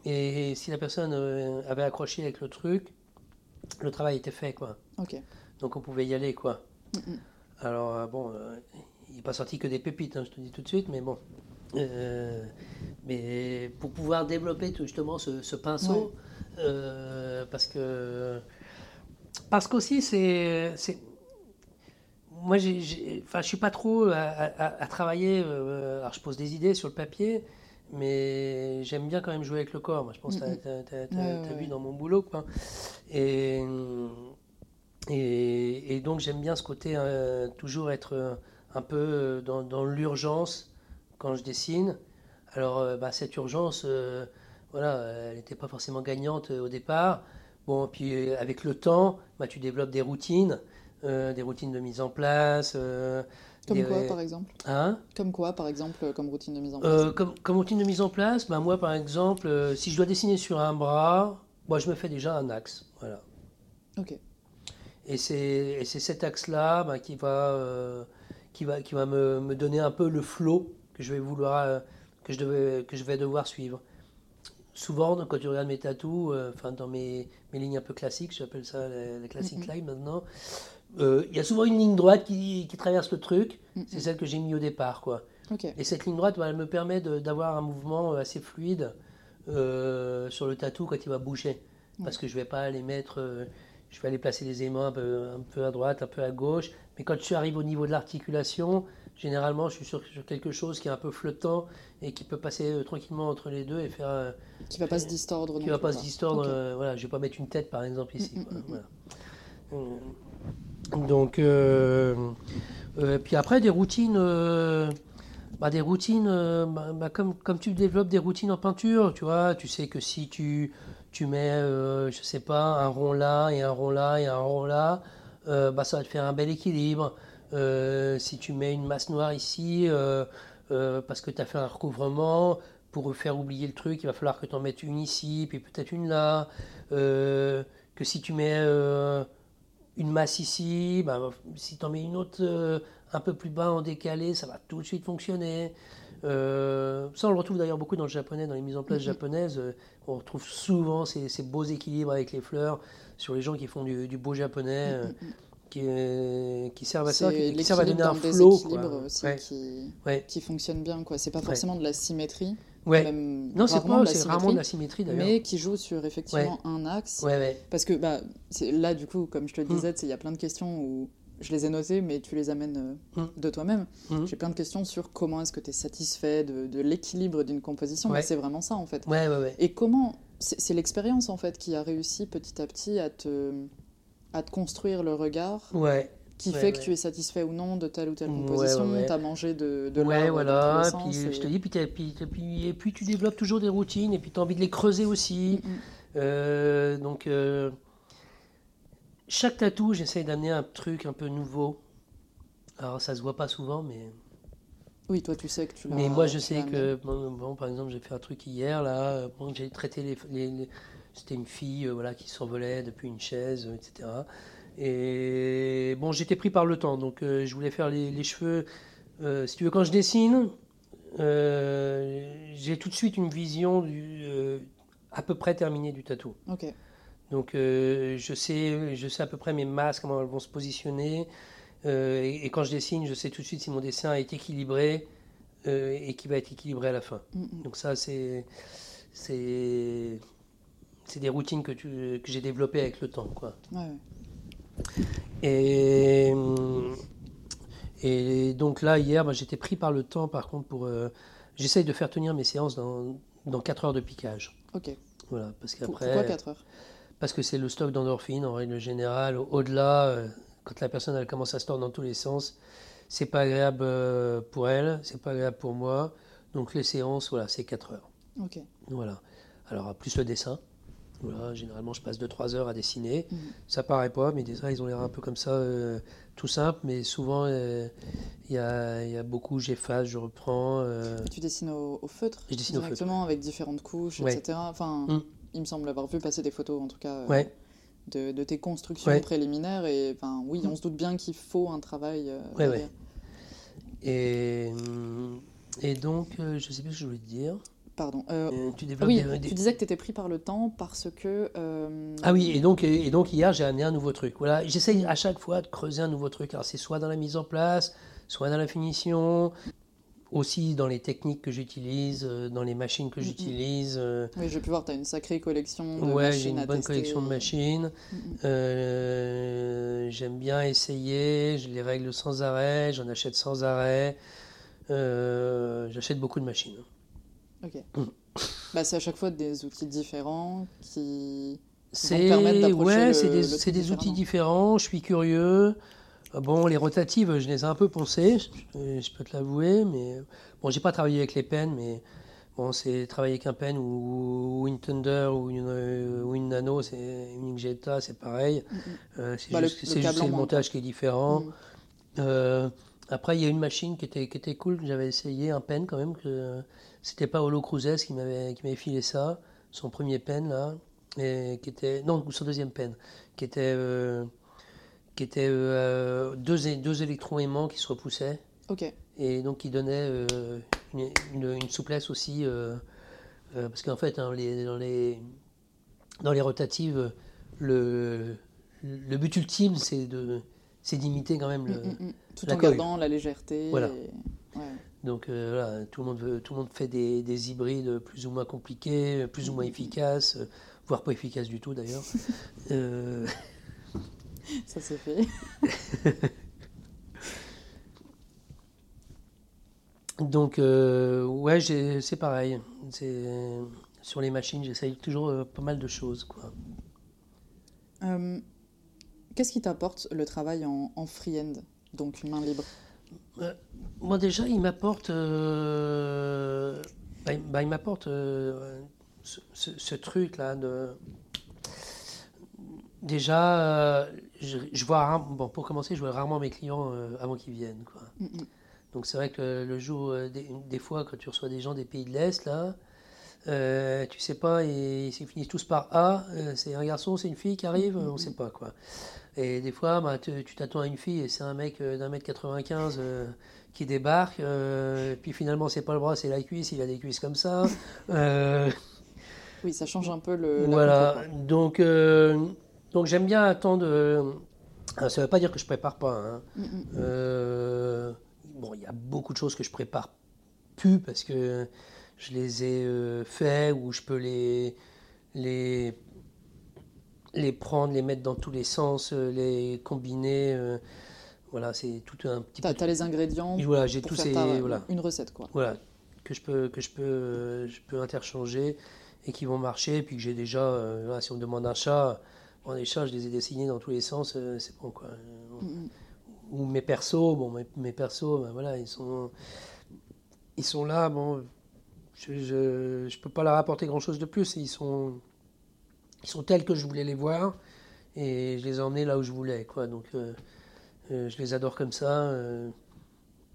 Et, si la personne euh, avait accroché avec le truc, le travail était fait quoi. Donc on pouvait y aller quoi. Mhm. Alors bon, il n'est pas sorti que des pépites, hein, je te dis tout de suite, mais bon. mais pour pouvoir développer justement ce, pinceau, euh, parce que parce qu'aussi c'est moi je suis pas trop à, travailler euh, alors je pose des idées sur le papier mais j'aime bien quand même jouer avec le corps. Moi je pense que tu as, vu dans mon boulot quoi. Et et, donc j'aime bien ce côté euh, toujours être un peu dans, dans l'urgence quand je dessine alors bah, cette urgence voilà, elle n'était pas forcément gagnante euh, au départ. Bon, puis euh, avec le temps, bah, tu développes des routines, euh, des routines de mise en place. comme quoi, par exemple? Hein? Comme quoi, par exemple, comme routine de mise en place? Comme, comme, routine de mise en place, bah, moi, par exemple, si je dois dessiner sur un bras, moi, je me fais déjà un axe. Voilà. Ok. Et c'est cet axe-là bah, qui va, qui va, qui va me, me, donner un peu le flow que je vais vouloir, que je, devais, que je vais devoir suivre. Souvent, quand tu regardes mes tatous, euh, enfin dans mes, mes, lignes un peu classiques, j'appelle ça les, classiques mm maintenant, euh, il y a souvent une ligne droite qui, qui traverse le truc. C'est celle que j'ai mis au départ, quoi. Et cette ligne droite, elle me permet d'avoir un mouvement euh, assez fluide sur le tatou quand il va bouger, parce que je vais pas aller mettre, je vais aller placer les aimants un peu, un peu à droite, un peu à gauche, mais quand tu arrives au niveau de l'articulation, généralement, je suis sur, quelque chose qui est un peu flottant et qui peut passer euh, tranquillement entre les deux et faire. Euh, qui va pas se distordre. Qui va pas se distordre. Euh, voilà, je vais pas mettre une tête par exemple ici. Donc, puis après des routines. Bah, des routines, bah, bah, comme, comme tu développes des routines en peinture, tu vois, tu sais que si tu, tu mets, je sais pas, un rond là et un rond là et un rond là, bah, ça va te faire un bel équilibre. Euh, si tu mets une masse noire ici, euh, euh, parce que tu as fait un recouvrement, pour faire oublier le truc, il va falloir que tu en mettes une ici, puis peut-être une là. que si tu mets une masse ici, ben, si tu en mets une autre un peu plus bas en décalé, ça va tout de suite fonctionner. Ça, on le retrouve d'ailleurs beaucoup dans le japonais, dans les mises en place mhm. japonaises. on retrouve souvent ces, beaux équilibres avec les fleurs sur les gens qui font du, beau japonais. Mhm, mhm qui, qui servent à ça, qui, servent à donner un flow. aussi qui, qui fonctionne bien. quoi. C'est pas forcément de la symétrie. Ouais. non, c'est pas, c'est rarement de la symétrie d'ailleurs. Mais qui joue sur effectivement un axe. Ouais, Parce que bah, là, du coup, comme je te le mm. disais, il y a plein de questions où je les ai notés, mais tu les amènes euh, mm. de toi-même. Mm. J'ai plein de questions sur comment est-ce que tu es satisfait de, l'équilibre d'une composition. C'est vraiment ça, en fait. Ouais, ouais, Et comment. C'est l'expérience, en fait, qui a réussi petit à petit à te, à te construire le regard. Ouais. Qui fait que tu es satisfait ou non de telle ou telle composition, tu as mangé de, de Ouais, voilà. puis, je te dis, puis, puis, et puis tu développes toujours des routines, et puis tu as envie de les creuser aussi. Mm, euh, donc. Euh, chaque tatou, j'essaye d'amener un truc un peu nouveau. Alors ça se voit pas souvent, mais. Oui, toi tu sais que tu l'as. Mais moi je sais que, bon, par exemple, j'ai fait un truc hier, là, j'ai traité les. C'était une fille euh, voilà, qui s'envolait depuis une chaise, etc. Et bon, j'étais pris par le temps, donc euh, je voulais faire les, cheveux. Euh, si tu veux, quand je dessine, j'ai tout de suite une vision du, à peu près terminée du tatou. Ok. Donc euh, je, sais, je sais à peu près mes masses, comment elles vont se positionner. Euh, et, quand je dessine, je sais tout de suite si mon dessin est équilibré euh, et qui va être équilibré à la fin. Mm. Donc ça, c'est, des routines que, tu, que j'ai développées avec le temps. Quoi. Et, et donc là, hier, bah, j'étais pris par le temps, par contre, pour... j'essaye de faire tenir mes séances dans, dans 4 heures de piquage. Ok. Voilà, parce qu'après... Pourquoi 4 heures? Parce que c'est le stock d'endorphine en règle générale. Au-delà, euh, quand la personne elle commence à se tordre dans tous les sens, c'est pas agréable euh, pour elle, c'est pas agréable pour moi. Donc les séances, voilà, c'est 4 heures. Ok. Voilà. Alors plus le dessin. Voilà, généralement, je passe 2-3 heures à dessiner. Mhm. Ça paraît pas, mais déjà, ils ont l'air un peu comme ça, euh, tout simple. Mais souvent, il y, a, y, a, beaucoup, j'efface, je reprends. Tu dessines au, feutre Je dessine directement au feutre. avec différentes couches, etc. Enfin, mm il me semble avoir vu passer des photos, en tout cas, euh, de, tes constructions préliminaires. Et enfin, oui, on se doute bien qu'il faut un travail. Euh, et, et donc, euh, je ne sais plus ce que je voulais te dire. Pardon. tu, oui, tu disais que tu étais pris par le temps parce que. Ah oui, et donc, et donc hier, j'ai amené un nouveau truc. Voilà, J'essaye à chaque fois de creuser un nouveau truc. Alors, c'est soit dans la mise en place, soit dans la finition, aussi dans les techniques que j'utilise, euh, dans les machines que j'utilise. Euh, oui, j'ai pu voir, tu as une sacrée collection de ouais, machines. j'ai une bonne collection de machines. Euh, j'aime bien essayer, je les règle sans arrêt, j'en achète sans arrêt. J'achète beaucoup de machines. Ok. Mm. bah, c'est à chaque fois des outils différents qui. C'est ouais, c'est des, des outils différents. Je suis curieux. Ah bon, les rotatives, je les ai un peu poncées, je, peux te l'avouer, mais bon, j'ai pas travaillé avec les peines, mais bon, c'est travailler avec un pen ou, une Thunder ou une, ou une Nano, c'est une Jetta, c'est pareil. Mm, mm. Euh, c'est bah, juste, le, montage qui est différent. Mm. Euh, après, il y a une machine qui était, qui était cool, j'avais essayé, un pen quand même, que c'était pas Holo Cruzes qui m'avait, qui m'avait filé ça, son premier pen là, et qui était, non, son deuxième pen, qui était. Qui étaient euh, deux, deux électrons aimants qui se repoussaient. Ok. Et donc qui donnaient euh, une, souplesse aussi. Euh, parce qu'en fait, hein, les, dans, les, dans les rotatives, le, le but ultime, c'est de c'est d'imiter quand même le, mm, mm, mm. tout en gardant la légèreté. Voilà. Donc voilà, tout le monde veut, tout le monde fait des, des, hybrides plus ou moins compliqués, plus ou moins efficaces, voire pas efficaces du tout d'ailleurs. <laughs> <laughs> Ça s'est fait. <laughs> Donc, euh, ouais, c'est pareil. Sur les machines, j'essaye toujours euh, pas mal de choses. quoi. Euh, qu'est-ce qui t'apporte le travail en, en free-end, donc main libre? Moi, déjà, il m'apporte. Bah, bah, il m'apporte ce, ce truc-là de Déjà, euh, je, vois bon, pour commencer, je vois rarement mes clients euh, avant qu'ils viennent. Quoi. Mm, mm. Donc c'est vrai que le jour, euh, des, fois, quand tu reçois des gens des pays de l'Est, là, tu sais pas, et ils finissent tous par A, c'est un garçon, c'est une fille qui arrive, mm, on sait pas quoi. Et des fois, bah, tu t'attends à une fille et c'est un mec d'un mètre 95 qui débarque, puis finalement c'est pas le bras, c'est la cuisse, il a des cuisses comme ça. oui, ça change un peu le. Voilà, donc donc j'aime bien attendre. Euh, ça ne veut pas dire que je prépare pas. Hein. Mm, mm. Euh, bon, il y a beaucoup de choses que je prépare plus parce que je les ai euh, fait ou je peux les, les, les prendre, les mettre dans tous les sens, les combiner. Voilà, c'est tout un petit peu. Tu as les ingrédients. Voilà, j'ai tous ces. Voilà. Une recette, quoi. Voilà, que je peux, que je peux, je peux interchanger et qui vont marcher. Et puis que j'ai déjà, euh, si on me demande un chat, les chats, je les ai dessinés dans tous les sens, euh, c'est bon, quoi. Ou mes persos, bon, mes, mes persos, ben, voilà, ils sont, ils sont là, bon. Je ne peux pas leur apporter grand-chose de plus. Ils sont, ils sont tels que je voulais les voir et je les ai emmenés là où je voulais. Quoi. Donc, euh, euh, je les adore comme ça. Euh,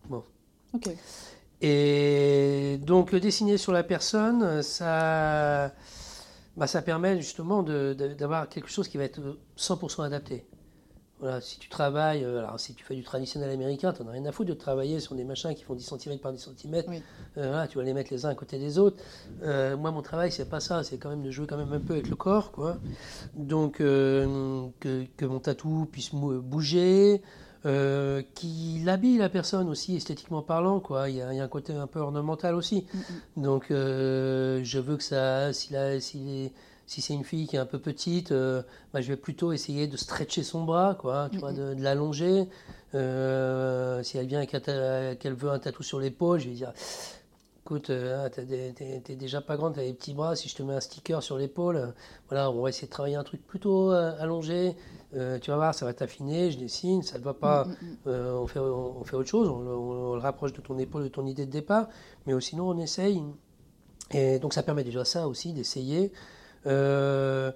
bon. Ok. Et donc, dessiner sur la personne, ça, bah, ça permet justement d'avoir quelque chose qui va être 100% adapté. Voilà, si tu travailles, alors si tu fais du traditionnel américain, tu n'en as rien à foutre de travailler sur des machins qui font 10 cm par 10 cm. voilà, tu vas les mettre les uns à côté des autres. moi, mon travail, c'est pas ça, c'est quand même de jouer quand même un peu avec le corps, quoi. Donc, que, que, mon tatou puisse bouger, euh, qui l'habille la personne aussi esthétiquement parlant quoi. Il y, a, un côté un peu ornemental aussi. Mm, mm. donc euh, je veux que ça si, si, si c'est une fille qui est un peu petite euh, bah, je vais plutôt essayer de stretcher son bras quoi tu vois, mm, de, l'allonger. Si elle vient et qu'elle veut un tatou sur l'épaule je vais dire écoute, ah, t'es déjà pas grande, t'as des petits bras, si je te mets un sticker sur l'épaule, voilà, on va essayer de travailler un truc plutôt allongé, euh, tu vas voir, ça va t'affiner, je dessine, ça ne va pas, mm, mm, mm. Euh, on, fait, on, fait, autre chose, on, le rapproche de ton épaule, de ton idée de départ, mais sinon on essaye. Et donc ça permet déjà ça aussi, d'essayer. Euh,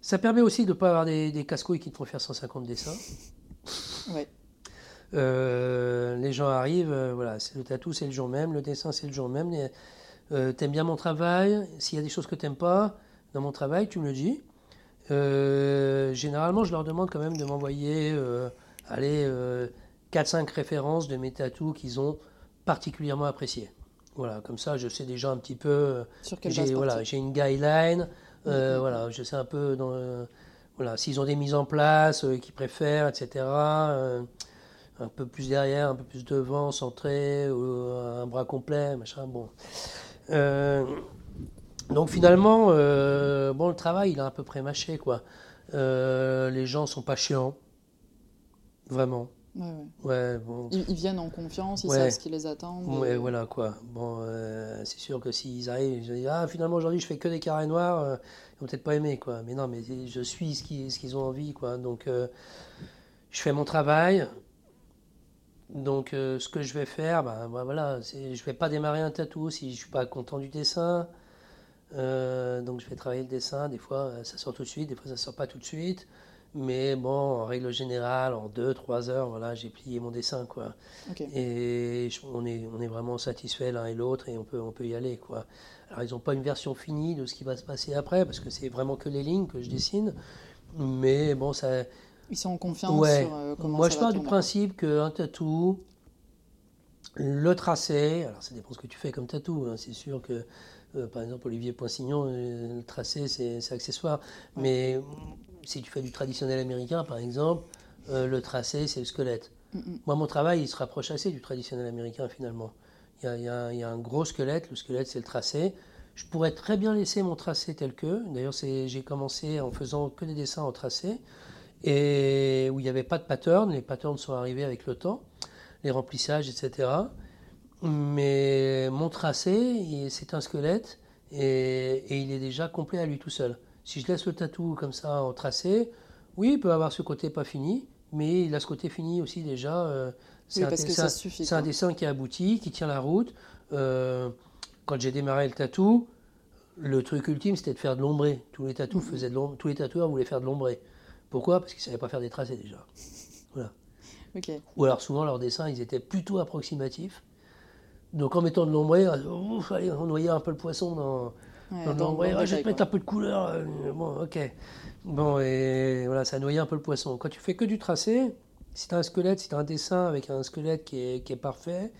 ça permet aussi de ne pas avoir des, des casse-couilles qui te font faire 150 dessins. Ouais. Les gens arrivent, voilà, le tatou c'est le jour même, le dessin c'est le jour même. t'aimes bien mon travail, s'il y a des choses que t'aimes pas dans mon travail, tu me le dis. Euh, généralement, je leur demande quand même de m'envoyer euh, allez, 4-5 euh, références de mes tatous qu'ils ont particulièrement appréciées. Voilà, comme ça, je sais déjà un petit peu. Sur quelle j'ai, voilà, j'ai une guideline. Voilà, je sais un peu dans, voilà, s'ils ont des mises en place qu'ils préfèrent, etc. un peu plus derrière, un peu plus devant, centré, un bras complet, machin. Bon. Donc finalement, euh, bon, le travail, il a à peu près mâché, quoi. Euh, les gens sont pas chiants, vraiment. Ouais, bon. ils, viennent en confiance, ils savent ce qui les attend. Ouais, voilà, quoi. Bon, euh, c'est sûr que s'ils arrivent, je dis, ah, finalement, aujourd'hui, je fais que des carrés noirs, ils vont peut-être pas aimer, quoi. Mais non, mais je suis ce qu'ils, ce qu'ils ont envie, quoi. Donc, je fais mon travail. Donc, ce que je vais faire, ben, ben voilà, je vais pas démarrer un tatou si je suis pas content du dessin. Euh, donc je vais travailler le dessin, des fois euh, ça sort tout de suite, des fois ça sort pas tout de suite. Mais bon, en règle générale, en 2-3 heures, voilà, j'ai plié mon dessin. Quoi. Et on est, on est vraiment satisfait l'un et l'autre et on peut, on peut y aller. Quoi. Alors ils n'ont pas une version finie de ce qui va se passer après, parce que c'est vraiment que les lignes que je dessine. Mais bon, ça... Ils sont en confiance sur euh, comment Moi, je pars du principe qu'un tatou, le tracé, alors ça dépend ce que tu fais comme tatou, hein, c'est sûr que euh, par exemple, Olivier Poinsignon, euh, le tracé, c'est accessoire. Mais si tu fais du traditionnel américain, par exemple, euh, le tracé, c'est le squelette. Moi, mon travail, il se rapproche assez du traditionnel américain, finalement. Il y a, un gros squelette, le squelette, c'est le tracé. Je pourrais très bien laisser mon tracé tel que. D'ailleurs, j'ai commencé en faisant que des dessins en tracé, et où il n'y avait pas de pattern. Les patterns sont arrivés avec le temps, les remplissages, etc. Mais mon tracé, c'est un squelette et, il est déjà complet à lui tout seul. Si je laisse le tatou comme ça en tracé, oui, il peut avoir ce côté pas fini, mais il a ce côté fini aussi déjà. Euh, c'est un, un, dessin qui est abouti, qui tient la route. Euh, quand j'ai démarré le tatou, le truc ultime, c'était de faire de l'ombré. Tous les tatous faisaient de tous les tatoueurs voulaient faire de l'ombré. Pourquoi? Parce qu'ils ne savaient pas faire des tracés déjà. Voilà. Ou alors souvent leurs dessins, ils étaient plutôt approximatifs. Donc en mettant de l'ombré, on noyait un peu le poisson dans, l'ombré. Ah, je vais te mettre un peu de couleur. Euh, bon, ok. Bon, et voilà, ça noyait un peu le poisson. Quand tu fais que du tracé, si tu as un squelette, si tu as un dessin avec un squelette qui est, qui est parfait,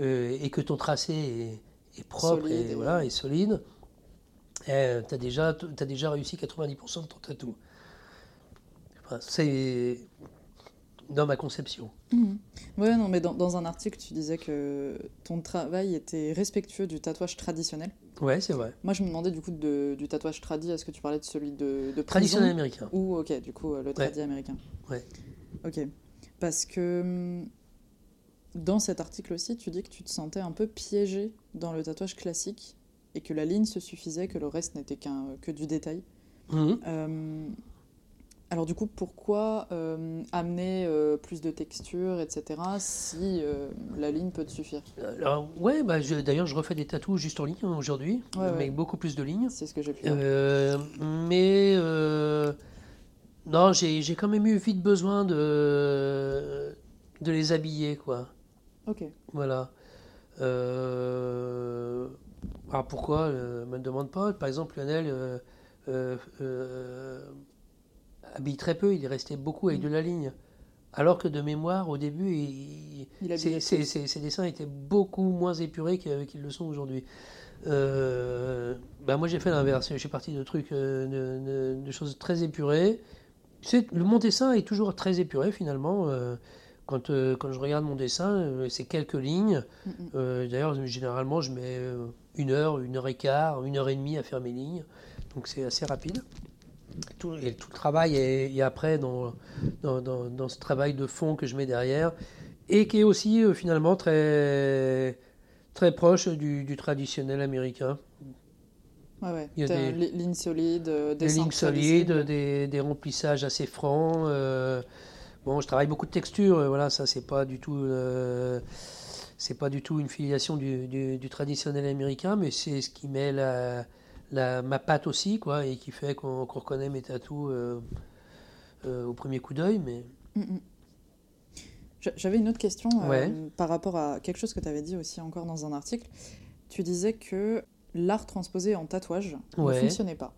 euh, et que ton tracé est, propre et, voilà, est solide, tu as, déjà, as déjà réussi 90% de ton tatou. C'est dans ma conception. Mmh. Ouais, non, mais dans, un article, tu disais que ton travail était respectueux du tatouage traditionnel. Ouais, c'est vrai. Moi, je me demandais du coup de, du tatouage tradi, est-ce que tu parlais de celui de, de Traditionnel américain. Ou, ok, du coup, le tradi américain. Ouais. Ok. Parce que hum, dans cet article aussi, tu dis que tu te sentais un peu piégé dans le tatouage classique et que la ligne se suffisait, que le reste n'était qu'un que du détail. Mhm. Euh, alors du coup, pourquoi euh, amener euh, plus de texture, etc., si la ligne peut te suffire? Alors ouais, bah, d'ailleurs je refais des tatous juste en ligne hein, aujourd'hui, avec beaucoup plus de lignes. C'est ce que j'ai pu mais non, j'ai quand même eu vite besoin de, de les habiller, quoi. Ok. Voilà. Euh... Alors pourquoi? Euh, Me demande pas. Par exemple, Lionel euh, euh, habille très peu. Il est resté beaucoup avec mm. de la ligne. Alors que de mémoire, au début, il, ses, dessins étaient beaucoup moins épurés qu'ils le sont aujourd'hui. bah moi, j'ai fait l'inverse. Je suis parti de trucs, de, de, choses très épurées. Mon dessin est toujours très épuré finalement. Quand, euh, quand, je regarde mon dessin, euh, c'est quelques lignes. Euh, d'ailleurs, généralement, je mets une heure, une heure et quart, une heure et demie à faire mes lignes. Donc c'est assez rapide. Tout, et tout le travail est, après dans, dans, dans, ce travail de fond que je mets derrière et qui est aussi finalement très, très proche du, du traditionnel américain. Ouais, ouais. Il y a des lignes solides, des, des lignes solides, des, des, remplissages assez francs. Bon, je travaille beaucoup de textures, euh, voilà, ça c'est pas du tout, euh, c'est pas du tout une filiation du, traditionnel américain, mais c'est ce qui met la, ma patte aussi, quoi, et qui fait qu'on reconnaît mes tatous euh, au premier coup d'œil, mais. Mm, mm. J'avais une autre question par rapport à quelque chose que tu avais dit aussi encore dans un article. Tu disais que l'art transposé en tatouage ne fonctionnait pas.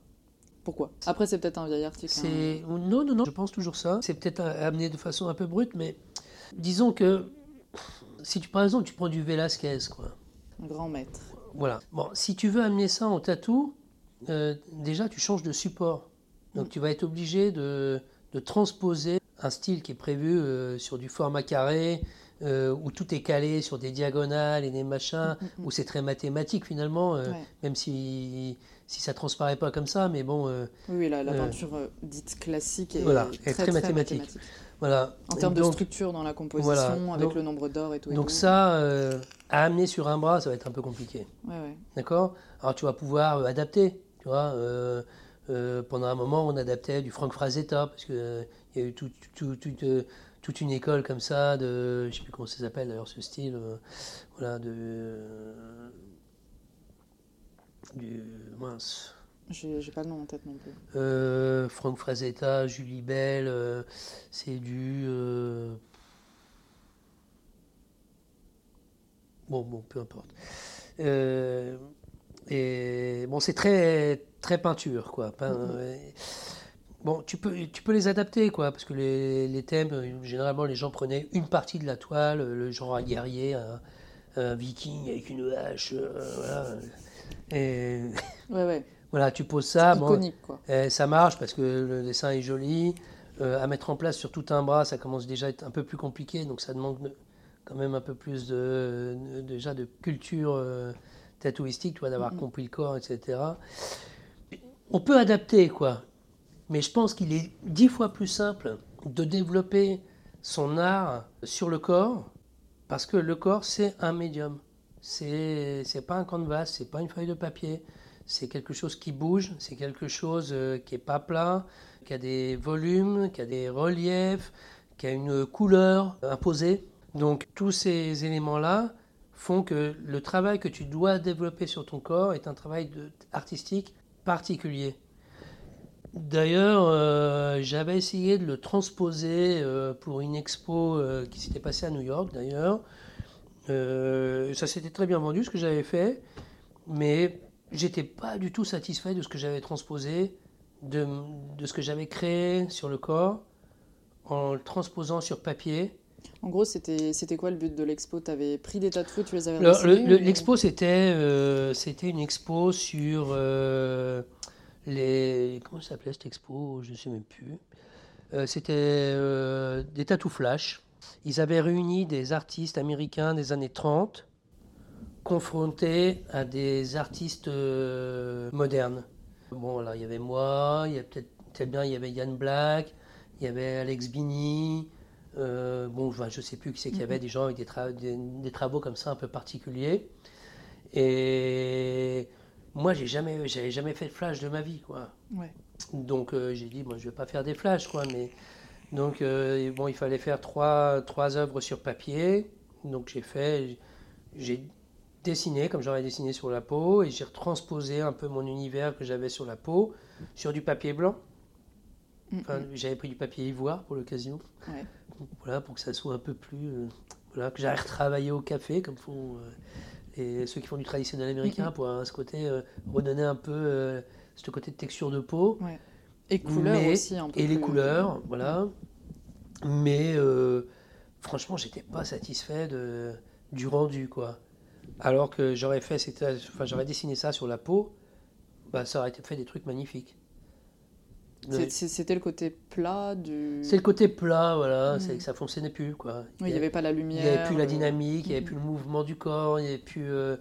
Pourquoi? Après, c'est peut-être un vieil article. Hein. Non, non, non, je pense toujours ça. C'est peut-être amené de façon un peu brute, mais disons que si tu, par exemple, tu prends du Velasquez, quoi. Un grand maître. Voilà. Bon, si tu veux amener ça en tatou, euh, déjà, tu changes de support. Donc, mm. tu vas être obligé de, de, transposer un style qui est prévu euh, sur du format carré, euh, où tout est calé sur des diagonales et des machins, mm, mm, où c'est très mathématique finalement, même si si ça transparaît pas comme ça, mais bon. Euh, oui, la, la peinture dite classique est, voilà, très, très, mathématique. Voilà. En termes de structure dans la composition, avec le nombre d'or et tout. Donc ça, à amener sur un bras, ça va être un peu compliqué. Ouais, ouais. D'accord? Alors tu vas pouvoir adapter, tu vois. pendant un moment, on adaptait du Frank Frazetta, parce qu'il y a eu tout, tout, toute une école comme ça, de, je ne sais plus comment ça s'appelle d'ailleurs ce style, voilà, de du mince. J'ai pas le nom en tête non plus. Euh, Franck Frazetta, Julie Bell, euh, c'est du. Euh, bon, bon, peu importe. Et bon, c'est très, très peinture, quoi. Mm-hmm. Bon, tu peux, tu peux les adapter, quoi, parce que les, les, thèmes, généralement, les gens prenaient une partie de la toile, le genre guerrier, un, un viking avec une hache, voilà. Et ouais, ouais. <laughs> voilà, tu poses ça. Iconique, quoi. Et ça marche parce que le dessin est joli. Euh, à mettre en place sur tout un bras, ça commence déjà à être un peu plus compliqué, donc ça demande quand même un peu plus de, déjà de culture euh, tatouistique, tu vois, d'avoir compris le corps, etc. On peut adapter, quoi. Mais je pense qu'il est dix fois plus simple de développer son art sur le corps, parce que le corps, c'est un médium. C'est n'est pas un canvas, c'est pas une feuille de papier, c'est quelque chose qui bouge, c'est quelque chose euh, qui est pas plat, qui a des volumes, qui a des reliefs, qui a une couleur imposée. Donc tous ces éléments-là font que le travail que tu dois développer sur ton corps est un travail artistique particulier. D'ailleurs, euh, j'avais essayé de le transposer euh, pour une expo qui s'était passée à New York, d'ailleurs. Euh, ça s'était très bien vendu ce que j'avais fait, mais j'étais pas du tout satisfait de ce que j'avais transposé, de, de, ce que j'avais créé sur le corps, en le transposant sur papier. En gros, c'était quoi le but de l'expo? Tu avais pris des tatouages, tu les avais L'expo, c'était euh, c'était une expo sur euh, les... Comment ça s'appelait cette expo? Je ne sais même plus. c'était des tatous flash. Ils avaient réuni des artistes américains des années 30 confrontés à des artistes euh, modernes. Bon, là, il y avait moi, il y a peut-être bien, il y avait Yann Black, il y avait Alex Bini, bon, je je sais plus qui c'est qu'il y avait, des gens avec des, des, travaux comme ça un peu particuliers. Et moi, j'ai jamais, j'avais jamais fait de flash de ma vie, quoi. Donc j'ai dit, moi, je vais pas faire des flashs, quoi, mais donc bon, il fallait faire trois, trois œuvres sur papier. Donc j'ai fait, j'ai dessiné comme j'aurais dessiné sur la peau et j'ai retransposé un peu mon univers que j'avais sur la peau sur du papier blanc. Enfin, j'avais pris du papier ivoire pour l'occasion. Voilà, pour que ça soit un peu plus. Euh, voilà, que j'aille retravailler au café, comme font euh, ceux qui font du traditionnel américain, pour à ce côté euh, redonner un peu ce côté de texture de peau. Et couleurs aussi, un peu Et les couleurs, voilà. Mais franchement, j'étais pas satisfait de, du rendu, quoi. Alors que j'aurais fait, enfin, j'aurais dessiné ça sur la peau, bah, ça aurait été fait des trucs magnifiques. C'était le côté plat du. C'est le côté plat, voilà. Hmm. C'est que ça fonctionnait plus, quoi. il n'y avait pas la lumière. Il n'y avait plus la dynamique, il n'y avait hmm. plus le mouvement du corps, il n'y avait plus, euh,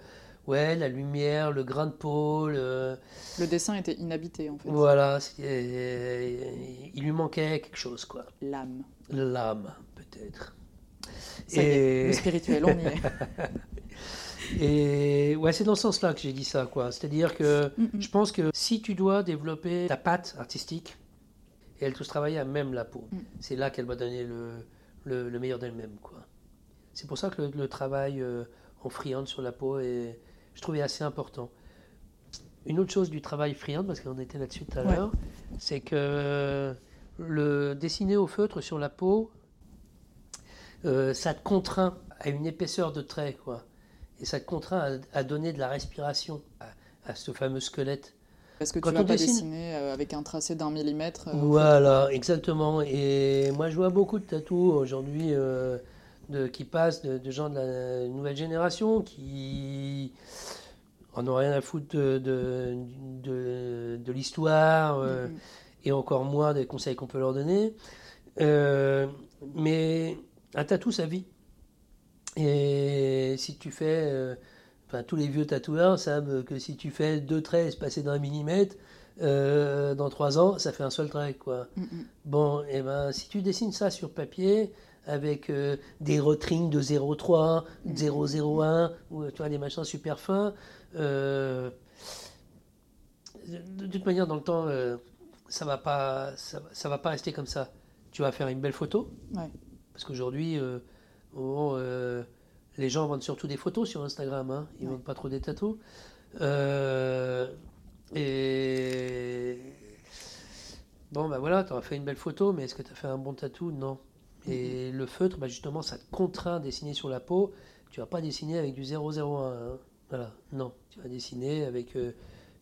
ouais, la lumière, le grain de peau. Le, dessin était inhabité, en fait. Voilà, il lui manquait quelque chose, quoi. L'âme. L'âme, peut-être. Et... le spirituel, on y est. <laughs> Et ouais, c'est dans ce sens-là que j'ai dit ça, quoi. C'est-à-dire que je pense que si tu dois développer ta patte artistique, et elle tous travailler à même la peau, mm. c'est là qu'elle va donner le, le, meilleur d'elle-même, quoi. C'est pour ça que le, travail euh, en freehand sur la peau est, je trouvais assez important. Une autre chose du travail freehand, parce qu'on était là-dessus tout à l'heure, c'est que le dessiner au feutre sur la peau, euh, ça te contraint à une épaisseur de trait, quoi et ça te contraint à, donner de la respiration à, ce fameux squelette. Parce que tu ne vas pas dessiner euh, avec un tracé d'un millimètre. Euh, voilà, exactement. Et moi, je vois beaucoup de tatous aujourd'hui euh, qui passent de, gens de la nouvelle génération qui en ont rien à foutre de, de, l'histoire et encore moins des conseils qu'on peut leur donner. mais un tatou, ça vit. Et si tu fais, euh, enfin tous les vieux tatoueurs savent que si tu fais deux traits espacés d'un millimètre, euh, dans trois ans, ça fait un seul trait, quoi. Mm, mm. Bon, et eh ben si tu dessines ça sur papier avec euh, des rotrings de 0,3, 0,01, ou tu vois des machins super fins, de, toute manière dans le temps, ça va pas, ça, va pas rester comme ça. Tu vas faire une belle photo, parce qu'aujourd'hui euh, les gens vendent surtout des photos sur Instagram, hein. ils ne vendent pas trop des tatous. Euh, et bon, ben voilà, tu as fait une belle photo, mais est-ce que tu as fait un bon tatou? Non. Et le feutre, bah justement, ça te contraint à dessiner sur la peau. Tu vas pas dessiner avec du 001. Hein. Voilà, non. Tu vas dessiner avec euh,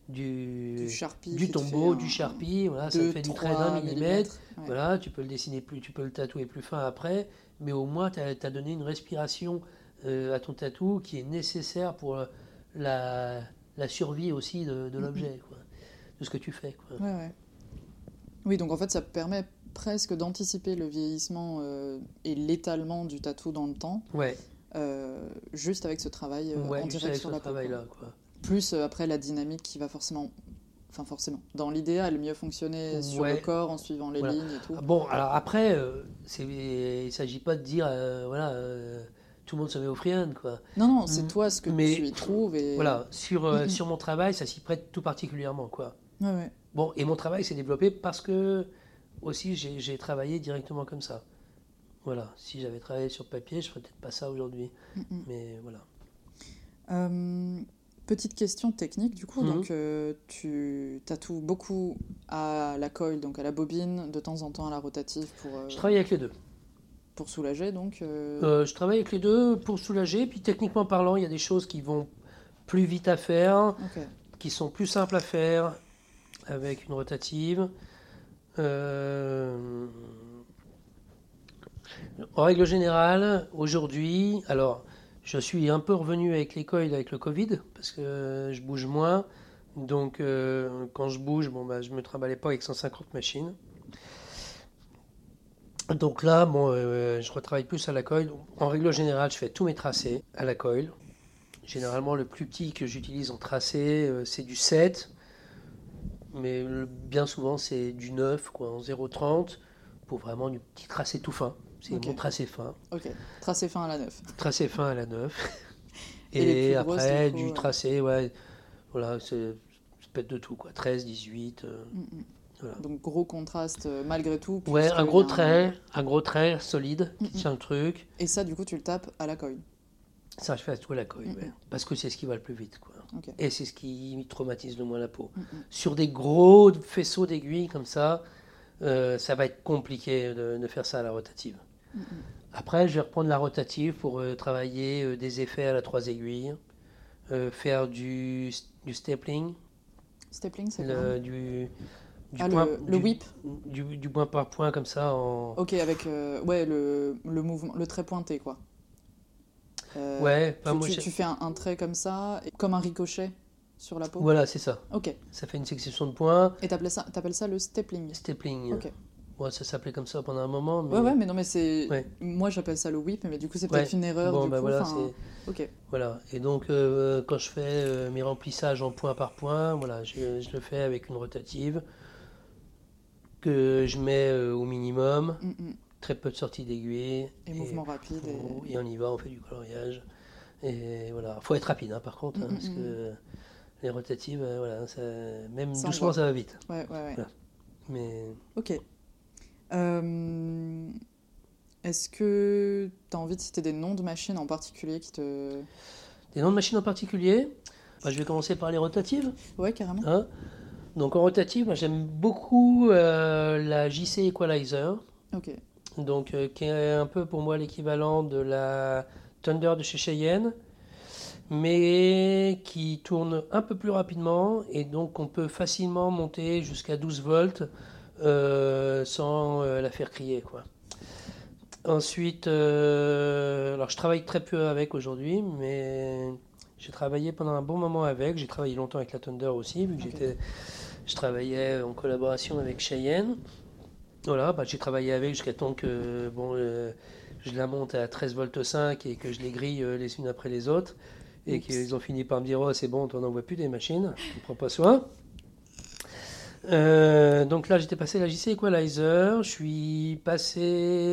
du, du, tombeau, du charpie. Voilà, ça fait du trait d'un millimètre. Voilà, tu peux le dessiner plus, tu peux le tatouer plus fin après mais au moins tu as, donné une respiration euh, à ton tatou qui est nécessaire pour la, survie aussi de, l'objet, de ce que tu fais. Quoi. Oui, donc en fait ça permet presque d'anticiper le vieillissement euh, et l'étalement du tatou dans le temps. Ouais. Euh, juste avec ce travail en direct sur la peau. Plus après la dynamique qui va forcément Enfin, forcément. Dans l'idéal, mieux fonctionner sur le corps en suivant les lignes et tout. Bon, alors après, euh, il ne s'agit pas de dire, euh, voilà, euh, tout le monde se met au freehand, quoi. Non, non, c'est mm. toi ce que Mais, tu y trouves. Et... Voilà, sur, <laughs> sur mon travail, ça s'y prête tout particulièrement, quoi. Bon, et mon travail s'est développé parce que, aussi, j'ai travaillé directement comme ça. Voilà, si j'avais travaillé sur papier, je ferais peut-être pas ça aujourd'hui. Mais voilà. Petite question technique du coup, mhm. donc euh, tu tatoues beaucoup à la coil, donc à la bobine, de temps en temps à la rotative pour. Euh, je travaille avec les deux. Pour soulager donc. Euh, je travaille avec les deux pour soulager, puis techniquement parlant, il y a des choses qui vont plus vite à faire, qui sont plus simples à faire avec une rotative. En règle générale, aujourd'hui, alors je suis un peu revenu avec l'école avec le Covid, parce que je bouge moins. Donc, euh, quand je bouge, bon, bah, je me trimballais pas avec 150 machines. Donc là, euh, je retravaille plus à la coil. En règle générale, je fais tous mes tracés à la coil. Généralement, le plus petit que j'utilise en tracé, euh, c'est du 7. Mais bien souvent, c'est du 9, quoi, en 0,30. pour vraiment du petit tracé tout fin. C'est Ok. mon tracé fin. Ok, tracé fin à la neuf. Tracé fin à la 9. <laughs> Et grosses, après, du tracé, ouais. Voilà, c'est être de tout, quoi. 13, 18. euh, Mm, mm. Voilà. Donc gros contraste euh, malgré tout. Ouais, un gros trait, un gros trait solide qui tient le truc. Et ça, du coup, tu le tapes à la coille. Ça, je fais à tout à la coille, Mm, ouais. Parce que c'est ce qui va le plus vite, quoi. Ok. Et c'est ce qui traumatise le moins la peau. Sur des gros faisceaux d'aiguilles comme ça, euh, ça va être compliqué de, de faire ça à la rotative. Après, je vais reprendre la rotative pour euh, travailler euh, des effets à la trois aiguilles, euh, faire du, du stapling, Stapling, c'est quoi? du, du Ah, point, le, le du- whip? du, du point par point comme ça en... Ok, avec ouais, le, le mouvement, le trait pointé, quoi. Ouais, tu, enfin, moi, tu- tu fais un, un trait comme ça, comme un ricochet sur la peau? voilà, c'est ça. Ok. Ça fait une succession de points, Et t'appelles ça, t'appelles ça le stapling? stapling. Ok. Bon, ça s'appelait comme ça pendant un moment, mais Ouais, ouais, mais non, mais c'est. Ouais. Moi, j'appelle ça le whip, mais du coup, c'est Ouais. peut-être une erreur. bon, du bah coup, voilà, Ok. voilà. Et donc, euh, quand je fais euh, mes remplissages en point par point, voilà, je, je le fais avec une rotative que je mets euh, au minimum, Mm, mm. très peu de sorties d'aiguille. Et mouvement rapide. Et... et on y va, on fait du coloriage. Et voilà, faut être rapide hein, par contre, hein, Mm, parce que les rotatives, voilà, ça- même Ça doucement ça va vite. Ouais, ouais, ouais. Voilà. Mais Ok. Euh, Est-ce que tu as envie de citer des noms de machines en particulier qui te. des noms de machines en particulier, bah, je vais commencer par les rotatives. Ouais, carrément. hein. Donc en rotative, moi, j'aime beaucoup euh, la JC Equalizer, Ok. donc euh, qui est un peu pour moi l'équivalent de la Thunder de chez Cheyenne, mais qui tourne un peu plus rapidement et donc on peut facilement monter jusqu'à 12 volts euh, sans euh, la faire crier quoi. Ensuite, euh, alors je travaille très peu avec aujourd'hui, mais j'ai travaillé pendant un bon moment avec. J'ai travaillé longtemps avec la Thunder aussi, vu que j'étais, je travaillais en collaboration avec Cheyenne. Voilà, bah, j'ai travaillé avec jusqu'à temps que bon, euh, je la monte à 13 volts 5 et que je les grille euh, les unes après les autres. Et qu'ils ont fini par me dire Oh, c'est bon, on n'en voit plus des machines, on prend pas soin. Euh, donc là, j'étais passé à la JC Equalizer. Je suis passé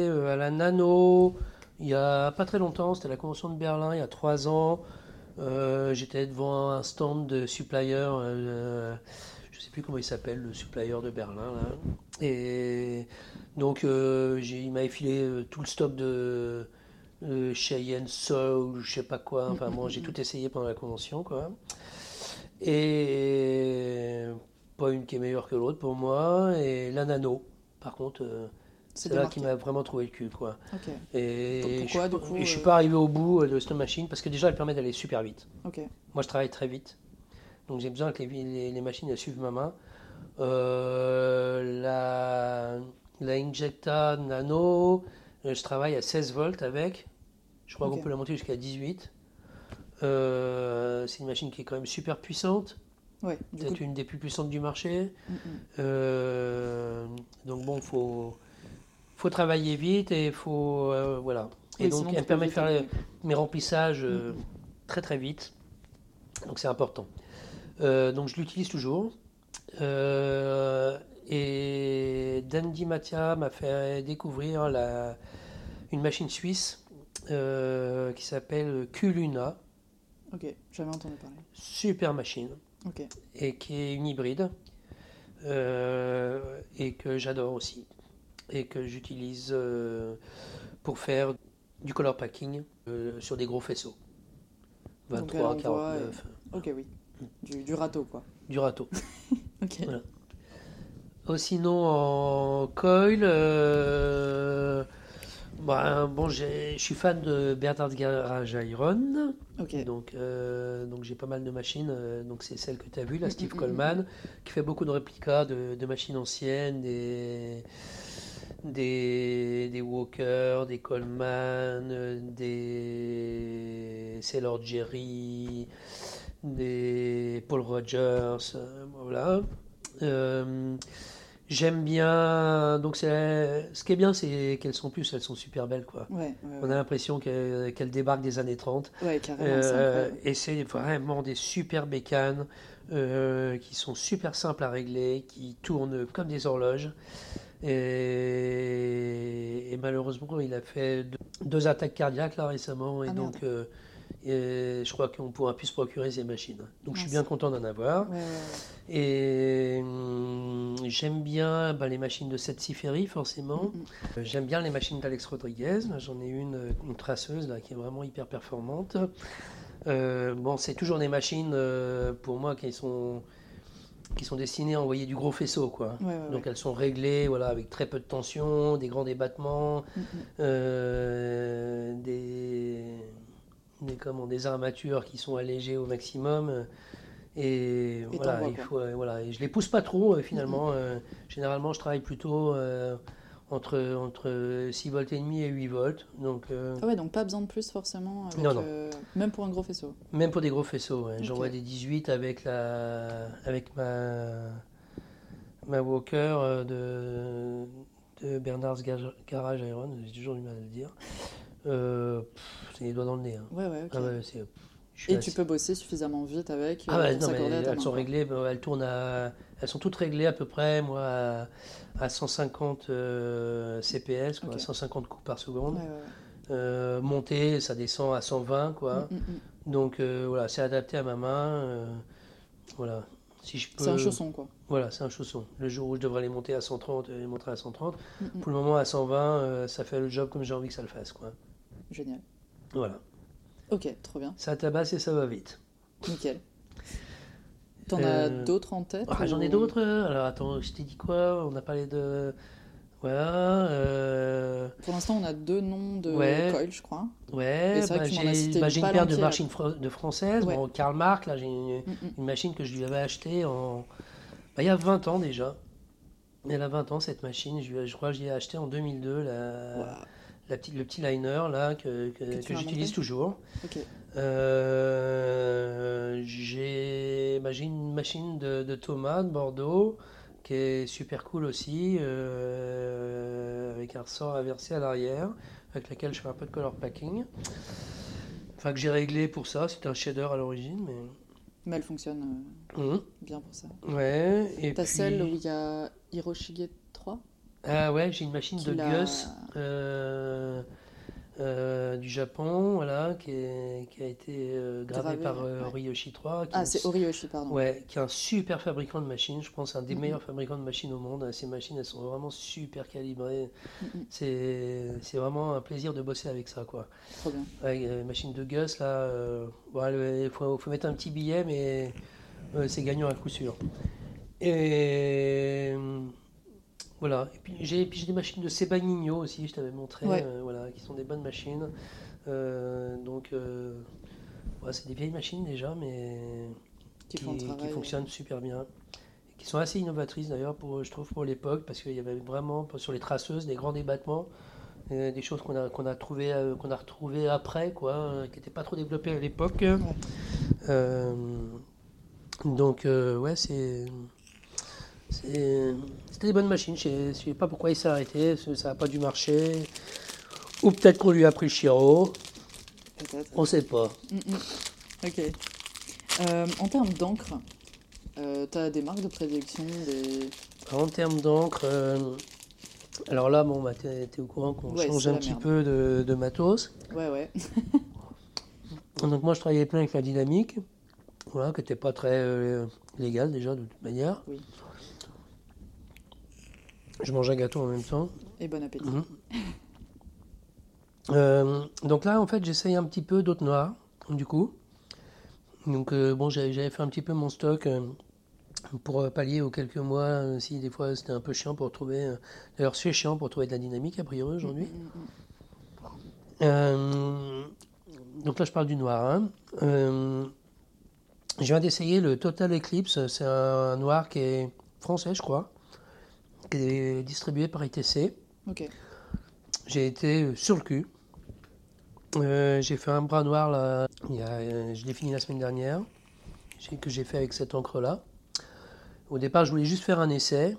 euh, à la Nano il y a pas très longtemps. C'était la convention de Berlin il y a trois ans. Euh, j'étais devant un stand de supplier. euh, je sais plus comment il s'appelle, le supplier de Berlin. Et donc, il m'avait filé tout le stock de Cheyenne Soul, je sais pas quoi. Enfin bon, j'ai tout essayé pendant la convention, quoi. Et pas une qui est meilleure que l'autre pour moi. Et la Nano, par contre, euh, C'est là qui m'a vraiment trouvé le cul, quoi. Et Donc je pourquoi, du pas- coup, et je suis euh, pas arrivé au bout euh, de cette machine parce que déjà, elle permet d'aller super vite. Moi, je travaille très vite. Donc, j'ai besoin que les, les- les machines elles suivent ma main. Euh, la, la Injecta Nano, je travaille à 16 volts avec. Je crois qu'on peut la monter jusqu'à 18. Euh, c'est une machine qui est quand même super puissante. Ouais. Peut-être une des plus puissantes du marché. Mm, mm. Euh, donc bon, faut faut travailler vite et faut euh, voilà. Et donc elle permet de faire les- mes remplissages euh, très très vite. Donc c'est important. Donc je l'utilise toujours. Et Dandy Matia m'a fait découvrir la, une machine suisse qui s'appelle Q-Luna. Ok. Jamais entendu parler. Super machine Et qui est une hybride euh, et que j'adore aussi et que j'utilise euh, pour faire du color packing euh, sur des gros faisceaux. Donc, 23, elle envoie, 49, Ok, oui. Du, du râteau, quoi. du râteau. <laughs> Ok. Voilà. Oh, sinon en coil, bah, bon, je suis fan de Bernard Garage Iron. Donc, euh, donc j'ai pas mal de machines. euh, donc c'est celle que tu as vue, la Mm, Steve mm, mm, Coleman, qui fait beaucoup de réplicas de, de machines anciennes, des, des, des Walker, des Coleman, euh, des Sailor Jerry, des Paul Rogers, voilà. Euh, J'aime bien. Donc ce qui est bien, c'est qu'elles sont plus, elles sont super belles quoi. Ouais, ouais, On a l'impression qu'elles débarquent des années 30. Ouais, carrément, c'est Euh, et c'est vraiment des super bécanes euh, qui sont super simples à régler, qui tournent comme des horloges. Et, malheureusement, il a fait deux, attaques cardiaques là récemment. Et ah, donc, et je crois qu'on pourra plus se procurer ces machines. Donc je suis bien content d'en avoir. Et hum, j'aime bien bah, les machines de Seth Ferry, forcément. Euh, j'aime bien les machines d'Alex Rodriguez. J'en ai une, une traceuse là, qui est vraiment hyper performante. Euh, bon, c'est toujours des machines euh, pour moi qui sont qui sont destinées à envoyer du gros faisceau, quoi. Donc elles sont réglées, voilà, avec très peu de tension, des grands débattements, des des, comment, des armatures qui sont allégées au maximum. Et, voilà, il faut, voilà, et je les pousse pas trop euh, finalement. Euh, généralement, je travaille plutôt euh, entre, entre 6 volts et demi et 8 volts. Donc, ah ouais, donc pas besoin de plus forcément. non, non. même pour un gros faisceau. Même pour des gros faisceaux. J'envoie des 18 avec, la, avec ma, ma Walker de, de Bernard's Garage Iron. J'ai toujours du mal à le dire. Euh, c'est les doigts dans le nez. Hein. Ouais, ouais, ah et tu peux bosser suffisamment vite avec. Ah ouais, non, mais elles sont réglées, elles tournent à, elles sont toutes réglées à peu près, moi, à, 150 euh, CPS, quoi, 150 coups par seconde. Euh, monter, ça descend à 120, quoi. Mm, mm, mm. Donc voilà, c'est adapté à ma main. voilà. Si je peux... C'est un chausson, quoi. Voilà, c'est un chausson. Le jour où je devrais les monter à 130, les monter à 130. Pour le moment, à 120, ça fait le job comme j'ai envie que ça le fasse, quoi. Génial. Voilà. Ok, trop bien. Ça tabasse et ça va vite. Nickel. T'en as euh, d'autres en tête ah, J'en ai d'autres. Alors attends, je t'ai dit quoi? On a parlé de. Voilà. Euh, Pour l'instant, on a deux noms de coils, je crois. Ouais, bah, j'ai bah, une paire de machines de françaises. Bon, Karl Marx, là, j'ai une, mm, mm. machine que je lui avais achetée en... Bah, il y a 20 ans déjà. Elle a 20 ans, cette machine. Je, je crois que je l'ai achetée en 2002. La le petit liner là que, j'utilise toujours. Euh, j'ai une machine de, Thomas de Bordeaux qui est super cool aussi, euh, avec un ressort inversé à l'arrière, avec laquelle je fais un peu de color packing. Enfin, que j'ai réglé pour ça, c'était un shader à l'origine, mais. Mais elle fonctionne euh, mmh. bien pour ça. Ouais. Et T'as celle où il y a Hiroshige ah ouais, j'ai une machine de Gus euh, euh, du Japon, voilà, qui, qui a été euh, gravée par Oriyoshi 3. Ah, c'est Oriyoshi, pardon. Ouais, qui est un super fabricant de machines. Je pense un des meilleurs fabricants de machines au monde. Ces machines, elles sont vraiment super calibrées. C'est vraiment un plaisir de bosser avec ça, quoi. Trop bien. Ouais, machine de Gus, là, il faut, faut, mettre un petit billet, mais c'est gagnant à coup sûr. Et voilà, et puis j'ai des machines de Sebagnino aussi, je t'avais montré, euh, voilà, qui sont des bonnes machines. Euh, donc, euh, c'est des vieilles machines déjà, mais qui, fonctionnent super bien. qui sont assez innovatrices d'ailleurs, pour, je trouve, pour l'époque, parce qu'il y avait vraiment sur les traceuses des grands débattements, des choses qu'on a, qu'on a, trouvé, qu'on a retrouvées après, quoi, qui n'étaient pas trop développées à l'époque. donc, ouais, c'est. C'était des bonnes machines. Je ne sais pas pourquoi il s'est arrêté. Ça n'a pas dû marcher. Ou peut-être qu'on lui a pris le chiro. On ne sait pas. Mm, mm. Ok. Euh, en termes d'encre, euh, tu as des marques de prédilection des... En termes d'encre, euh, alors là, bon, bah, tu es, au courant qu'on change un petit peu de, de, matos. Ouais, ouais. <laughs> Donc moi, je travaillais plein avec la dynamique, voilà, qui n'était pas très légal déjà, de toute manière. Oui. Je mange un gâteau en même temps. Et bon appétit. Mhm. Euh, donc là, en fait, j'essaye un petit peu d'autres noirs, du coup. Donc, euh, bon, j'avais fait un petit peu mon stock euh, pour pallier aux quelques mois, si des fois c'était un peu chiant pour trouver. D'ailleurs, c'est chiant pour trouver de la dynamique, a priori, aujourd'hui. Mm, mm, mm. donc là, je parle du noir. Hein. je viens d'essayer le Total Eclipse. C'est un noir qui est français, je crois qui est distribué par ITC. J'ai été sur le cul. Euh, j'ai fait un bras noir, là, il y a, je l'ai fini la semaine dernière, que j'ai fait avec cette encre-là. Au départ, je voulais juste faire un essai.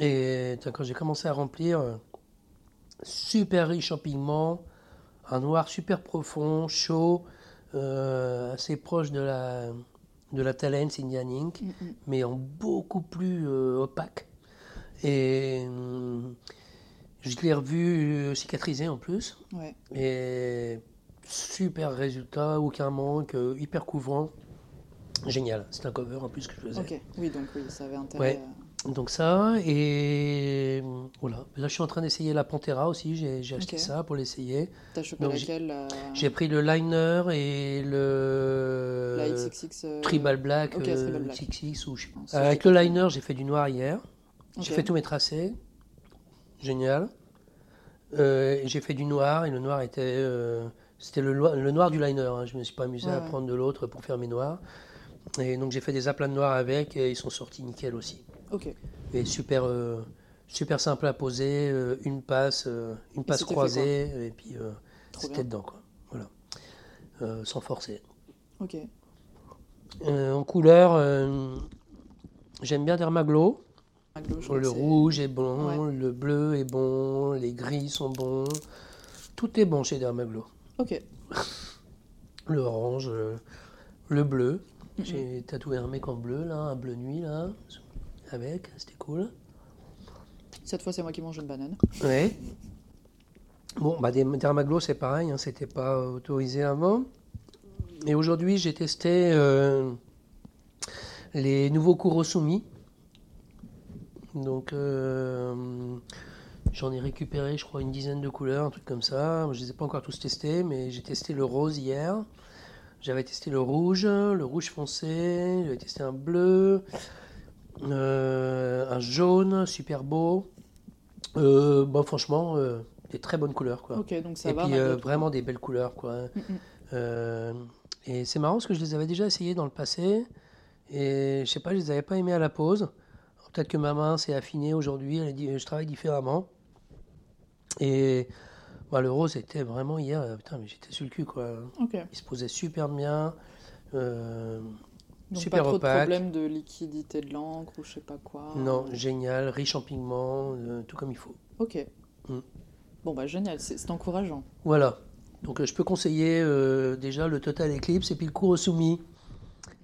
Et quand j'ai commencé à remplir, super riche en pigments, un noir super profond, chaud, euh, assez proche de la, de la Talens Indian Ink, mm, mais en beaucoup plus euh, opaque. Et je l'ai revu cicatriser en plus. Ouais. Et super résultat, aucun manque, hyper couvrant. Génial. C'est un cover en plus que je faisais. Ok, oui, donc oui, ça avait intérêt. Donc ça, et voilà. Là, je suis en train d'essayer la Pantera aussi. J'ai acheté ça pour l'essayer. T'as chopé laquelle J'ai pris le liner et le la XXX, euh, Tribal Black, euh, XXX ou je. Euh, avec le liner, j'ai fait du noir hier. J'ai fait tous mes tracés. Génial. j'ai fait du noir et le noir était c'était le, le, noir du liner. Hein. Je me suis pas amusé à prendre de l'autre pour faire mes noirs. Et donc j'ai fait des aplats de noir avec et ils sont sortis nickel aussi. Ok. Et super, euh, super simple à poser, euh, une passe, euh, une passe croisée, et puis c'était dedans, quoi. Voilà. sans forcer. Ok. en couleur, j'aime bien Dermaglo. Le rouge est bon, le bleu est bon, les gris sont bons. Tout est bon chez Dermaglo. Ok. <laughs> le orange, le bleu. J'ai tatoué un mec en bleu, là, un bleu nuit, là avec, c'était cool. Cette fois, c'est moi qui mange une banane. Ouais. Bon, bah, Dermaglo, c'est pareil, hein, c'était pas autorisé avant. Et aujourd'hui, j'ai testé euh, les nouveaux Kurosumi. Donc, euh, j'en ai récupéré, je crois, une dizaine de couleurs, un truc comme ça. Je ne les ai pas encore tous testés, mais j'ai testé le rose hier. J'avais testé le rouge, le rouge foncé, j'avais testé un bleu, euh, un jaune super beau. Euh, bon, franchement, euh, des très bonnes couleurs. Quoi. donc ça et va, puis vraiment des belles couleurs. Quoi. Mm, mm. et c'est marrant parce que je les avais déjà essayés dans le passé. Et je sais pas, je les avais pas aimés à la pause. Peut-être que ma main s'est affinée aujourd'hui, elle dit, je travaille différemment. Et bah, le rose était vraiment hier, putain, mais j'étais sur le cul quoi. Il se posait super bien. Donc Super pas trop de problème de liquidité de l'encre ou je sais pas quoi. Non, génial, riche en pigments, euh, tout comme il faut. Ok. Mm. Bon bah génial, c'est encourageant. Voilà. Donc euh, je peux conseiller euh, déjà le Total Eclipse et puis le Kurosumi.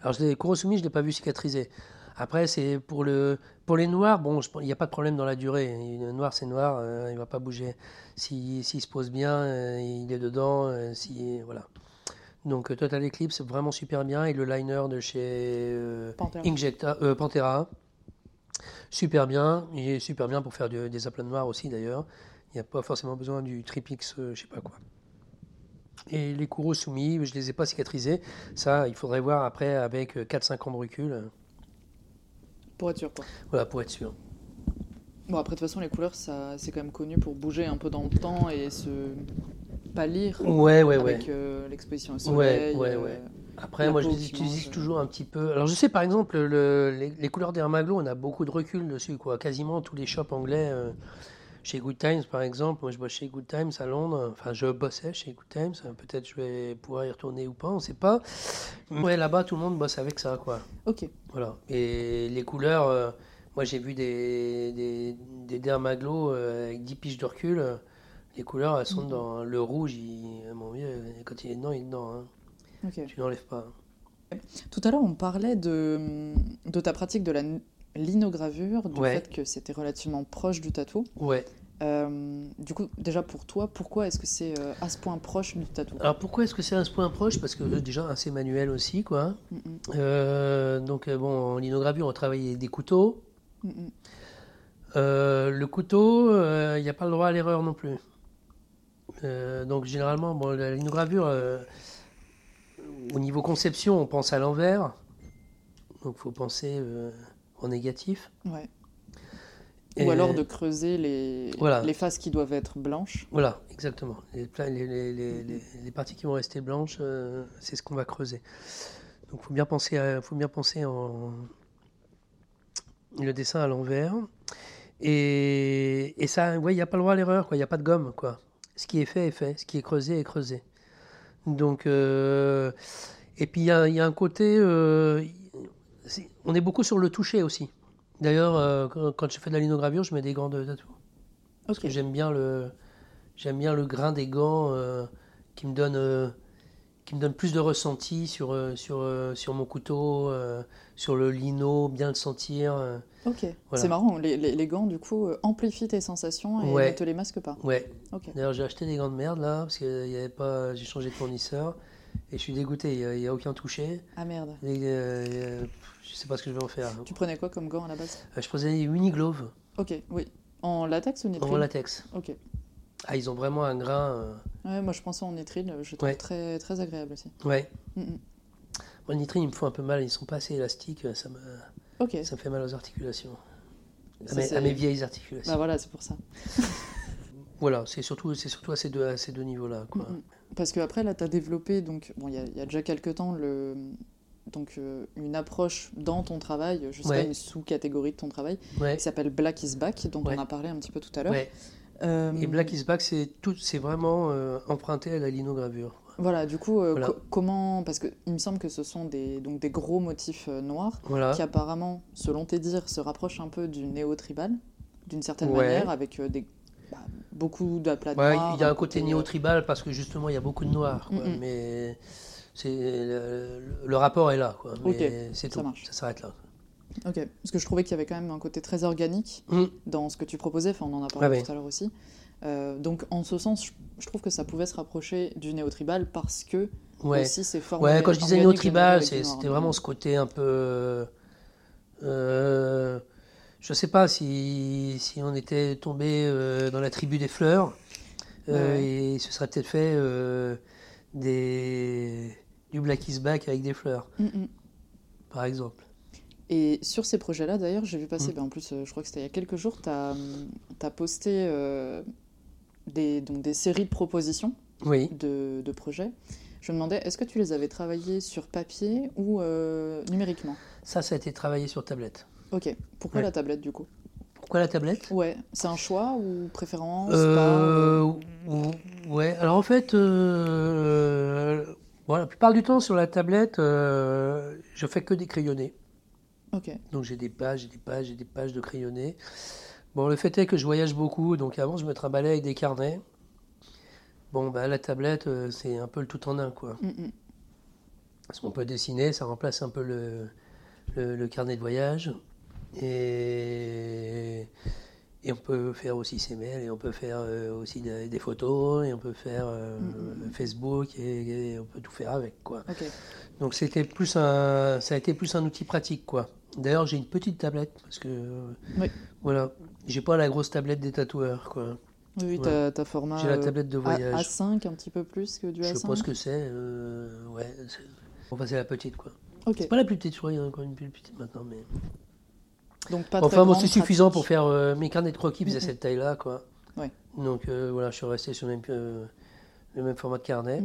Alors le Kurosumi, je ne l'ai pas vu cicatriser. Après, c'est pour, le, pour les noirs, bon, il n'y a pas de problème dans la durée. Le noir, c'est noir, il ne va pas bouger. S'il se pose bien, il est dedans. si, voilà. Donc euh, Total Eclipse, vraiment super bien. Et le liner de chez euh, Injecta, euh, Pantera, super bien. Il est super bien pour faire des aplats noirs aussi d'ailleurs. Il n'y a pas forcément besoin du Tripix, je sais pas quoi. Et les courroux soumis, je ne les ai pas cicatrisés. Ça, il faudrait voir après avec 4-5 ans de recul. Pour être sûr, quoi. Voilà, pour être sûr. Bon, après, de toute façon, les couleurs, ça, c'est quand même connu pour bouger un peu dans le temps et se pâlir ouais, ouais, avec euh, l'exposition au soleil. Ouais, ouais, ouais. Après, moi, je les utilise euh. toujours un petit peu. Alors, je sais, par exemple, le, les, couleurs d'Hermaglo, on a beaucoup de recul dessus, quoi. Quasiment tous les shops anglais. Euh, chez Good Times, par exemple, moi je bosse chez Good Times à Londres, enfin je bossais chez Good Times, peut-être je vais pouvoir y retourner ou pas, on sait pas. Ouais, là-bas tout le monde bosse avec ça, quoi. Ok. Voilà. Et les couleurs, moi j'ai vu des, des, des Dermaglo avec 10 piges de recul les couleurs, elles sont dans le rouge, il, mon vieux, quand il est dedans, il est dedans. Hein. Tu n'enlèves pas. Tout à l'heure, on parlait de, de ta pratique de la linogravure, du fait que c'était relativement proche du tatou. Ouais. Euh, du coup, déjà pour toi, pourquoi est-ce que c'est euh, à ce point proche du tatou? Alors pourquoi est-ce que c'est à ce point proche? Parce que déjà assez manuel aussi, quoi. Euh, donc bon, en linogravure, on travaille des couteaux. le couteau, il n'y a pas le droit à l'erreur non plus. Euh, donc généralement, bon, la linogravure, euh, au niveau conception, on pense à l'envers. Donc il faut penser euh, en négatif. Ouais. Ou alors de creuser les, les faces qui doivent être blanches. Voilà, exactement. Les, les, les, parties qui vont rester blanches, c'est ce qu'on va creuser. Donc il faut bien penser, faut bien penser en le dessin à l'envers. Et, et ça, il n'y a pas le droit à l'erreur, il n'y a pas de gomme. quoi ce qui est fait est fait, ce qui est creusé est creusé. Donc, euh, et puis il y, a un côté, euh, on est beaucoup sur le toucher aussi. D'ailleurs, euh, quand, je fais de la linogravure, je mets des gants de tatou. Parce que j'aime bien le, j'aime bien le grain des gants qui me donne, qui me donne plus de ressenti sur, sur, sur mon couteau, sur le lino, bien le sentir. Ok, c'est marrant, les, les, gants du coup amplifient tes sensations et ne te les masquent pas. Ouais. D'ailleurs j'ai acheté des gants de merde là, parce que y avait pas, j'ai changé de fournisseur. Et je suis dégoûté, il n'y a, aucun touché. Ah merde. Et, euh, je sais pas ce que je vais en faire. Tu prenais quoi comme gants à la base? Je prenais des Uniglove. Ok, oui. En latex ou nitril En latex. Ok. Ah, ils ont vraiment un grain. Euh, ouais, moi je pensais en nitril, je trouve très, très agréable aussi. Ouais. Mm Moi, le nitril, il me faut un peu mal, ils sont pas assez élastiques, ça me, Ok. ça me fait mal aux articulations. À mes, à mes, vieilles articulations. Bah voilà, c'est pour ça. <laughs> voilà, c'est surtout, surtout à ces deux, à ces deux niveaux-là. Quoi. Parce qu'après, là, tu as développé, donc, bon, il y, a déjà quelques temps, le, donc, euh, une approche dans ton travail, je sais une sous-catégorie de ton travail, qui s'appelle Black is Back, dont on a parlé un petit peu tout à l'heure. Euh, Et Black is Back, c'est vraiment euh, emprunté à la linogravure. Voilà, du coup, comment. Parce qu'il me semble que ce sont des, donc des gros motifs noirs qui, apparemment, selon tes dires, se rapprochent un peu du néo-tribal, d'une certaine manière, avec des bah, beaucoup d'aplats ouais, Il y a un côté, néo-tribal parce que justement il y a beaucoup de noirs, mm, mm. mais le, rapport est là, quoi. c'est tout, ça, s'arrête là. Ok, parce que je trouvais qu'il y avait quand même un côté très organique mm. dans ce que tu proposais, enfin on en a parlé ah tout à l'heure aussi. Euh, donc en ce sens, je, trouve que ça pouvait se rapprocher du néo-tribal parce que ouais. aussi c'est fort. Ouais, quand je disais néo-tribal, c'était vraiment ce côté un peu. Euh, je ne sais pas si, si, on était tombé euh, dans la tribu des fleurs euh, et ce serait peut-être fait des, du Black is Back avec des fleurs, mm, mm. par exemple. Et sur ces projets-là, d'ailleurs, j'ai vu passer, mm. ben, en plus, je crois que c'était il y a quelques jours, tu as, as, posté des, donc des séries de propositions de, de, projets. Je me demandais, est-ce que tu les avais travaillés sur papier ou numériquement? Ça, ça a été travaillé sur tablette. Ok. Pourquoi la tablette du coup? Pourquoi la tablette Ouais. C'est un choix ou préférence euh, Ouais. Alors en fait, euh, la plupart du temps sur la tablette, euh, je fais que des crayonnés. Donc j'ai des pages, et des pages et des pages de crayonnés. Bon, le fait est que je voyage beaucoup, donc avant je me trimballais avec des carnets. Bon, bah la tablette, c'est un peu le tout en un, quoi. Mm, mm. Parce qu'on peut dessiner, ça remplace un peu le, le carnet de voyage. Et, et on peut faire aussi ses mails, et on peut faire euh, aussi des, photos, et on peut faire euh, mm, mm, mm. Facebook, et, on peut tout faire avec. Quoi. Donc c'était plus un, ça a été plus un outil pratique. quoi. D'ailleurs, j'ai une petite tablette, parce que oui. voilà, j'ai pas la grosse tablette des tatoueurs. quoi. Oui, tu as, format J'ai la tablette de voyage. A5, un petit peu plus que du A5 Je sais pas ce que c'est. Euh, ouais, enfin, c'est la petite, quoi. C'est pas la plus petite, je crois, il y a encore une plus petite maintenant, mais... Donc pas enfin, bon, c'est suffisant pour faire euh, mes carnets de croquis, puis à cette taille-là, quoi. Donc euh, voilà, je suis resté sur le même, euh, le même format de carnet.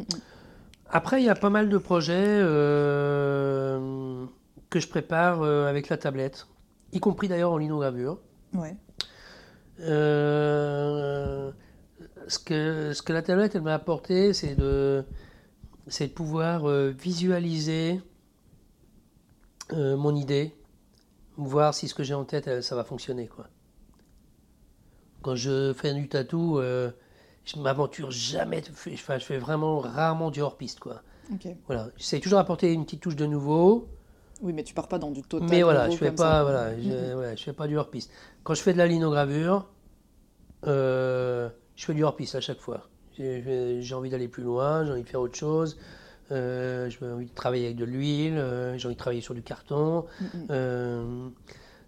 Après, il y a pas mal de projets que je prépare avec la tablette, y compris d'ailleurs en linogravure. Ouais. ce, que, ce que la tablette elle m'a apporté, c'est de, c'est de pouvoir visualiser mon idée voir si ce que j'ai en tête, euh, ça va fonctionner. Quoi. Quand je fais du tatou, euh, je m'aventure jamais, je fais vraiment rarement du hors-piste. Quoi. Voilà. J'essaie toujours d'apporter une petite touche de nouveau. Oui, mais tu pars pas dans du total. Mais voilà, je fais pas, voilà, je, fais pas du hors-piste. Quand je fais de la linogravure, euh, je fais du hors-piste à chaque fois. J'ai envie d'aller plus loin, j'ai envie de faire autre chose. Euh, j'ai envie de travailler avec de l'huile, euh, j'ai envie de travailler sur du carton. Mm, mm. Euh,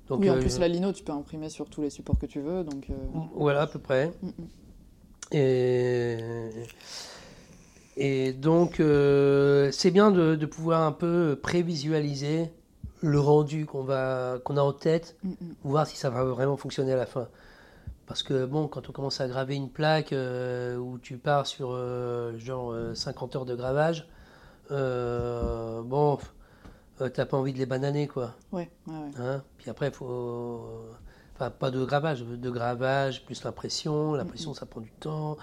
donc, oui, en plus, la lino, tu peux imprimer sur tous les supports que tu veux. Donc, Voilà, à peu près. Mm, et, et donc, c'est bien de, de, pouvoir un peu prévisualiser le rendu qu'on qu'on a en tête, voir si ça va vraiment fonctionner à la fin. Parce que bon, quand on commence à graver une plaque où tu pars sur genre 50 heures de gravage, euh, bon, euh, t'as pas envie de les bananer, quoi. Ouais, ouais, Hein? Puis après, il faut. Enfin, pas de gravage, de gravage, plus l'impression. L'impression, ça prend du temps.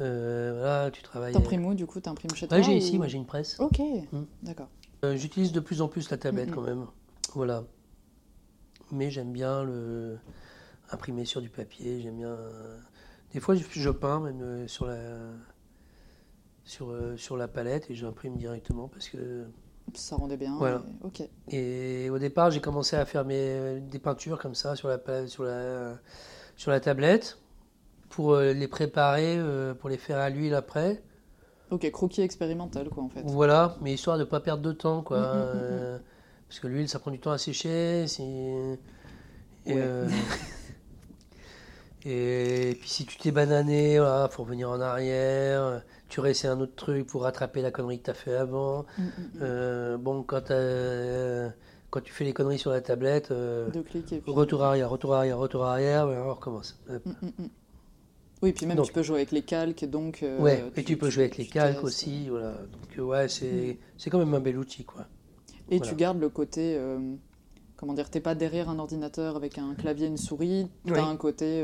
Euh, voilà, tu travailles. T'imprimes où, du coup T'imprimes chez toi Ouais, j'ai ici, moi j'ai une presse. Ok, hmm. d'accord. J'utilise de plus en plus la tablette, quand même. Voilà. Mais j'aime bien le imprimer sur du papier. J'aime bien. Des fois, je peins même sur la sur, sur la palette et j'imprime directement parce que ça rendait bien. Voilà. Et... Ok. Et au départ, j'ai commencé à faire mes, des peintures comme ça sur la, sur la, sur la tablette pour euh, les préparer, euh, pour les faire à l'huile après. Ok, croquis expérimental quoi en fait. Voilà, mais histoire de ne pas perdre de temps quoi. Mm, mm, mm, euh, parce que l'huile ça prend du temps à sécher. Et, <laughs> et, puis si tu t'es banané, il voilà, faut revenir en arrière tu réessayes un autre truc pour rattraper la connerie que tu as fait avant. Mm, mm, mm. Euh, bon, quand, quand tu fais les conneries sur la tablette, euh, retour arrière, retour arrière, retour arrière, on recommence. Oui, puis même tu peux jouer avec les calques, donc. Euh, ouais, et tu, peux jouer avec les calques aussi, voilà. Donc ouais, c'est quand même un bel outil, quoi. Et tu gardes le côté, comment dire, t'es pas derrière un ordinateur avec un clavier, et une souris, tu as un côté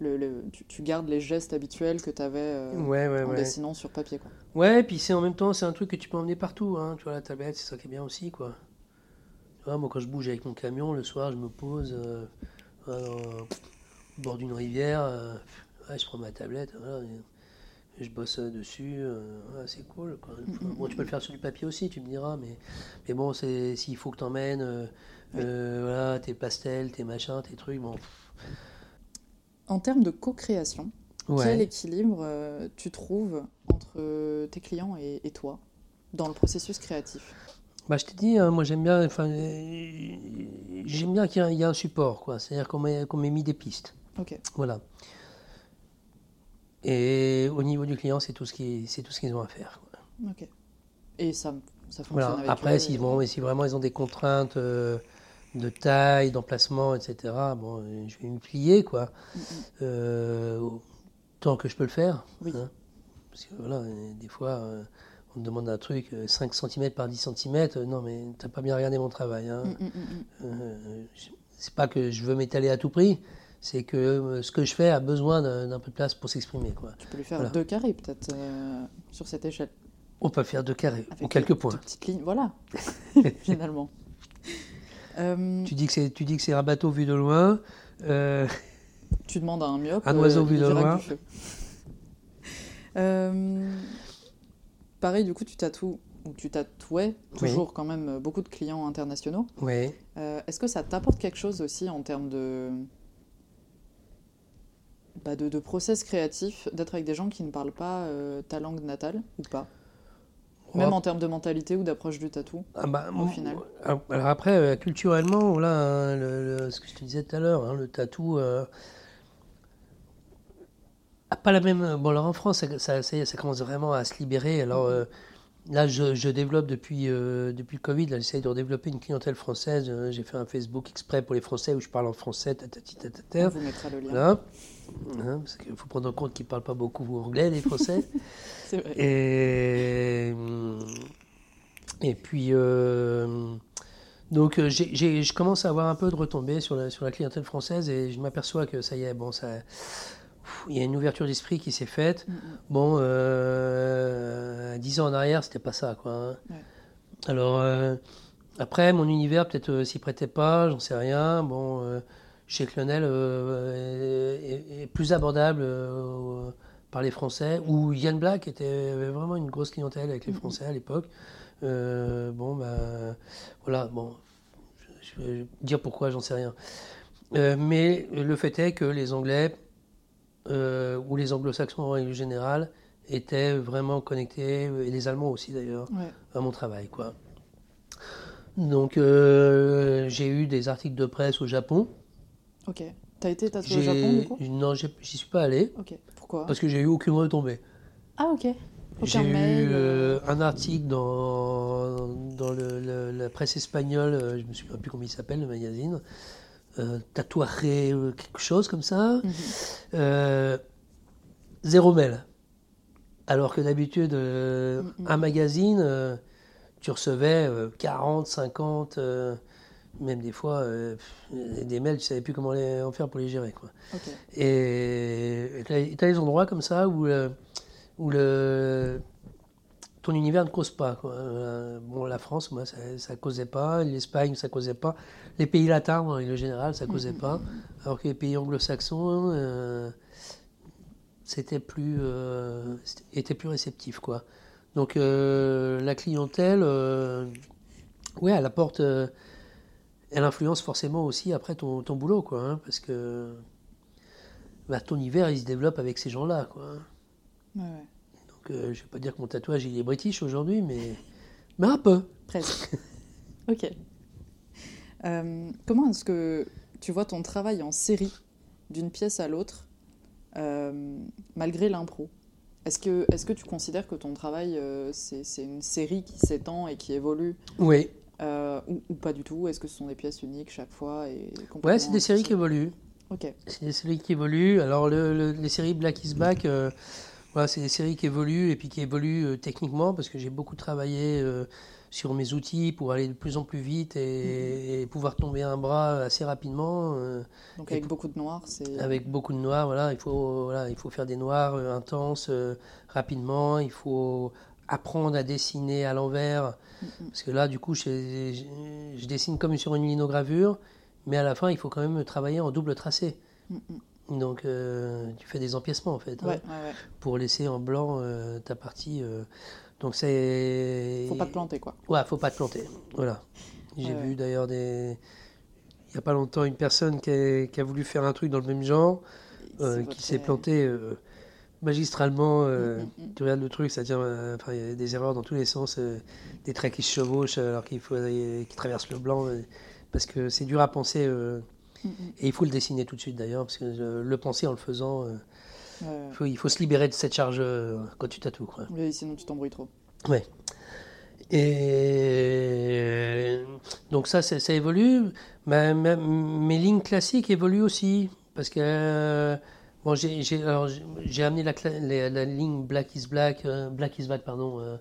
le, tu, gardes les gestes habituels que tu avais euh, en dessinant sur papier. Quoi. Ouais, et puis c'est en même temps, c'est un truc que tu peux emmener partout. Hein. Tu vois, la tablette, c'est ça qui est bien aussi. Quoi. Tu vois, moi, quand je bouge avec mon camion, le soir, je me pose euh, au bord d'une rivière. Euh, je prends ma tablette. je bosse dessus. c'est cool. Quoi. <laughs> Bon, tu peux le faire sur du papier aussi, tu me diras. Mais, mais bon, s'il faut que tu emmènes voilà, tes pastels, tes machins, tes trucs. Bon, en termes de co-création, quel équilibre euh, tu trouves entre tes clients et, toi dans le processus créatif? Bah, je t'ai dit, hein, moi j'aime bien, enfin, j'aime bien qu'il y, ait un support, quoi. C'est-à-dire qu'on m'ait mis des pistes. Ok. Voilà. Et au niveau du client, c'est tout ce qui, c'est tout ce qu'ils ont à faire. Ok. Et ça, ça fonctionne voilà. avec Après, si, si, vraiment ils ont des contraintes. Euh, de taille, d'emplacement, etc. Bon, je vais me plier, quoi. Euh, tant que je peux le faire. Hein. Parce que voilà, des fois, euh, on me demande un truc 5 euh, cm par 10 cm. non, mais t'as pas bien regardé mon travail. Hein. c'est pas que je veux m'étaler à tout prix. C'est que ce que je fais a besoin d'un peu de place pour s'exprimer. Quoi. Tu peux lui faire deux carrés, peut-être, sur cette échelle. On peut faire deux carrés, ou quelques points. Petite ligne, voilà, <laughs> <laughs> finalement. Euh, tu dis que c'est tu dis que c'est un bateau vu de loin. Euh, tu demandes à un myope. <laughs> Un oiseau euh, vu de loin. <laughs> pareil, du coup, tu tatoues tu tatouais toujours quand même beaucoup de clients internationaux. Oui. Est-ce que ça t'apporte quelque chose aussi en termes de bah de, de, process créatif, d'être avec des gens qui ne parlent pas ta langue natale ou pas? Même en termes de mentalité ou d'approche du tatou, ah bah, au final. Alors après, euh, culturellement, voilà, hein, ce que je te disais tout à l'heure, hein, le tatou euh, a pas la même. Bon, alors en France, ça, ça, commence vraiment à se libérer. Alors euh, là, je, développe depuis, depuis le Covid, j'essaie de redévelopper une clientèle française. J'ai fait un Facebook exprès pour les Français où je parle en français. On vous mettra le lien. Hein, parce qu'il faut prendre en compte qu'ils ne parlent pas beaucoup anglais, les Français. <laughs> C'est vrai. Et, et puis, euh, donc, euh, je commence à avoir un peu de retombées sur la, sur la clientèle française et je m'aperçois que ça y est, bon, ça, il y a une ouverture d'esprit qui s'est faite. Bon, euh, dix ans en arrière, c'était pas ça, quoi. Hein. Alors, après, mon univers peut-être s'y prêtait pas, j'en sais rien. Bon chez Clonel euh, est, plus abordable euh, par les Français, où Yann Black était, avait vraiment une grosse clientèle avec les mm-hmm. Français à l'époque. Euh, bon, ben voilà, bon, je, vais dire pourquoi, j'en sais rien. mais le fait est que les Anglais, ou les Anglo-Saxons en règle générale, étaient vraiment connectés, et les Allemands aussi d'ailleurs, à mon travail. Quoi. Donc j'ai eu des articles de presse au Japon, Ok. T'as été tatoué au Japon du coup? Non, j'y suis pas allé. Ok. Pourquoi? Parce que j'ai eu aucune retombée. Ah ok. J'ai eu euh, euh, un article dans, dans le, la presse espagnole, euh, je me souviens plus comment il s'appelle le magazine, euh, tatouaré, quelque chose comme ça. Mhm. zéro mail. Alors que d'habitude, mhm. un magazine, tu recevais 40, 50 même des fois, euh, des mails, tu ne savais plus comment les, en faire pour les gérer. Quoi. Et tu as, des endroits comme ça où, où le, ton univers ne cause pas. Quoi. Euh, bon, la France, moi, ça ne causait pas. L'Espagne, ça ne causait pas. Les pays latins, en général, ça ne causait mm-hmm. pas. Alors que les pays anglo-saxons, euh, c'était plus, était plus réceptif, quoi. Donc la clientèle, ouais, elle apporte, elle influence forcément aussi après ton, ton boulot, quoi, hein, parce que bah, ton hiver, il se développe avec ces gens-là, quoi. Ouais, ouais. Donc je vais pas dire que mon tatouage il est british aujourd'hui, mais mais un peu. Presque. <laughs> ok. Euh, comment est-ce que tu vois ton travail en série d'une pièce à l'autre, euh, malgré l'impro? Est-ce que, est que tu considères que ton travail, euh, c'est une série qui s'étend et qui évolue? Oui. Ou, pas du tout Est-ce que ce sont des pièces uniques chaque fois et Ouais, c'est des séries qui évoluent. Ok. C'est des séries qui évoluent. Alors, les séries Black is Back, voilà, c'est des séries qui évoluent et puis qui évoluent techniquement parce que j'ai beaucoup travaillé sur mes outils pour aller de plus en plus vite et, mhm. pouvoir tomber un bras assez rapidement. Euh, Donc avec beaucoup de noirs, c'est... Avec beaucoup de noirs, voilà, il faut, voilà, il faut faire des noirs euh, intenses euh, rapidement, il faut apprendre à dessiner à l'envers, parce que là, du coup, je, je, dessine comme sur une linogravure, mais à la fin, il faut quand même travailler en double tracé. Donc, tu fais des empiècements en fait, hein, pour laisser en blanc ta partie. Donc c'est. Faut pas te planter quoi. Ouais, faut pas te planter. Voilà. J'ai vu d'ailleurs des. Il n'y a pas longtemps une personne qui a, voulu faire un truc dans le même genre, euh, qui s'est planté euh, magistralement. Euh, mm, mm, mm. Tu regardes le truc, c'est-à-dire, il y a des erreurs dans tous les sens, des traits qui se chevauchent alors qu'il faut qui traversent le blanc, parce que c'est dur à penser. et il faut le dessiner tout de suite d'ailleurs, parce que le penser en le faisant il faut se libérer de cette charge euh, quand tu tatoues. Quoi. Oui, sinon tu t'embrouilles trop. Ouais. Et donc ça, ça, évolue. Mais, mes lignes classiques évoluent aussi. Parce que euh, bon, j'ai amené la, la, ligne Black is Black, euh, Black is Black pardon,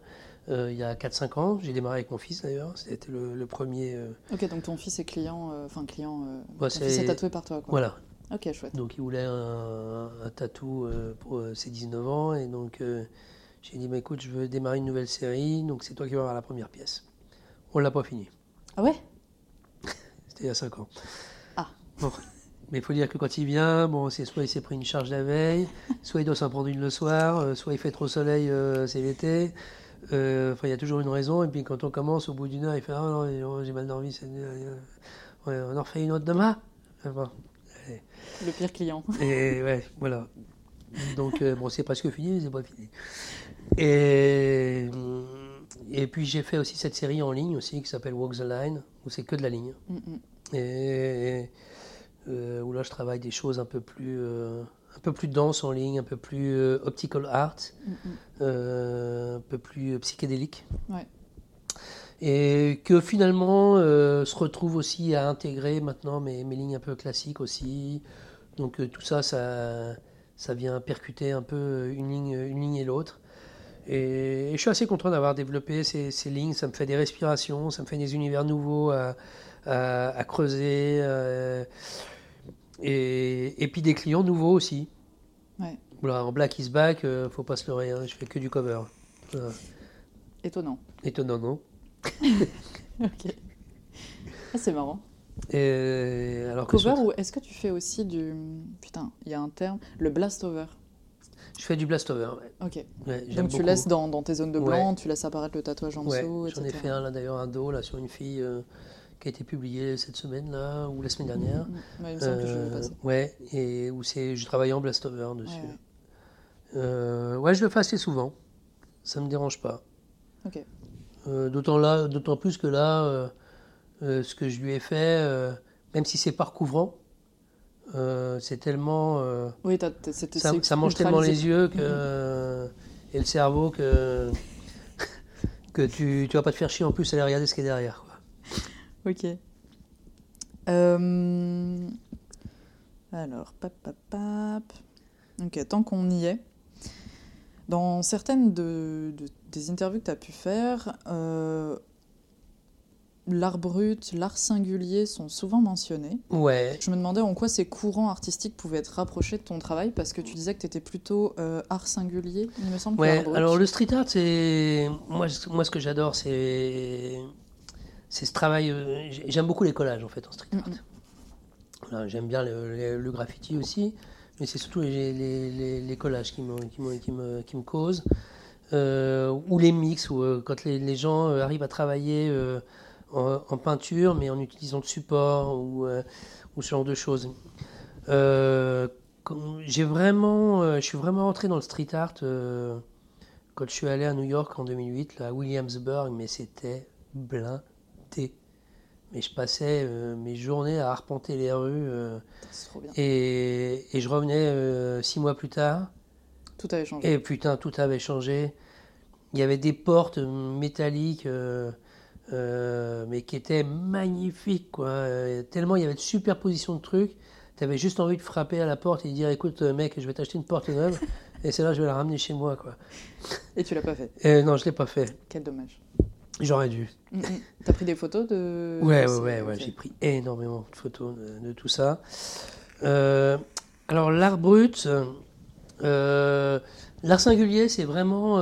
il y a 4-5 ans. J'ai démarré avec mon fils d'ailleurs. C'était le, premier. Ok, donc ton fils est client, enfin client, ton fils est tatoué par toi. Quoi. Voilà, Ok, chouette. Donc il voulait un, tatou euh, pour euh, ses 19 ans et donc euh, j'ai dit bah, écoute je veux démarrer une nouvelle série donc c'est toi qui vas avoir la première pièce. On l'a pas fini. Ah ouais? <laughs> C'était il y a 5 ans. Ah. Bon. Mais il faut dire que quand il vient, bon, c'est soit il s'est pris une charge la veille, <laughs> soit il doit s'en prendre une le soir, soit il fait trop soleil, c'est l'été. Enfin, il y a toujours une raison. Et puis quand on commence, au bout d'une heure, il fait Ah non, j'ai mal dormi, on en refait une autre demain. Le pire client. <laughs> Et ouais, voilà. Donc, euh, bon, c'est presque fini, mais c'est pas fini. Et, et puis, j'ai fait aussi cette série en ligne aussi qui s'appelle Walk the Line, où c'est que de la ligne. Mm, mm. Et euh, où là, je travaille des choses un peu plus. Euh, un peu plus dense en ligne, un peu plus optical art, mm, un peu plus psychédélique. Ouais et que finalement euh, se retrouve aussi à intégrer maintenant mes, mes lignes un peu classiques aussi. Donc euh, tout ça, ça, ça vient percuter un peu une ligne, une ligne et l'autre. Et, je suis assez content d'avoir développé ces, ces, lignes. Ça me fait des respirations, ça me fait des univers nouveaux à, à, creuser. Euh, et, et, puis des clients nouveaux aussi. Ouais. En Black is Back, faut pas se leurrer, hein, je fais que du cover. Étonnant. Étonnant, non <laughs> ok. Ah, c'est marrant. Et alors Cover ou est-ce que tu fais aussi du. Putain, il y a un terme. Le blast over? Je fais du blast over, Ok. Donc tu laisses dans, dans, tes zones de blanc, tu laisses apparaître le tatouage en dessous, J'en ai fait un là d'ailleurs, un dos là sur une fille euh, qui a été publié cette semaine là ou la semaine dernière. Ouais, il me semble que je euh, Ouais, et où c'est, je travaille en blast over dessus. Ouais. Euh, ouais, je le fais assez souvent. Ça me dérange pas. Ok. Euh, d'autant là, d'autant plus que là, ce que je lui ai fait, même si c'est pas recouvrant, c'est tellement. oui, ça, ça, mange tellement les yeux que, et le cerveau que, <laughs> que tu, tu vas pas te faire chier en plus à aller regarder ce qui est derrière. Ok. Alors, pap, pap, pap. Ok, tant qu'on y est. Dans certaines de, des interviews que tu as pu faire, euh, l'art brut, l'art singulier sont souvent mentionnés. Ouais. Je me demandais en quoi ces courants artistiques pouvaient être rapprochés de ton travail, parce que tu disais que tu étais plutôt euh, art singulier, il me semble. Ouais, alors le street art, c'est. Moi, moi, ce que j'adore, c'est. C'est ce travail. Euh, j'aime beaucoup les collages, en fait, en street art. J'aime bien le, le, graffiti aussi. mais c'est surtout les, collages qui, qui, me, qui me causent. ou les mix, où, quand les, gens arrivent à travailler en, peinture, mais en utilisant de support ou, ou ce genre de choses. j'ai vraiment, je suis vraiment entré dans le street art quand je suis allé à New York en 2008, là, à Williamsburg, mais c'était blindé. Mais je passais euh, mes journées à arpenter les rues. Euh, trop bien. Et, et, je revenais euh, six mois plus tard. Tout avait changé. Et putain, tout avait changé. Il y avait des portes métalliques, mais qui étaient magnifiques, quoi. Tellement il y avait de superposition de trucs. Tu avais juste envie de frapper à la porte et de dire écoute, mec, je vais t'acheter une porte neuve. <laughs> Et c'est là je vais la ramener chez moi. Quoi. Et tu l'as pas fait euh, Non, je l'ai pas fait. Quel dommage. J'aurais dû. Mm, mm. T'as pris des photos de. Ouais, ouais, ouais, j'ai pris énormément de photos de, tout ça. Euh, alors, l'art brut, euh, l'art singulier, c'est vraiment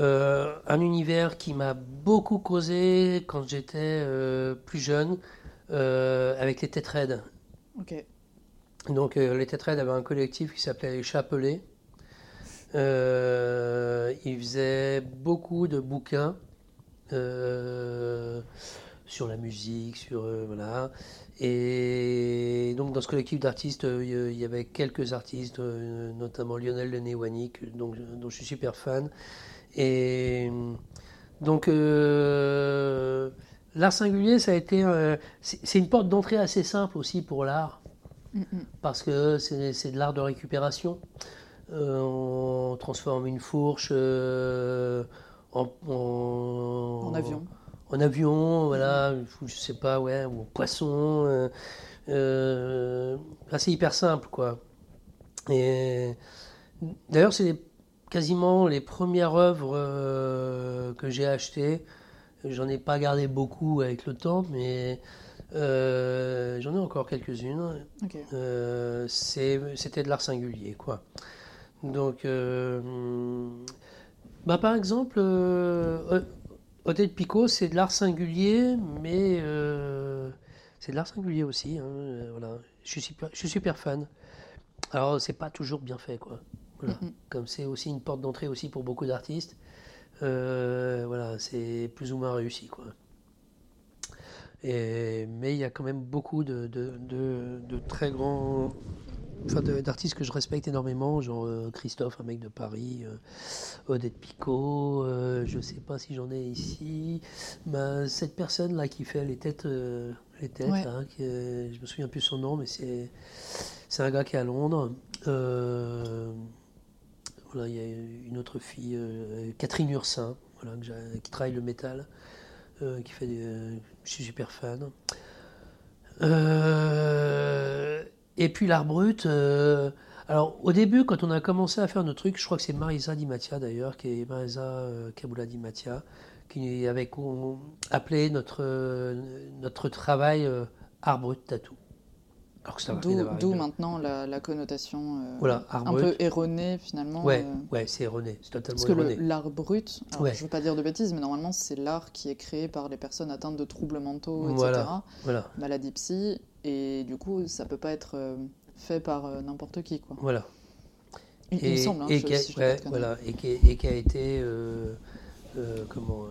un univers qui m'a beaucoup causé quand j'étais plus jeune, avec les Tetraides. Ok. Donc euh, les Tétraides avaient un collectif qui s'appelait les Chapelets. Euh, ils faisaient beaucoup de bouquins euh, sur la musique, sur voilà. Et donc dans ce collectif d'artistes, il y avait quelques artistes, notamment Lionel Le dont, dont je suis super fan. Et donc l'art singulier, ça a été, c'est une porte d'entrée assez simple aussi pour l'art. Parce que c'est de l'art de récupération. Euh, on transforme une fourche euh, en, en, avion. En avion, voilà, je sais pas, ouais, ou en poisson. Euh, c'est hyper simple, quoi. Et d'ailleurs, c'est quasiment les premières œuvres que j'ai achetées. J'en ai pas gardé beaucoup avec le temps, mais euh, j'en ai encore quelques-unes. Euh, c'était de l'art singulier, quoi. Donc, euh, bah, par exemple, Odette Picot, c'est de l'art singulier, mais c'est de l'art singulier aussi. Hein, voilà. Je suis, super, je suis super fan. Alors, c'est pas toujours bien fait, quoi. Comme c'est aussi une porte d'entrée aussi pour beaucoup d'artistes. voilà, c'est plus ou moins réussi, quoi mais il y a quand même beaucoup de, de, très grands. Enfin, d'artistes que je respecte énormément, genre euh, Christophe, un mec de Paris, euh, Odette Picot, euh, je ne sais pas si j'en ai ici. Bah, cette personne-là qui fait les têtes, les têtes hein, je me souviens plus son nom, mais c'est, c'est un gars qui est à Londres. voilà, il y a une autre fille, Catherine Ursin, voilà, qui travaille le métal. Qui fait des, je suis super fan. Euh, et puis l'art brut. alors au début, quand on a commencé à faire nos trucs, je crois que c'est Marisa Di Mattia d'ailleurs, qui est Marisa Kabula Di Mattia, qui avait appelé notre, notre travail art brut tattoo. D'où maintenant la, connotation euh, un peu erronée finalement. Ouais, euh. ouais c'est erroné, c'est totalement Parce que l'art brut, je ne veux pas dire de bêtises, mais normalement c'est l'art qui est créé par les personnes atteintes de troubles mentaux, etc. Voilà. Maladie psy, et du coup ça peut pas être euh, fait par n'importe qui. Quoi. Voilà. Il, et, me semble, hein, et, qui a, voilà, et, qui, et qui a été comment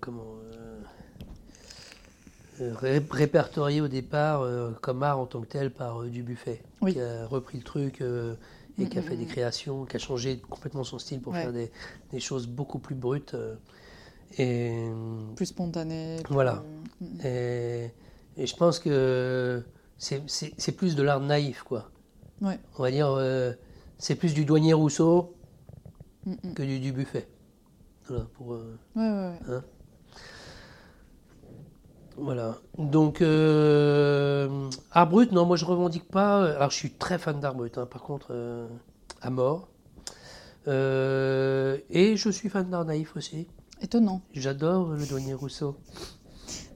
comment répertorié au départ euh, comme art en tant que tel par euh, Dubuffet, qui a repris le truc et qui a fait des créations, qui a changé complètement son style pour faire des, des, choses beaucoup plus brutes. et, plus spontanées. Voilà. Et, et, je pense que c'est plus de l'art naïf, quoi. Ouais. On va dire, c'est plus du douanier Rousseau que du Dubuffet. Voilà, pour, ouais, ouais, hein voilà. Donc, euh, art brut, non, moi je revendique pas. Alors, je suis très fan d'art brut, hein, par contre, euh, à mort. Euh, et je suis fan d'art naïf aussi. Étonnant. J'adore le douanier Rousseau.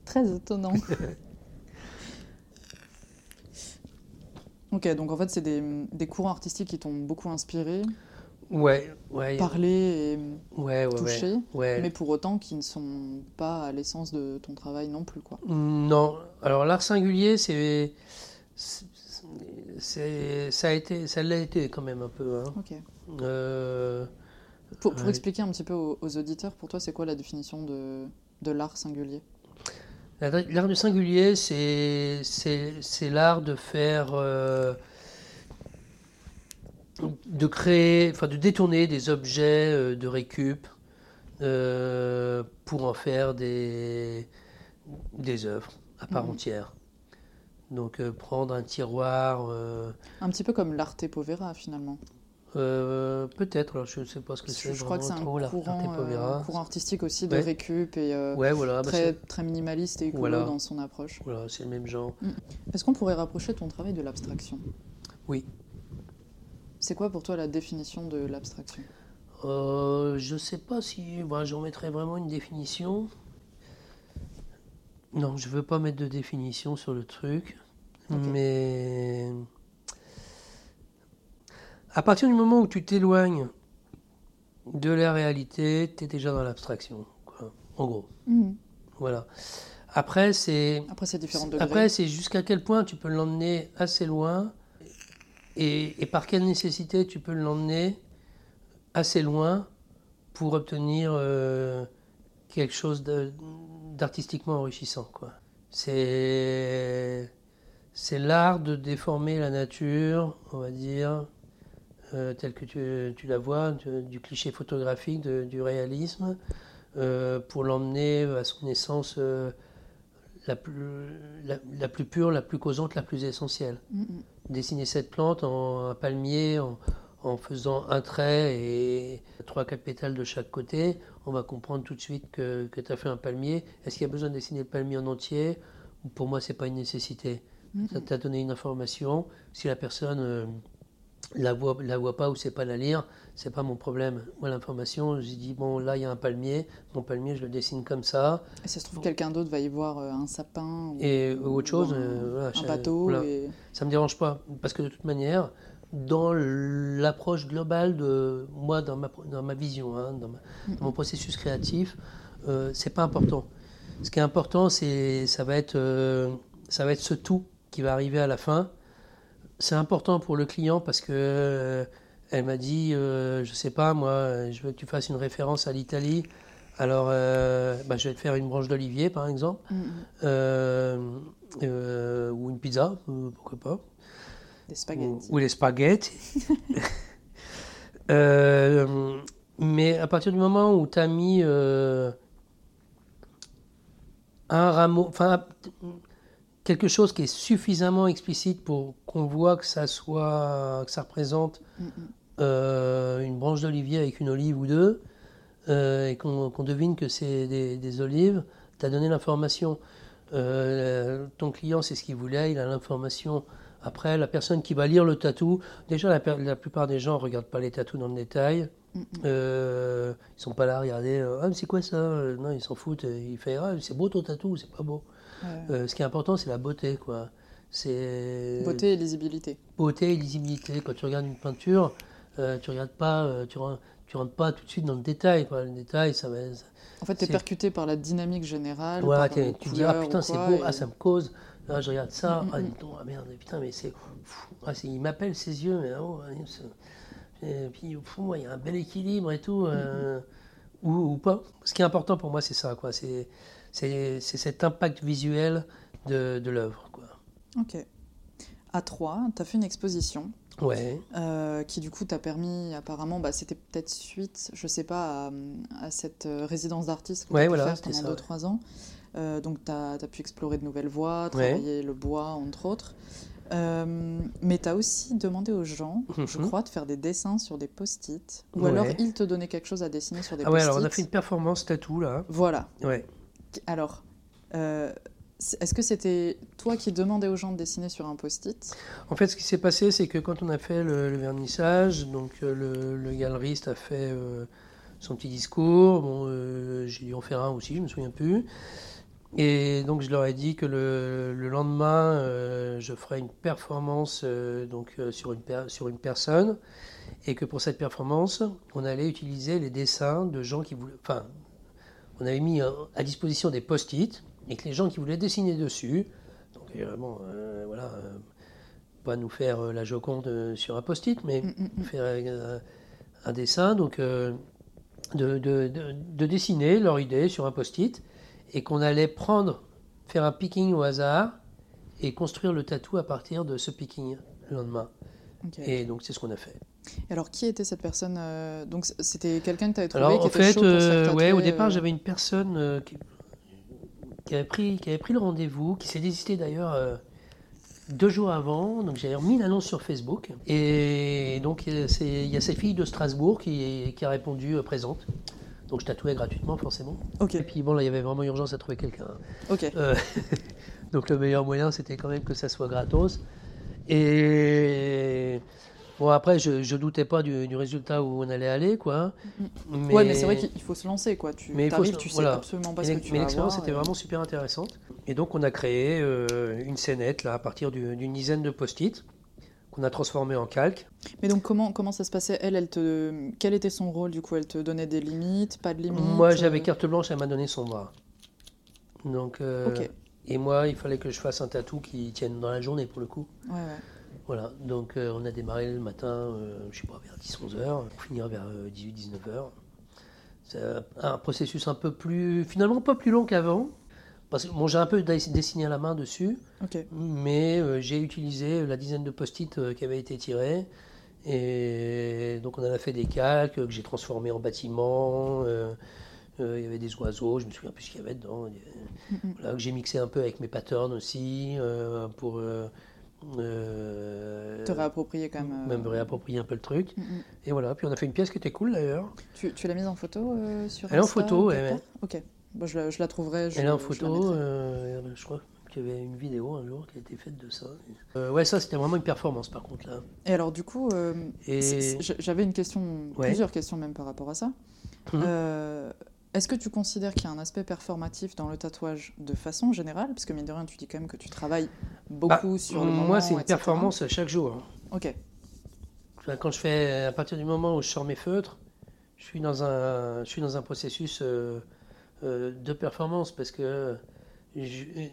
Très étonnant. <laughs> ok, donc en fait, c'est des, des courants artistiques qui t'ont beaucoup inspiré ouais, ouais, parler et ouais, toucher, mais pour autant qui ne sont pas à l'essence de ton travail non plus. Quoi. Non, alors l'art singulier, c'est, ça a été, ça l'a été quand même un peu. Hein. Ok. Euh, pour, pour expliquer un petit peu aux, auditeurs, pour toi, c'est quoi la définition de, de l'art singulier? L'art du singulier, c'est, c'est, l'art de faire. Euh, de créer, enfin de détourner des objets euh, de récup euh, pour en faire des, des œuvres à part mhm. entière. Donc prendre un tiroir. Un petit peu comme l'arte povera finalement. Euh, peut-être, alors je ne sais pas ce que c'est. Je crois que c'est un courant, euh, courant, artistique aussi de récup et euh, voilà, bah, très, très, minimaliste et écolo dans son approche. Voilà, c'est le même genre. Mm. Est-ce qu'on pourrait rapprocher ton travail de l'abstraction? Oui. C'est quoi pour toi la définition de l'abstraction? Je ne sais pas si bah, j'en mettrais vraiment une définition. Non, je ne veux pas mettre de définition sur le truc. Mais à partir du moment où tu t'éloignes de la réalité, tu es déjà dans l'abstraction, en gros. Mhm. Voilà. Après, c'est. Après, c'est différent Après, c'est jusqu'à quel point tu peux l'emmener assez loin et, par quelle nécessité tu peux l'emmener assez loin pour obtenir euh, quelque chose d'artistiquement enrichissant. C'est. L'art de déformer la nature, on va dire, euh, telle que tu, la vois, du cliché photographique, du réalisme, euh, pour l'emmener à son essence la, plus, la, plus pure, la plus causante, la plus essentielle. Dessiner cette plante en un palmier, en, faisant un trait et trois, quatre pétales de chaque côté, on va comprendre tout de suite que, tu as fait un palmier. Est-ce qu'il y a besoin de dessiner le palmier en entier? Pour moi, ce n'est pas une nécessité. Ça t'a donné une information. Si la personne la voit, la voit pas ou sait pas la lire, c'est pas mon problème. Moi, l'information, j'ai dit bon, là, il y a un palmier. Mon palmier, je le dessine comme ça. Et ça se trouve, quelqu'un d'autre va y voir euh, un sapin ou, et autre chose, euh, un, bateau. Et... Ça me dérange pas parce que de toute manière, dans l'approche globale de moi, dans ma, dans ma vision, hein, dans, mon processus créatif, euh, c'est pas important. Ce qui est important, c'est ça va être euh, ça va être ce tout qui va arriver à la fin c'est important pour le client parce que euh, elle m'a dit, euh, je sais pas, moi, je veux que tu fasses une référence à l'Italie. Alors, euh, bah, je vais te faire une branche d'olivier, par exemple, mm-hmm. ou une pizza, pourquoi pas. Des spaghettis. Ou, les spaghettis. <laughs> mais à partir du moment où tu as mis un rameau, enfin, quelque chose qui est suffisamment explicite pour qu'on voit que ça soit que ça représente euh, une branche d'olivier avec une olive ou deux euh, et qu'on devine que c'est des, olives, tu as donné l'information. Euh, ton client, c'est ce qu'il voulait, il a l'information. Après, la personne qui va lire le tatou, déjà la, la plupart des gens ne regardent pas les tatous dans le détail. Ils ne sont pas là à regarder, ah, c'est quoi ça? Non, ils s'en foutent. Il fait, ah, c'est beau ton tatou, c'est pas beau. Euh, ce qui est important, c'est la beauté, quoi. C'est beauté et lisibilité. Beauté et lisibilité. Quand tu regardes une peinture, euh, tu regardes pas, euh, tu, tu rentres pas tout de suite dans le détail, quoi. Le détail, ça va. En fait, tu es percuté par la dynamique générale. Voilà, tu dis ah putain c'est beau, ah ça me cause. Ah, je regarde ça, mm, mm, ah, mm. ah merde, putain mais c'est, ah, il m'appelle ses yeux, mais oh, et puis au fond il y a un bel équilibre et tout, ou, ou, pas. Ce qui est important pour moi c'est ça, quoi. C'est c'est cet impact visuel de, de l'œuvre. Ok. À 3, tu as fait une exposition. Ouais. Euh, qui du coup t'a permis, apparemment, bah, c'était peut-être suite, je sais pas, à, cette euh, résidence d'artiste que ouais, tu voilà, fait pendant 2-3 ans. Euh, donc tu as, pu explorer de nouvelles voies, travailler le bois, entre autres. Mais tu as aussi demandé aux gens, je mhm. crois, de faire des dessins sur des post-it. Ou alors ils te donnaient quelque chose à dessiner sur des post-it. Ah ouais, alors on a fait une performance tatou là. Voilà. Ouais. Alors, euh, est-ce que c'était toi qui demandais aux gens de dessiner sur un post-it? En fait, ce qui s'est passé, c'est que quand on a fait le, vernissage, donc euh, le, galeriste a fait euh, son petit discours. Bon, j'ai dû en faire un aussi, je me souviens plus. Et donc je leur ai dit que le, lendemain, euh, je ferai une performance euh, donc, euh, sur, une sur une personne. Et que pour cette performance, on allait utiliser les dessins de gens qui voulaient... Enfin, on avait mis à disposition des post-it et que les gens qui voulaient dessiner dessus, donc vraiment, voilà, pas nous faire la Joconde sur un post-it, mais mm, mm, mm. faire un, dessin, donc de, de, de, de dessiner leur idée sur un post-it et qu'on allait prendre, faire un picking au hasard et construire le tatou à partir de ce picking le lendemain. Et donc c'est ce qu'on a fait. alors qui était cette personne euh, Donc c'était quelqu'un que tu avais trouvé alors, qui en fait, euh, ouais, au départ euh, j'avais une personne qui, avait pris, qui avait pris le rendez-vous, qui s'est désisté d'ailleurs deux jours avant, donc j'ai remis l'annonce sur Facebook. Et donc il y a cette fille de Strasbourg qui, qui a répondu présente. Donc je tatouais gratuitement forcément. Et puis bon là il y avait vraiment urgence à trouver quelqu'un. Euh, <laughs> donc le meilleur moyen c'était quand même que ça soit gratos. Et bon après je, je doutais pas du, résultat où on allait aller quoi. Mais... Ouais mais c'est vrai qu'il faut se lancer quoi. Tu mais arrives, tu sais absolument pas ce que tu Mais l'expérience était vraiment super intéressante. Et donc on a créé euh, une scénette là à partir d'une dizaine de post-it qu'on a transformé en calque. Mais donc comment, comment ça se passait? Elle, elle te... Quel était son rôle du coup? Elle te donnait des limites, pas de limites Moi j'avais euh? carte blanche, elle m'a donné son bras. Donc, euh, Et moi il fallait que je fasse un tatou qui tienne dans la journée pour le coup. Ouais, ouais. Voilà, donc euh, on a démarré le matin, je sais pas, vers 10-11 heures, pour finir vers 18-19 heures. C'est un processus un peu plus, finalement pas plus long qu'avant, parce que, bon, j'ai un peu dessiné à la main dessus, mais euh, j'ai utilisé la dizaine de post-it euh, qui avaient été tirés. Et donc on en a fait des calques que j'ai transformés en bâtiments. Euh, il y avait des oiseaux, je me souviens plus ce qu'il y avait dedans. que j'ai mixé un peu avec mes patterns aussi pour te réapproprier quand même. Même réapproprier un peu le truc. Et voilà, puis on a fait une pièce qui était cool d'ailleurs. Tu, tu l'as mise en photo sur Elle est en photo, ouais. Ok je, la, trouverai. Elle est en photo, euh, je crois qu'il y avait une vidéo un jour qui a été faite de ça. Euh, ouais, ça c'était vraiment une performance par contre là. Et alors du coup, euh, j'avais une question, plusieurs questions même par rapport à ça. Hum. Est-ce que tu considères qu'il y a un aspect performatif dans le tatouage de façon générale? Parce que mine de rien, tu dis quand même que tu travailles beaucoup bah, sur le moment. Moi, c'est une performance chaque jour. Hein. Ok. Quand je fais, à partir du moment où je sors mes feutres, je suis dans un, je suis dans un processus de performance parce que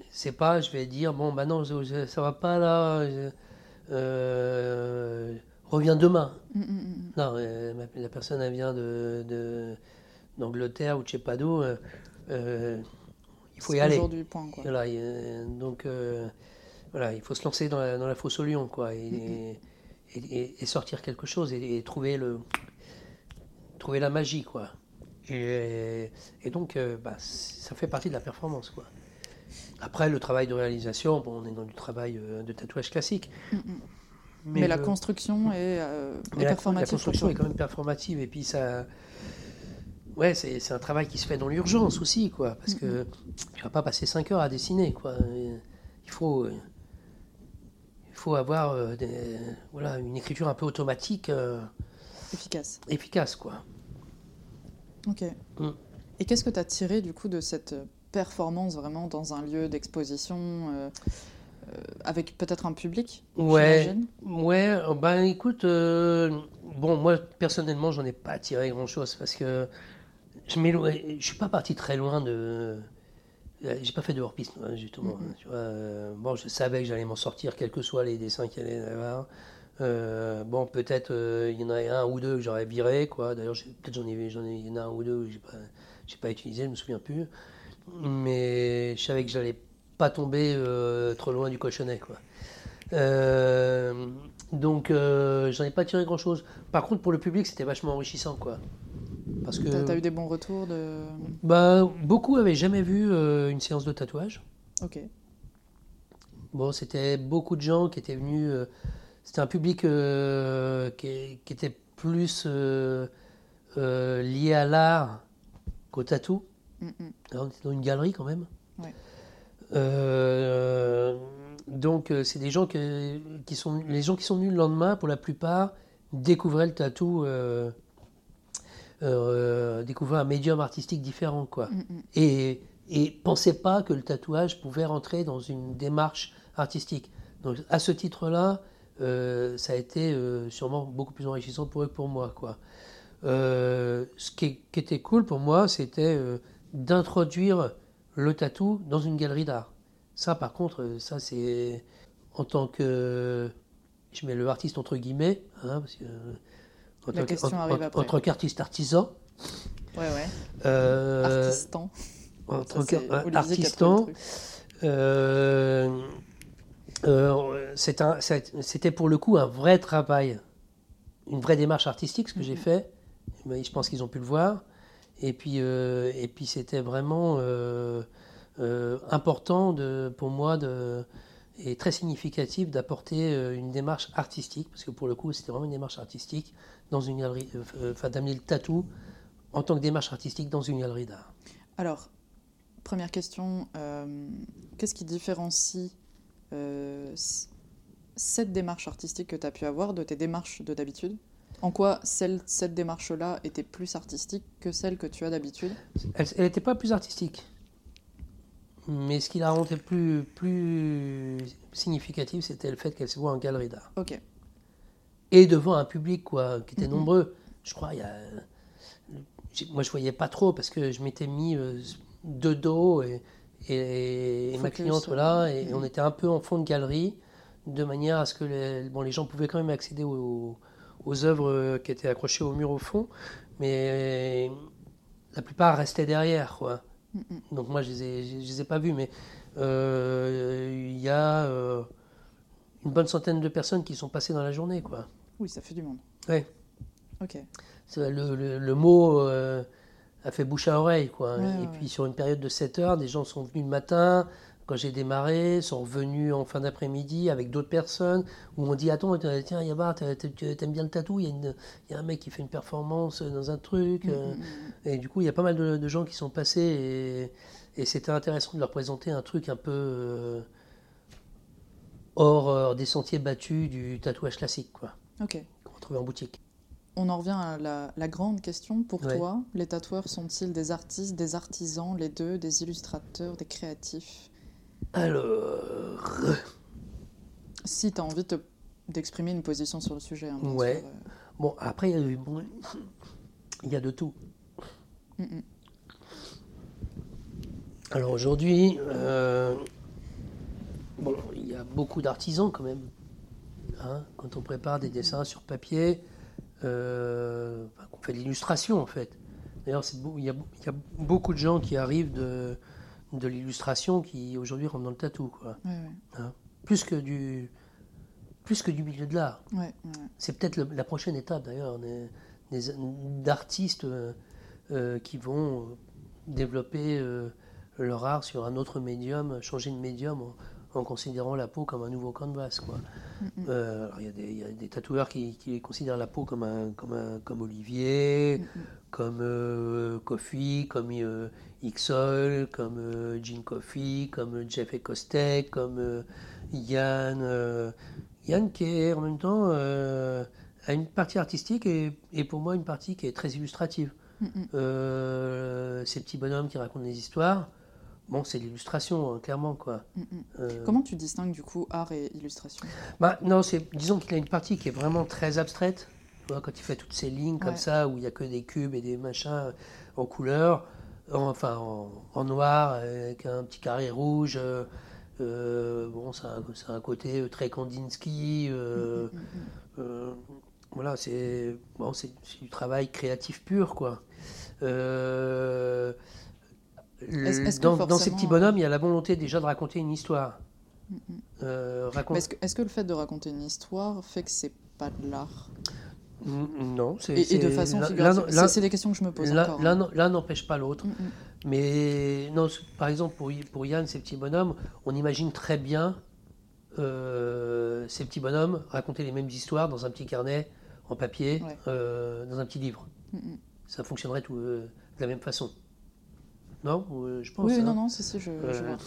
c'est pas, je vais dire, bon, bah non, ça va pas là, euh, reviens demain. Mm, mm, mm, non, euh, la personne, elle vient de, d'Angleterre ou de je sais pas d'où. il faut y aller. point, quoi. Voilà, donc, voilà, il faut se lancer dans la, dans la fosse au lion, quoi, et, et, sortir quelque chose et, trouver le trouver la magie, quoi. Et, donc, euh, bah, ça fait partie de la performance. Quoi. Après, le travail de réalisation, bon, on est dans du travail euh, de tatouage classique. Mm, mm. Mais, la construction est, euh, performative. La construction est quand même performative. Et puis, ça. Ouais, c'est un travail qui se fait dans l'urgence aussi, quoi. Parce mm, que tu vas pas passer 5 heures à dessiner, quoi. Il faut. Il faut avoir voilà, une écriture un peu automatique. efficace. Efficace, quoi. Ok. Mm. Et qu'est-ce que tu as tiré du coup de cette performance vraiment dans un lieu d'exposition euh, euh, avec peut-être un public Ouais, ouais. Ben écoute, euh, bon moi personnellement j'en ai pas tiré grand chose parce que je ne suis pas parti très loin de, j'ai pas fait de hors-piste justement. Mm-hmm. bon, je savais que j'allais m'en sortir quels que soient les dessins qu'il y allait avoir. Euh, bon, peut-être euh, il y en a un ou deux que j'aurais viré, quoi. D'ailleurs, peut-être j'en ai, j'en ai, il y en a un ou deux que j'ai pas, j'ai pas utilisé, je me souviens plus. Mais je savais que j'allais pas tomber euh, trop loin du cochonnet, quoi. donc, j'en ai pas tiré grand chose. Par contre, pour le public, c'était vachement enrichissant, quoi. Parce que. T'as, as eu des bons retours de. Bah, beaucoup avaient jamais vu une séance de tatouage. Ok. Bon, c'était beaucoup de gens qui étaient venus c'était un public euh, qui, était plus euh, euh, lié à l'art qu'au tatou. Mm, mm. On était dans une galerie quand même. donc c'est des gens qui sont les gens qui sont venus le lendemain pour la plupart découvraient le tatou, découvraient un médium artistique différent quoi. Mm, et et pensait pas que le tatouage pouvait rentrer dans une démarche artistique. Donc à ce titre-là, euh, ça a été euh, sûrement beaucoup plus enrichissant pour eux que pour moi. Quoi. Euh, ce qui, était cool pour moi, c'était d'introduire le tatou dans une galerie d'art. Ça, par contre, ça c'est en tant que je mets le artiste entre guillemets, hein, parce que en, tant qu'artiste artisan. Ouais, ouais. Artistan. artistan. Euh, euh, c'était pour le coup un vrai travail, une vraie démarche artistique, ce que j'ai mhm. fait. je pense qu'ils ont pu le voir. Et puis, et puis c'était vraiment important de, pour moi de, et très significatif d'apporter une démarche artistique, parce que pour le coup c'était vraiment une démarche artistique, dans une galerie, enfin d'amener le tatou en tant que démarche artistique dans une galerie d'art. Alors, première question, qu'est-ce qui différencie euh, cette démarche artistique que tu as pu avoir de tes démarches de d'habitude? En quoi celle, cette démarche-là était plus artistique que celle que tu as d'habitude? Elle n'était pas plus artistique. Mais ce qui la rendait plus, plus significative, c'était le fait qu'elle se voit en galerie d'art. Ok. Et devant un public quoi, qui était nombreux. Je crois, il y a... Moi, je voyais pas trop parce que je m'étais mis euh, de dos et, et, ma cliente là, et on était un peu en fond de galerie, de manière à ce que les, bon, les gens pouvaient quand même accéder aux, aux œuvres qui étaient accrochées au mur au fond, mais la plupart restaient derrière. Quoi. Donc moi, je ne les, les, ai pas vus, mais euh, il y a euh, une bonne centaine de personnes qui sont passées dans la journée. Quoi. Oui, ça fait du monde. Oui. Ok. Le, le, le, mot euh, a fait bouche à oreille. Quoi. et puis sur une période de 7 heures, des gens sont venus le matin, quand j'ai démarré, sont revenus en fin d'après-midi avec d'autres personnes, où on dit Attends, tiens, Yabar, t'aimes bien le tatou? Il y, a un mec qui fait une performance dans un truc. Mm, euh. mm, mm. Et du coup, il y a pas mal de, gens qui sont passés, et, c'était intéressant de leur présenter un truc un peu euh, hors, des sentiers battus du tatouage classique, quoi. Ok. Qu'on trouve en boutique on en revient à la, grande question. Pour toi, les tatoueurs sont-ils des artistes, des artisans, les deux, des illustrateurs, des créatifs? Alors. Si tu as envie d'exprimer une position sur le sujet. Hein, ouais. Euh. Bon, après, il y, bon, il y a de tout. Alors aujourd'hui, euh, bon, il y a beaucoup d'artisans quand même. Hein, quand on prépare des dessins sur papier, euh, qu'on fait de l'illustration en fait. D'ailleurs, il y, a beaucoup de gens qui arrivent de, de l'illustration qui aujourd'hui rentrent dans le tatou. Quoi. Hein. plus, que du, plus que du milieu de l'art. C'est peut-être la prochaine étape d'ailleurs, d'artistes euh, euh, qui vont développer leur art sur un autre médium, changer de médium en considérant la peau comme un nouveau canvas. Quoi. Euh, il y, a des tatoueurs qui, considèrent la peau comme, un, comme, un, comme Olivier, comme euh, Kofi, comme euh, Ixol, comme euh, Jean Kofi, comme Jeff Ekostek, comme Yann. Yann qui est en même temps a une partie artistique et, et, pour moi une partie qui est très illustrative. ces petits bonhommes qui racontent des histoires. Bon, c'est l'illustration, hein, clairement, quoi. Mm, mm. Euh, Comment tu distingues, du coup, art et illustration? Bah, Non, c'est, disons qu'il a une partie qui est vraiment très abstraite. Tu vois, quand il fait toutes ces lignes comme ça, où il n'y a que des cubes et des machins en couleur, enfin, en, noir, avec un petit carré rouge. Euh, euh, bon, c'est un, côté très Kandinsky. Mm, voilà, c'est, bon, du travail créatif pur, quoi. Euh, dans, ces petits bonhommes, il y a la volonté déjà de raconter une histoire. Mm, mm. Euh, est-ce que, le fait de raconter une histoire fait que c'est pas de l'art? Non, c'est et, de façon c'est des questions que je me pose encore. Hein. L'un n'empêche pas l'autre. Mm, Mais non, par exemple pour, pour Yann, ces petits bonhommes, on imagine très bien euh, ces petits bonhommes raconter les mêmes histoires dans un petit carnet en papier, euh, dans un petit livre. Ça fonctionnerait tout, de la même façon. Non euh, Je pense. Oui, non, non, c'est ça, je, euh,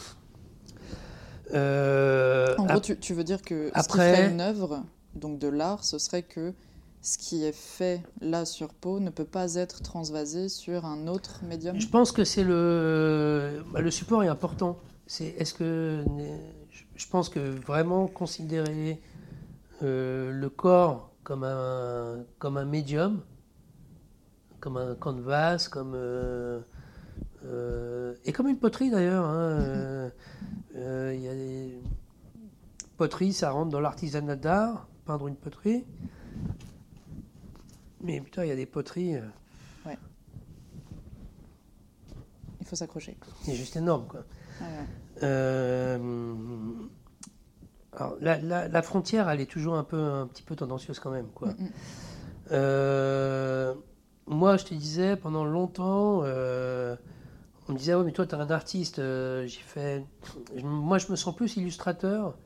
euh, en gros, tu, veux dire que après... ce qui une œuvre, donc de l'art, ce serait que ce qui est fait là sur peau ne peut pas être transvasé sur un autre médium? Je pense que c'est le bah, le support est important. C'est est-ce que je pense que vraiment considérer euh, le corps comme un comme un médium, comme un canvas, comme euh, euh, et comme une poterie d'ailleurs. Hein, il y a des poteries, ça rentre dans l'artisanat d'art, peindre une poterie. Mais putain, il y a des poteries. Euh. Ouais. Il faut s'accrocher. C'est juste énorme, quoi. Euh, alors, la, frontière, elle est toujours un, peu, un petit peu tendancieuse quand même, quoi. Mm, mm. Euh, moi, je te disais, pendant longtemps, on me disait, ouais, mais toi, tu es un artiste. J'ai fait... Moi, je me sens plus illustrateur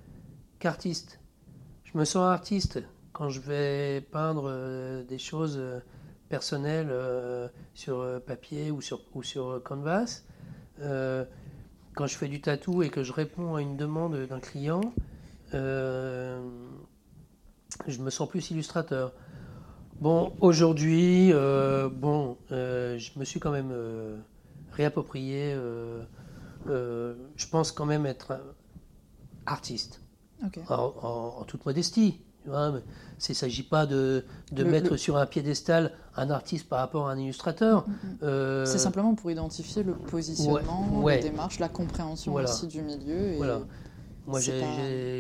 qu'artiste. Je me sens artiste quand je vais peindre euh, des choses euh, personnelles euh, sur papier ou sur, ou sur canvas, quand je fais du tatou et que je réponds à une demande d'un client, je me sens plus illustrateur. Bon, aujourd'hui, bon, je me suis quand même réapproprié, je pense quand même être artiste. en, toute modestie. Il ne s'agit pas de, de mettre sur un piédestal un artiste par rapport à un illustrateur. Mm, mm, mm. Euh, c'est simplement pour identifier le positionnement, la démarche, la compréhension aussi du milieu. voilà. Moi,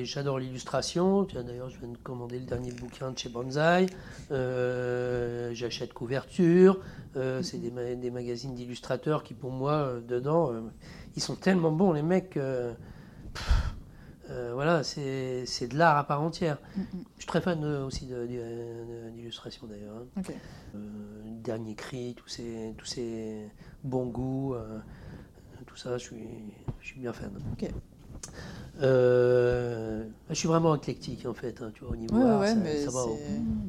j'adore l'illustration. D'ailleurs, je viens de commander le dernier bouquin de chez Banzai. Euh, j'achète couverture. Euh, c'est des, des, magazines d'illustrateurs qui, pour moi, dedans, ils sont tellement bons, les mecs. Euh, voilà, c'est de l'art à part entière. Mm, mm. Je suis très fan aussi d'illustration d'ailleurs. Hein. Euh, dernier cri, tous ces, tous ces bons goûts, euh, tout ça, je suis, je suis bien fan. Je suis vraiment éclectique en fait, hein, tu vois, au niveau art, ça, va,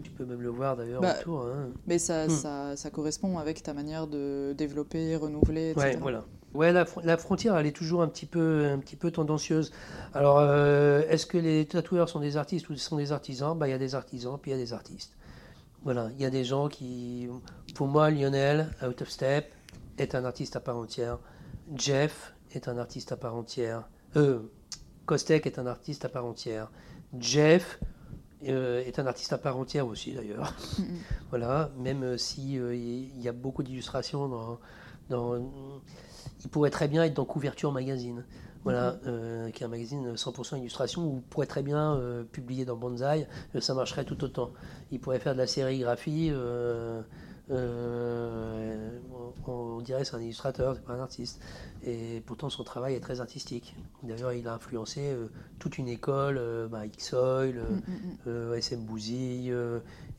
tu peux même le voir d'ailleurs bah, autour. Hein. Mais ça, mm. ça, ça, correspond avec ta manière de développer, renouveler, etc. Ouais, voilà. Ouais, la, frontière, elle est toujours un petit peu, un petit peu tendancieuse. Alors, euh, est-ce que les tatoueurs sont des artistes ou sont des artisans? Bah, Il y a des artisans, puis il y a des artistes. Voilà, il y a des gens qui... Pour moi, Lionel, Out of Step, est un artiste à part entière. Jeff est un artiste à part entière. Euh, Kostek est un artiste à part entière. Jeff euh, est un artiste à part entière aussi, d'ailleurs. <laughs> voilà, même si euh, il y a beaucoup d'illustrations dans, dans il pourrait très bien être dans Couverture Magazine, voilà, euh, qui est un magazine 100% illustration, ou pourrait très bien euh, publier dans Banzai, euh, ça marcherait tout autant. Il pourrait faire de la sérigraphie, on, dirait c'est un illustrateur, c'est pas un artiste. Et pourtant son travail est très artistique. D'ailleurs, il a influencé toute une école, bah, X-Oil, mm, mm, mm. SM Bouzille,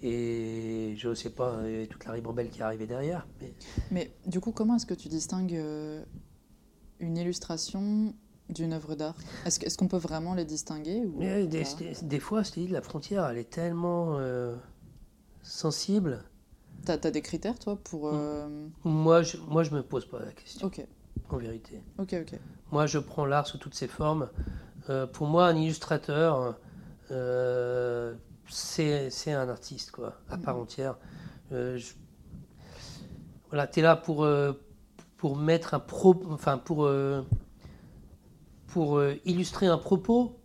et je ne sais pas, toute la ribambelle qui est arrivée derrière. Mais, mais du coup, comment est-ce que tu distingues une illustration d'une œuvre d'art? Est-ce qu'on peut vraiment les distinguer ou des, fois, la frontière, elle est tellement euh, sensible. Tu as, des critères, toi, pour... Euh, moi, je, moi, je me pose pas la question. Ok. En vérité. Ok, ok. Moi, je prends l'art sous toutes ses formes. Euh, pour moi, un illustrateur, c'est un artiste, quoi, à part mm. entière. Voilà, tu es là pour pour mettre un pro, enfin pour, euh, pour euh, illustrer un propos.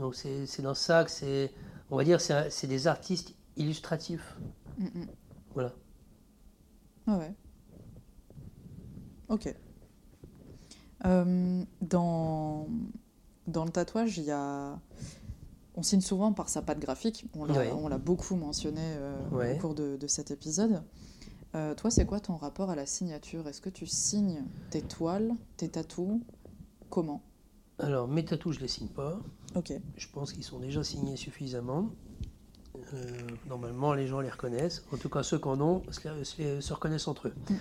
Donc c'est dans ça que c'est, on va dire, c'est des artistes illustratifs. Mm, mm. Voilà. Ah ouais. Ok. Euh, dans, dans le tatouage, il y a. On signe souvent par sa patte graphique. On l'a beaucoup mentionné au cours de, de, cet épisode. Euh, toi, c'est quoi ton rapport à la signature? Est-ce que tu signes tes toiles, tes tatous? Comment? Alors, mes tatous, je les signe pas. Ok. Je pense qu'ils sont déjà signés suffisamment. Euh, normalement, les gens les reconnaissent. En tout cas, ceux qui en ont se, reconnaissent entre eux. Mm.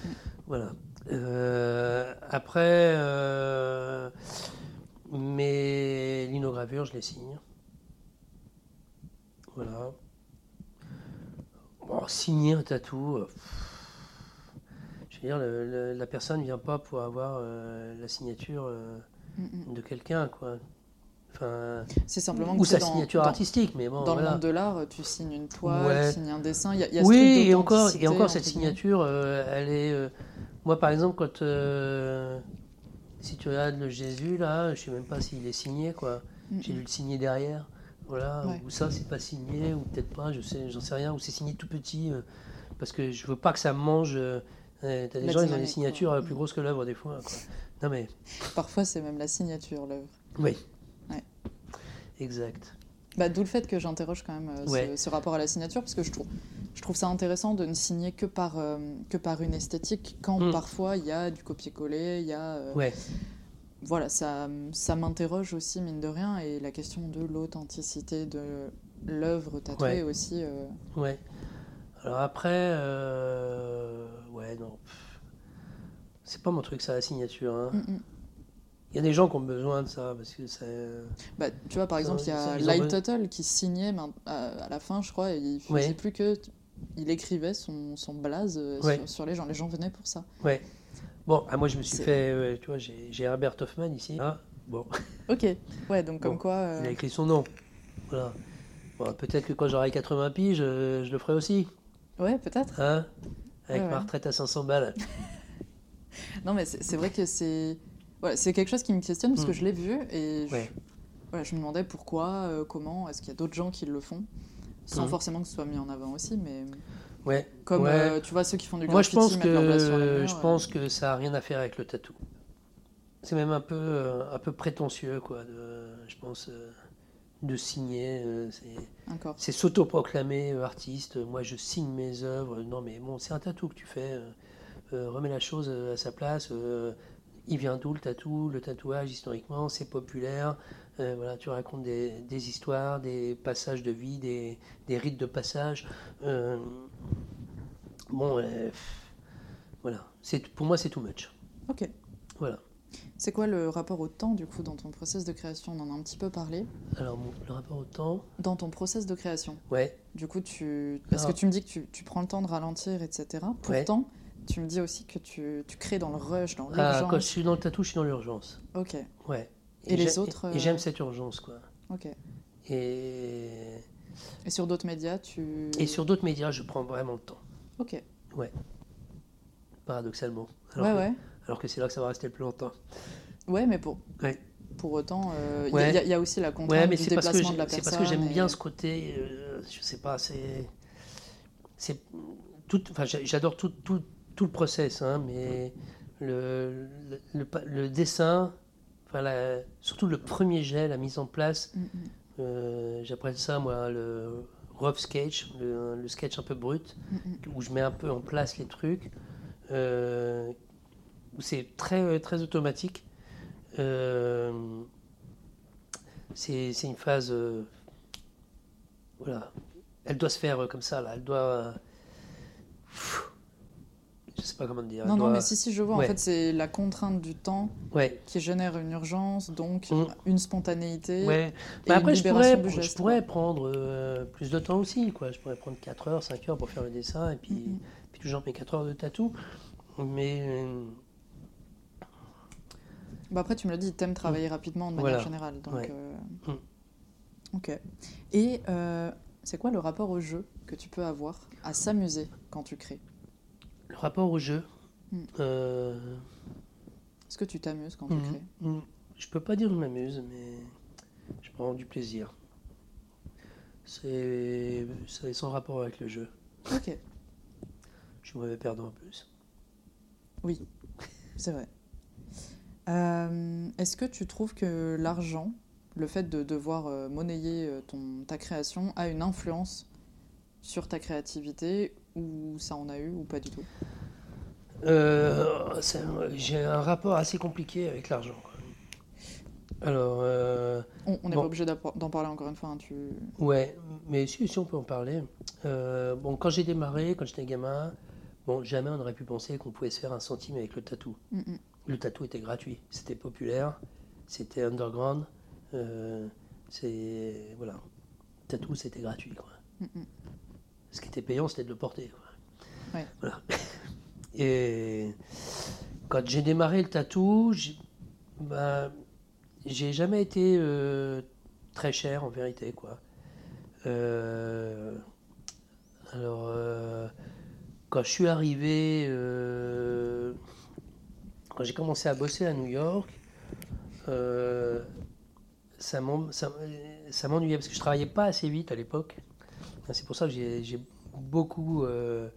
Voilà. Euh, après, mes linogravures, je les signe. Voilà. Bon, signer un tatou je veux dire, la personne ne vient pas pour avoir euh, la signature euh, mm, mm. de quelqu'un, quoi. C'est simplement ou sa signature artistique, mais bon. Dans le monde de l'art, tu signes une toile, tu signes un dessin. Y y a oui, et encore, et encore cette signature, euh, elle est. Euh, moi, par exemple, quand euh, si tu regardes le Jésus là, je sais même pas s'il est signé quoi. J'ai dû le signer derrière, voilà. Ou ça, c'est pas signé, ou peut-être pas, je sais, j'en sais rien. Ou c'est signé tout petit, parce que je veux pas que ça mange. T'as des gens, ils ont des signatures plus grosses que l'œuvre des fois. Non mais. Parfois, c'est même la signature l'œuvre. Oui. Exact. Bah, D'où le fait que j'interroge quand même euh, ce, rapport à la signature, parce que je trouve, je trouve ça intéressant de ne signer que par, euh, que par une esthétique, quand mm. parfois il y a du copier-coller, il y a... Euh, ouais. Voilà, ça, ça m'interroge aussi, mine de rien, et la question de l'authenticité de l'œuvre tatouée aussi. Ouais. Alors après, ouais, non. C'est pas mon truc, ça, la signature. Hein. Mm, mm. Il y a des gens qui ont besoin de ça parce que ça. Bah, tu vois, par exemple, il y a Light Total qui signait à la fin, je crois, et il faisait plus que. Il écrivait son, son blaze euh, sur, les gens. Les gens venaient pour ça. Ouais. Bon, ah, moi, je me suis fait. tu vois, j'ai Herbert Hoffman ici. Ah, bon. <laughs> Ok. Ouais, donc comme quoi. Euh, il a écrit son nom. Voilà. Bon, peut-être que quand j'aurai 80 piges, je, je, le ferai aussi. Ouais, peut-être. Hein? Avec ma retraite à 500 balles. <laughs> non, mais c'est vrai que c'est c'est quelque chose qui me questionne parce que hmm. je l'ai vu et je, je, me demandais pourquoi, euh, comment, est-ce qu'il y a d'autres gens qui le font? Sans hmm. forcément que ce soit mis en avant aussi, mais ouais. comme euh, tu vois ceux qui font du Moi, je pense que je euh. pense que ça a rien à faire avec le tatou. C'est même un peu un peu prétentieux quoi. De, je pense de signer. c'est s'autoproclamer artiste. Moi, je signe mes œuvres. Non, mais bon, c'est un tatou que tu fais. remets la chose à sa place il vient d'où le tatou Le tatouage, historiquement, c'est populaire. Euh, voilà, tu racontes des, histoires, des passages de vie, des, rites de passage. Euh, bon, euh, voilà. Pour moi, c'est too much. Ok. Voilà. C'est quoi le rapport au temps, du coup, dans ton process de création? On en a un petit peu parlé. Alors, le rapport au temps? Dans ton process de création? Ouais. Du coup, tu... Parce que tu me dis que tu, prends le temps de ralentir, etc. Pourtant, tu me dis aussi que tu, tu crées dans le rush, dans ah, l'urgence. quand je suis dans le tatou, je suis dans l'urgence. Ok. Ouais. Et, les autres Et, j'aime cette urgence, quoi. Ok. Et... Et sur d'autres médias, tu... Et sur d'autres médias, je prends vraiment le temps. Ok. Ouais. Paradoxalement. Alors ouais, que, ouais. Alors que c'est là que ça va rester le plus longtemps. Ouais, mais pour... Ouais. Pour autant, il euh, y, y, a aussi la contrainte ouais, mais du déplacement de la personne. C'est parce que j'aime bien ce côté, euh, je sais pas, c'est... c'est tout, enfin, j'adore tout, tout, tout le process, hein, mais le, le, dessin, enfin surtout le premier jet, la mise en place, mm, mm. euh, j'appelle ça moi le rough sketch, le, sketch un peu brut, mm, où je mets un peu en place les trucs, euh, où c'est très, très automatique. Euh, c'est une phase. voilà. Elle doit se faire comme ça, là. Elle doit je sais pas comment dire. Non, non, mais si, si, je vois. En fait, c'est la contrainte du temps ouais. qui génère une urgence, donc mm. une spontanéité. Ouais. Mais après, je pourrais, je pourrais prendre euh, plus de temps aussi. Quoi. Je pourrais prendre 4 heures, 5 heures pour faire le dessin, et puis, mm, mm. puis toujours mes 4 heures de tatou. Mais. Euh, bah après, tu me l'as dit, tu aimes travailler rapidement de manière générale. Donc, euh, Ok. Et c'est quoi le rapport au jeu que tu peux avoir à s'amuser quand tu crées? Le rapport au jeu. Hmm. Euh, Est-ce que tu t'amuses quand tu hmm. crées? Hmm. Je peux pas dire que je m'amuse, mais je prends du plaisir. C'est sans rapport avec le jeu. Ok. Je suis mauvais perdant en plus. Oui, <laughs> c'est vrai. Euh, est-ce que tu trouves que l'argent, le fait de devoir euh, monnayer ton, ta création, a une influence sur ta créativité ou ça en a eu ou pas du tout? Euh, J'ai un rapport assez compliqué avec l'argent. Alors, euh, on n'est pas obligé d'en parler encore une fois. Hein, tu... Ouais, mais si, si on peut en parler. Euh, bon, quand j'ai démarré, quand j'étais gamin, bon, jamais on aurait pu penser qu'on pouvait se faire un centime avec le tatou. Mm. Le tatou était gratuit, c'était populaire, c'était underground. c'est voilà, tatou c'était gratuit quoi. Mm, ce qui était payant, c'était de le porter. Voilà. <laughs> Et quand j'ai démarré le tatou, bah, j'ai jamais été très cher en vérité, quoi. alors, quand je suis arrivé, quand j'ai commencé à bosser à New York, ça m'ennuyait parce que je travaillais pas assez vite à l'époque. C'est pour ça que j'ai beaucoup euh,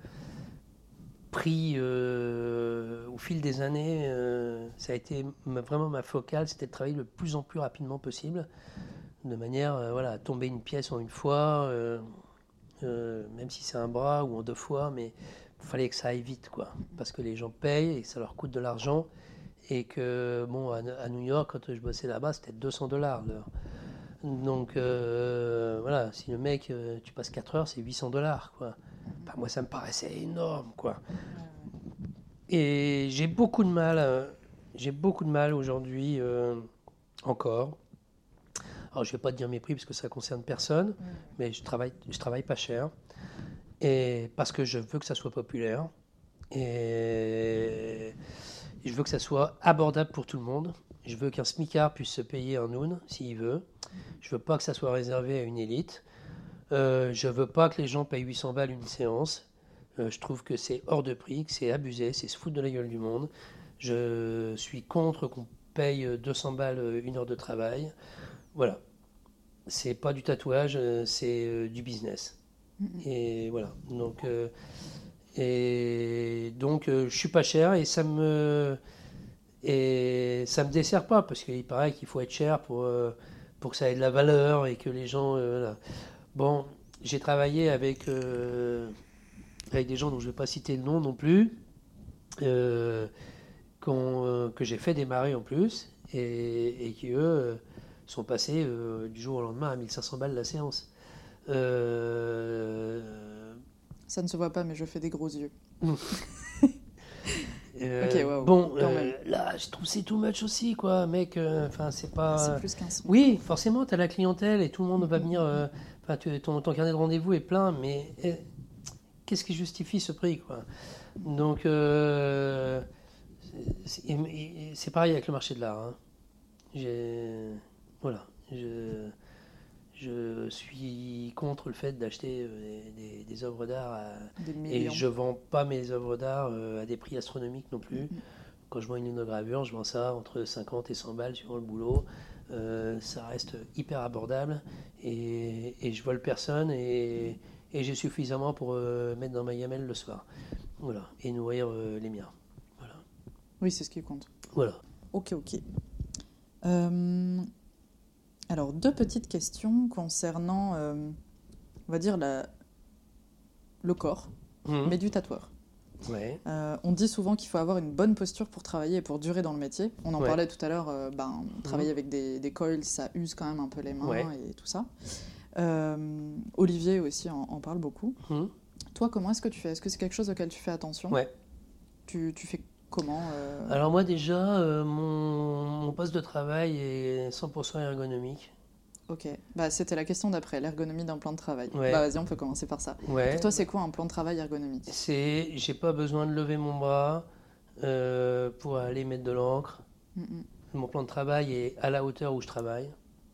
pris euh, au fil des années. Euh, ça a été vraiment ma focale, c'était de travailler le plus en plus rapidement possible, de manière voilà, à tomber une pièce en une fois, même si c'est un bras ou en deux fois, mais il fallait que ça aille vite, quoi, parce que les gens payent et que ça leur coûte de l'argent. Et que, bon, à, New York, quand je bossais là-bas, c'était 200 dollars l'heure. Donc, euh, voilà, si le mec, euh, tu passes 4 heures, c'est 800 dollars, quoi. moi, ça me paraissait énorme, quoi. Et j'ai beaucoup de mal, euh, j'ai beaucoup de mal aujourd'hui, encore. Alors, je vais pas te dire mes prix parce que ça concerne personne, mais je travaille, je travaille pas cher. Et parce que je veux que ça soit populaire. Et je veux que ça soit abordable pour tout le monde. Je veux qu'un smicard puisse se payer un noun s'il veut. Je veux pas que ça soit réservé à une élite. Euh, je veux pas que les gens payent 800 balles une séance. Euh, je trouve que c'est hors de prix, que c'est abusé, c'est se foutre de la gueule du monde. Je suis contre qu'on paye 200 balles une heure de travail. Voilà. C'est pas du tatouage, euh, c'est euh, du business. Et voilà. Donc et donc, euh, je suis pas cher et ça me et ça me dessert pas parce qu'il paraît qu'il faut être cher pour euh, pour que ça ait de la valeur et que les gens. Euh, bon, j'ai travaillé avec avec des gens dont je ne vais pas citer le nom non plus, que j'ai fait démarrer en plus et, et qui eux sont passés du jour au lendemain à 1500 balles la séance. Ça ne se voit pas, mais je fais des gros yeux. <laughs> Euh, bon, euh, là, je trouve c'est too much aussi, quoi, mec. Euh, enfin, c'est pas. C'est plus qu'un Oui, forcément, tu as la clientèle et tout le monde va venir. Enfin, ton, ton, carnet de rendez-vous est plein, mais qu'est-ce qui justifie ce prix, quoi? Donc, c'est pareil avec le marché de l'art. Hein. Voilà. Je je suis contre le fait d'acheter euh, des, œuvres d'art et je vends pas mes œuvres d'art euh, à des prix astronomiques non plus. Quand je vends une gravure, je vends ça entre 50 et 100 balles sur le boulot. Euh, ça reste hyper abordable et, et je vole personne et, et j'ai suffisamment pour mettre dans ma gamelle le soir. Voilà, et nourrir les miens. Voilà. Oui, c'est ce qui compte. Voilà. Ok, ok. Alors, deux petites questions concernant, euh, on va dire, la, le corps, mhm. mais du tatoueur. Euh, on dit souvent qu'il faut avoir une bonne posture pour travailler et pour durer dans le métier. On en parlait tout à l'heure, euh, ben, travailler mhm. avec des, coils, ça use quand même un peu les mains et tout ça. Olivier aussi en, parle beaucoup. Mhm. Toi, comment est-ce que tu fais? Est-ce que c'est quelque chose auquel tu fais attention? Tu fais Comment euh, Alors moi déjà, euh, mon, poste de travail est 100% ergonomique. Ok, bah, c'était la question d'après, l'ergonomie d'un plan de travail. Bah, vas-y, on peut commencer par ça. Pour toi, c'est quoi un plan de travail ergonomique? C'est, j'ai pas besoin de lever mon bras euh, pour aller mettre de l'encre. Mon plan de travail est à la hauteur où je travaille.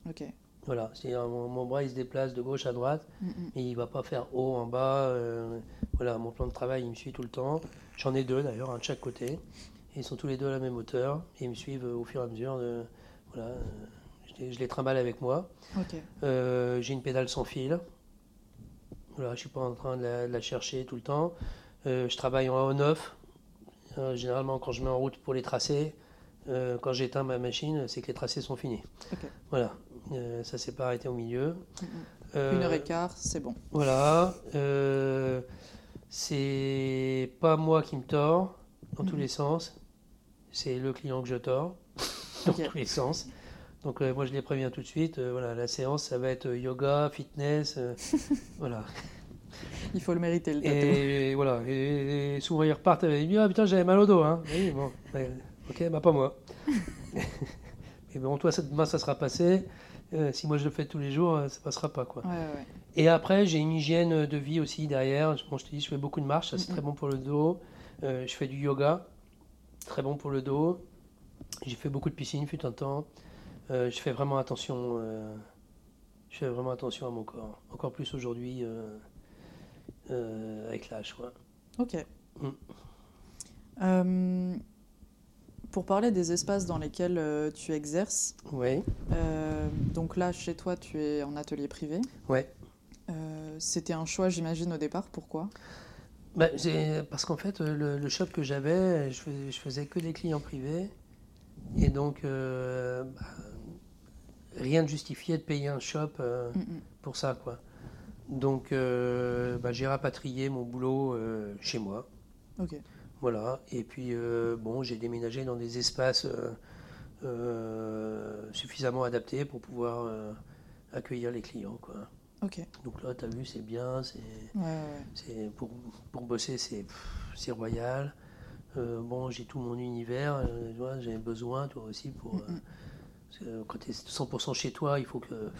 Ok. Voilà, c'est mon, mon, bras il se déplace de gauche à droite et il va pas faire haut en bas. voilà, mon plan de travail il me suit tout le temps. J'en ai deux d'ailleurs, un de chaque côté. ils sont tous les deux à la même hauteur et ils me suivent au fur et à mesure. De, voilà, je, les, trimballe avec moi. Euh, j'ai une pédale sans fil. Voilà, je ne suis pas en train de la, chercher tout le temps. Euh, je travaille en. Euh, généralement, quand je mets en route pour les tracés, quand j'éteins ma machine, c'est que les tracés sont finis. Voilà, ça s'est pas arrêté au milieu. Une heure et quart, c'est bon. Voilà. C'est pas moi qui me tord dans tous les sens, c'est le client que je tords <laughs> dans tous les sens. Donc euh, moi je les préviens tout de suite. Euh, voilà, la séance ça va être yoga, fitness, euh, <laughs> voilà. Il faut le mériter le Et, voilà. Et, souvent ils repartent avec ah putain j'avais mal au dos hein. Oui bon, ok bah pas moi. <laughs> Mais bon toi demain ça sera passé. Euh, si moi je le fais tous les jours, euh, ça passera pas. Quoi. Et après, j'ai une hygiène de vie aussi derrière. Bon, je te dis, je fais beaucoup de marche, ça c'est très bon pour le dos. Euh, je fais du yoga, très bon pour le dos. J'ai fait beaucoup de piscine, fut un temps. je fais vraiment attention. je fais vraiment attention à mon corps. Encore plus aujourd'hui avec l'âge. Ok. Mm. Pour parler des espaces dans lesquels tu exerces, ouais. donc là chez toi tu es en atelier privé. Ouais. C'était un choix j'imagine au départ, pourquoi? Bah, parce qu'en fait, le, shop que j'avais, je, je, faisais que des clients privés. Et donc, euh, bah, rien ne justifiait de payer un shop euh, mm, mm. pour ça. quoi. Donc, euh, bah, j'ai rapatrié mon boulot chez moi. Ok. Voilà. Et puis, bon, j'ai déménagé dans des espaces suffisamment adaptés pour pouvoir accueillir les clients. quoi. Donc là, tu as vu, c'est bien. C'est, pour, pour, bosser, c'est, royal. Euh, bon, j'ai tout mon univers. Euh, j'ai besoin, toi aussi, pour. Mm. Euh, quand tu es 100% chez toi, il faut que.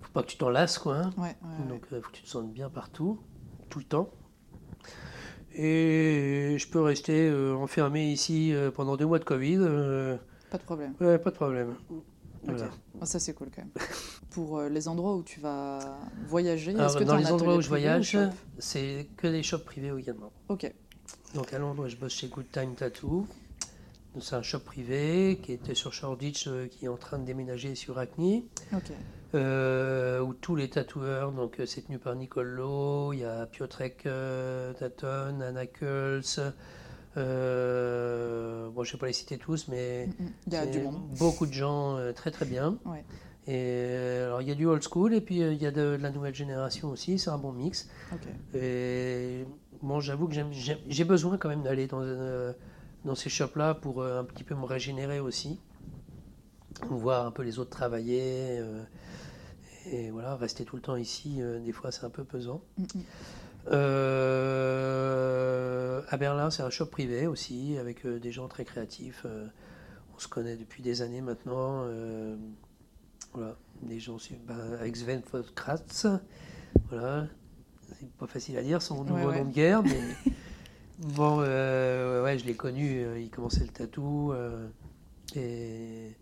faut pas que tu t'en lasses, quoi. Hein. Donc, il faut que tu te sentes bien partout, tout le temps. Et je peux rester enfermé ici pendant deux mois de Covid. pas de problème. Ouais, pas de problème. Ah, ça, c'est cool quand même. <laughs> Pour euh, les endroits où tu vas voyager, est-ce que Dans les endroits où je voyage, c'est que des shops privés également. Ok. Donc à Londres, je bosse chez Good Time Tattoo. C'est un shop privé qui était sur Shoreditch, euh, qui est en train de déménager sur Hackney. Ok. Euh, où tous les tatoueurs, donc c'est tenu par Nicole Lowe, il y a Piotrek Tatton, Anna Kulz, euh, bon, je ne vais pas les citer tous, mais mm, mm. il y a du monde. beaucoup de gens euh, très très bien. Et euh, alors il y a du old school et puis il y a de, la nouvelle génération aussi, c'est un bon mix. Et bon, j'avoue que j'ai besoin quand même d'aller dans, dans ces shops-là pour un petit peu me régénérer aussi, voir un peu les autres travailler. et voilà, rester tout le temps ici, des fois c'est un peu pesant. Mm, euh, à Berlin, c'est un shop privé aussi, avec euh, des gens très créatifs. Euh, on se connaît depuis des années maintenant. voilà, des gens ben, avec Sven Kratz. Voilà, c'est pas facile à dire son nouveau nom de guerre, mais <laughs> bon, ouais, je l'ai connu. il commençait le tatou et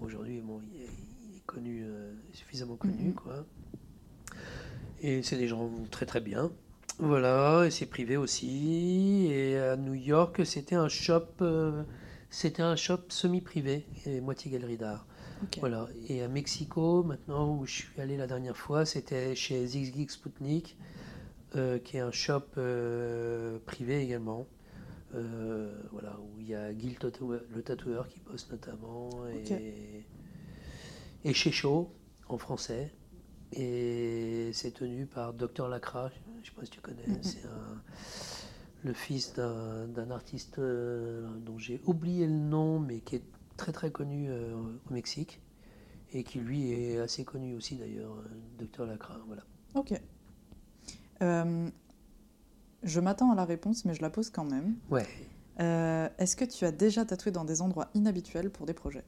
aujourd'hui, bon, il est, connu, suffisamment connu, mm-hmm. quoi. Et c'est des gens très très bien. Voilà, et c'est privé aussi. Et à New York, c'était un shop, euh, c'était un shop semi-privé et moitié galerie d'art. Voilà. Et à Mexico, maintenant où je suis allé la dernière fois, c'était chez Zigzag Sputnik, euh, qui est un shop euh, privé également. Voilà, où il y a Gil le tatoueur qui poste notamment, et, et chez Chaud en français. Et c'est tenu par Dr Lacra, je ne sais pas si tu connais, c'est le fils d'un artiste euh, dont j'ai oublié le nom, mais qui est très très connu euh, au Mexique, et qui lui est assez connu aussi d'ailleurs, euh, Dr Lacra. Voilà. Ok. Je m'attends à la réponse, mais je la pose quand même. Ouais. Est-ce que tu as déjà tatoué dans des endroits inhabituels pour des projets?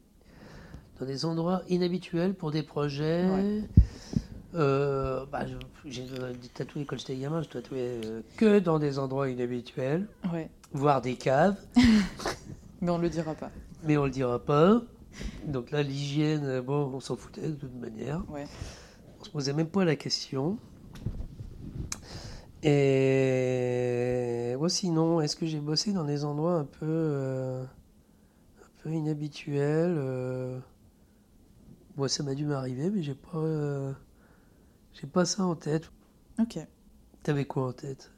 Dans des endroits inhabituels pour des projets euh, bah, j'ai tatoué quand j'étais gamin, je tatouais euh, que dans des endroits inhabituels, ouais. voire des caves. <laughs> Mais on ne le dira pas. Mais on le dira pas. Donc là, l'hygiène, bon, on s'en foutait de toute manière. Ouais. On se posait même pas la question. Et moi, sinon, est-ce que j'ai bossé dans des endroits un peu, euh, un peu inhabituels Moi, ça m'a dû m'arriver, mais j'ai pas. J'ai pas ça en tête. Ok. T'avais quoi en tête?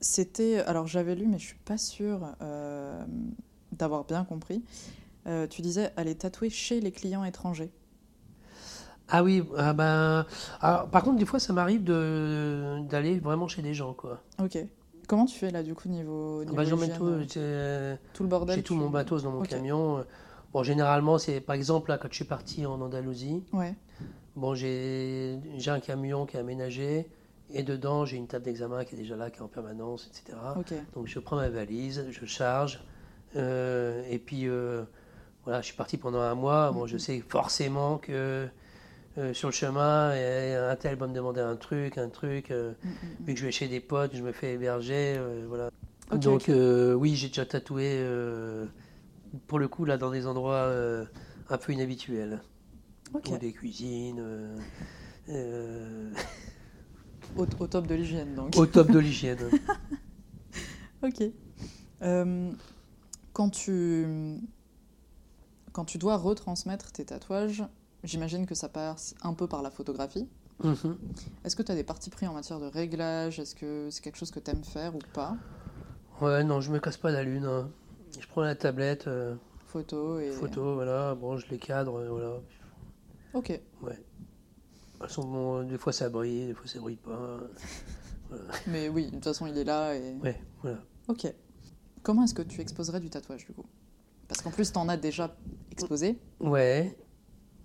C'était. Alors j'avais lu, mais je suis pas sûre euh, d'avoir bien compris. Euh, tu disais aller tatouer chez les clients étrangers. Ah oui, ah ben, par contre, des fois, ça m'arrive d'aller vraiment chez des gens, quoi. Ok. Comment tu fais là, du coup, niveau. niveau bah, J'emmène tout, euh, tout le bordel. J'ai tout mon matos dans mon camion. Bon, généralement, c'est par exemple, là, quand je suis parti en Andalousie, ouais. Bon, j'ai un camion qui est aménagé et dedans j'ai une table d'examen qui est déjà là, qui est en permanence, etc. Donc je prends ma valise, je charge euh, et puis euh, voilà, je suis parti pendant un mois. Bon, je mhm. sais forcément que euh, sur le chemin, un tel va me demander un truc, un truc. Mhm, mhm, vu que je vais chez des potes, je me fais héberger, voilà. Donc oui, j'ai déjà tatoué pour le coup là dans des endroits un peu inhabituelles. Ou des cuisines. Euh, au, top de l'hygiène, donc. Au top de <laughs> l'hygiène. ok. quand, tu, quand tu dois retransmettre tes tatouages, j'imagine que ça passe un peu par la photographie. Mhm. Est-ce que tu as des parties pris en matière de réglage? Est-ce que c'est quelque chose que tu aimes faire ou pas? Ouais, non, je me casse pas la lune. Hein. Je prends la tablette. Euh, photo et. Photo, voilà. Bon, je les cadre, voilà. Ok. Ouais. Bon, des fois ça brille, des fois ça brille pas. <laughs> Mais oui, de toute façon, il est là et. Ouais, voilà. Ok. Comment est-ce que tu exposerais du tatouage du coup? Parce qu'en plus, tu en as déjà exposé. Ouais.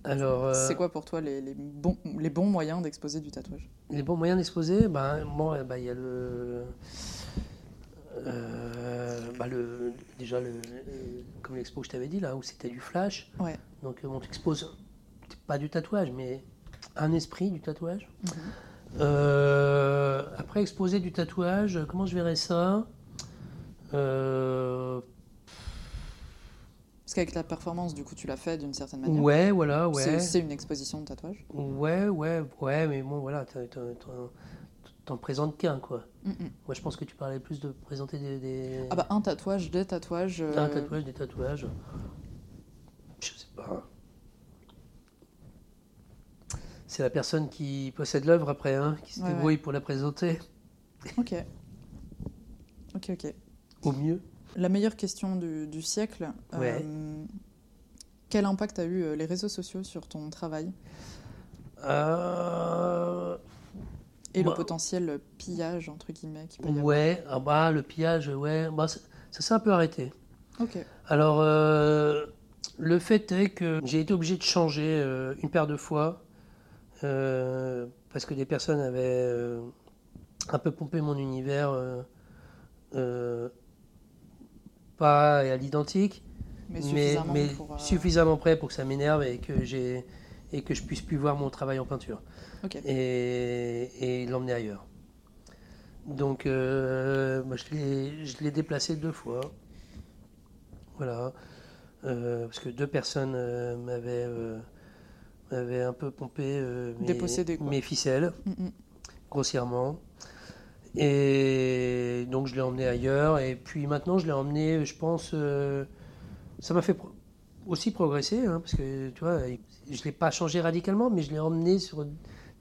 Alors. Euh, c'est quoi pour toi les, les, bons, les bons moyens d'exposer du tatouage? Les bons moyens d'exposer Ben, bon, bah, il y a le. Euh, bah le, déjà, le, comme l'expo que je t'avais dit, là, où c'était du flash. Ouais. Donc, on t'expose pas du tatouage, mais un esprit du tatouage. Mhm. Euh, après, exposer du tatouage, comment je verrais ça? Euh, Parce qu'avec la performance, du coup, tu l'as fait d'une certaine manière. Ouais, voilà, ouais. C'est une exposition de tatouage Ouais, ouais, ouais, mais bon, voilà, t'en présentes qu'un, quoi. Moi, je pense que tu parlais plus de présenter des... Ah bah, un tatouage, des tatouages... Un euh, tatouage, des tatouages. Je sais pas. C'est la personne qui possède l'œuvre après, hein, qui se débrouille pour la présenter. Ok. Ok, ok. Au mieux. La meilleure question du, siècle. Euh, quel impact a eu euh, les réseaux sociaux sur ton travail? Euh... Et le potentiel pillage, entre guillemets qui peut y Ouais, ah bah, le pillage, ouais. Bah, ça, s'est un peu arrêté. Ok. Alors, euh, le fait est que j'ai été obligé de changer une paire de fois parce que des personnes avaient un peu pompé mon univers, euh, pas à l'identique, mais, suffisamment, près pour que ça m'énerve et que j'ai et que je puisse plus voir mon travail en peinture et, et l'emmener ailleurs. Donc, moi, je l'ai déplacé deux fois. Voilà. parce que deux personnes m'avaient avait un peu pompé euh, mes, ficelles, mm, mm. grossièrement. Et donc je l'ai emmené ailleurs. Et puis maintenant, je l'ai emmené, je pense, euh, ça m'a fait aussi progresser, hein, parce que tu vois, je ne l'ai pas changé radicalement, mais je l'ai emmené sur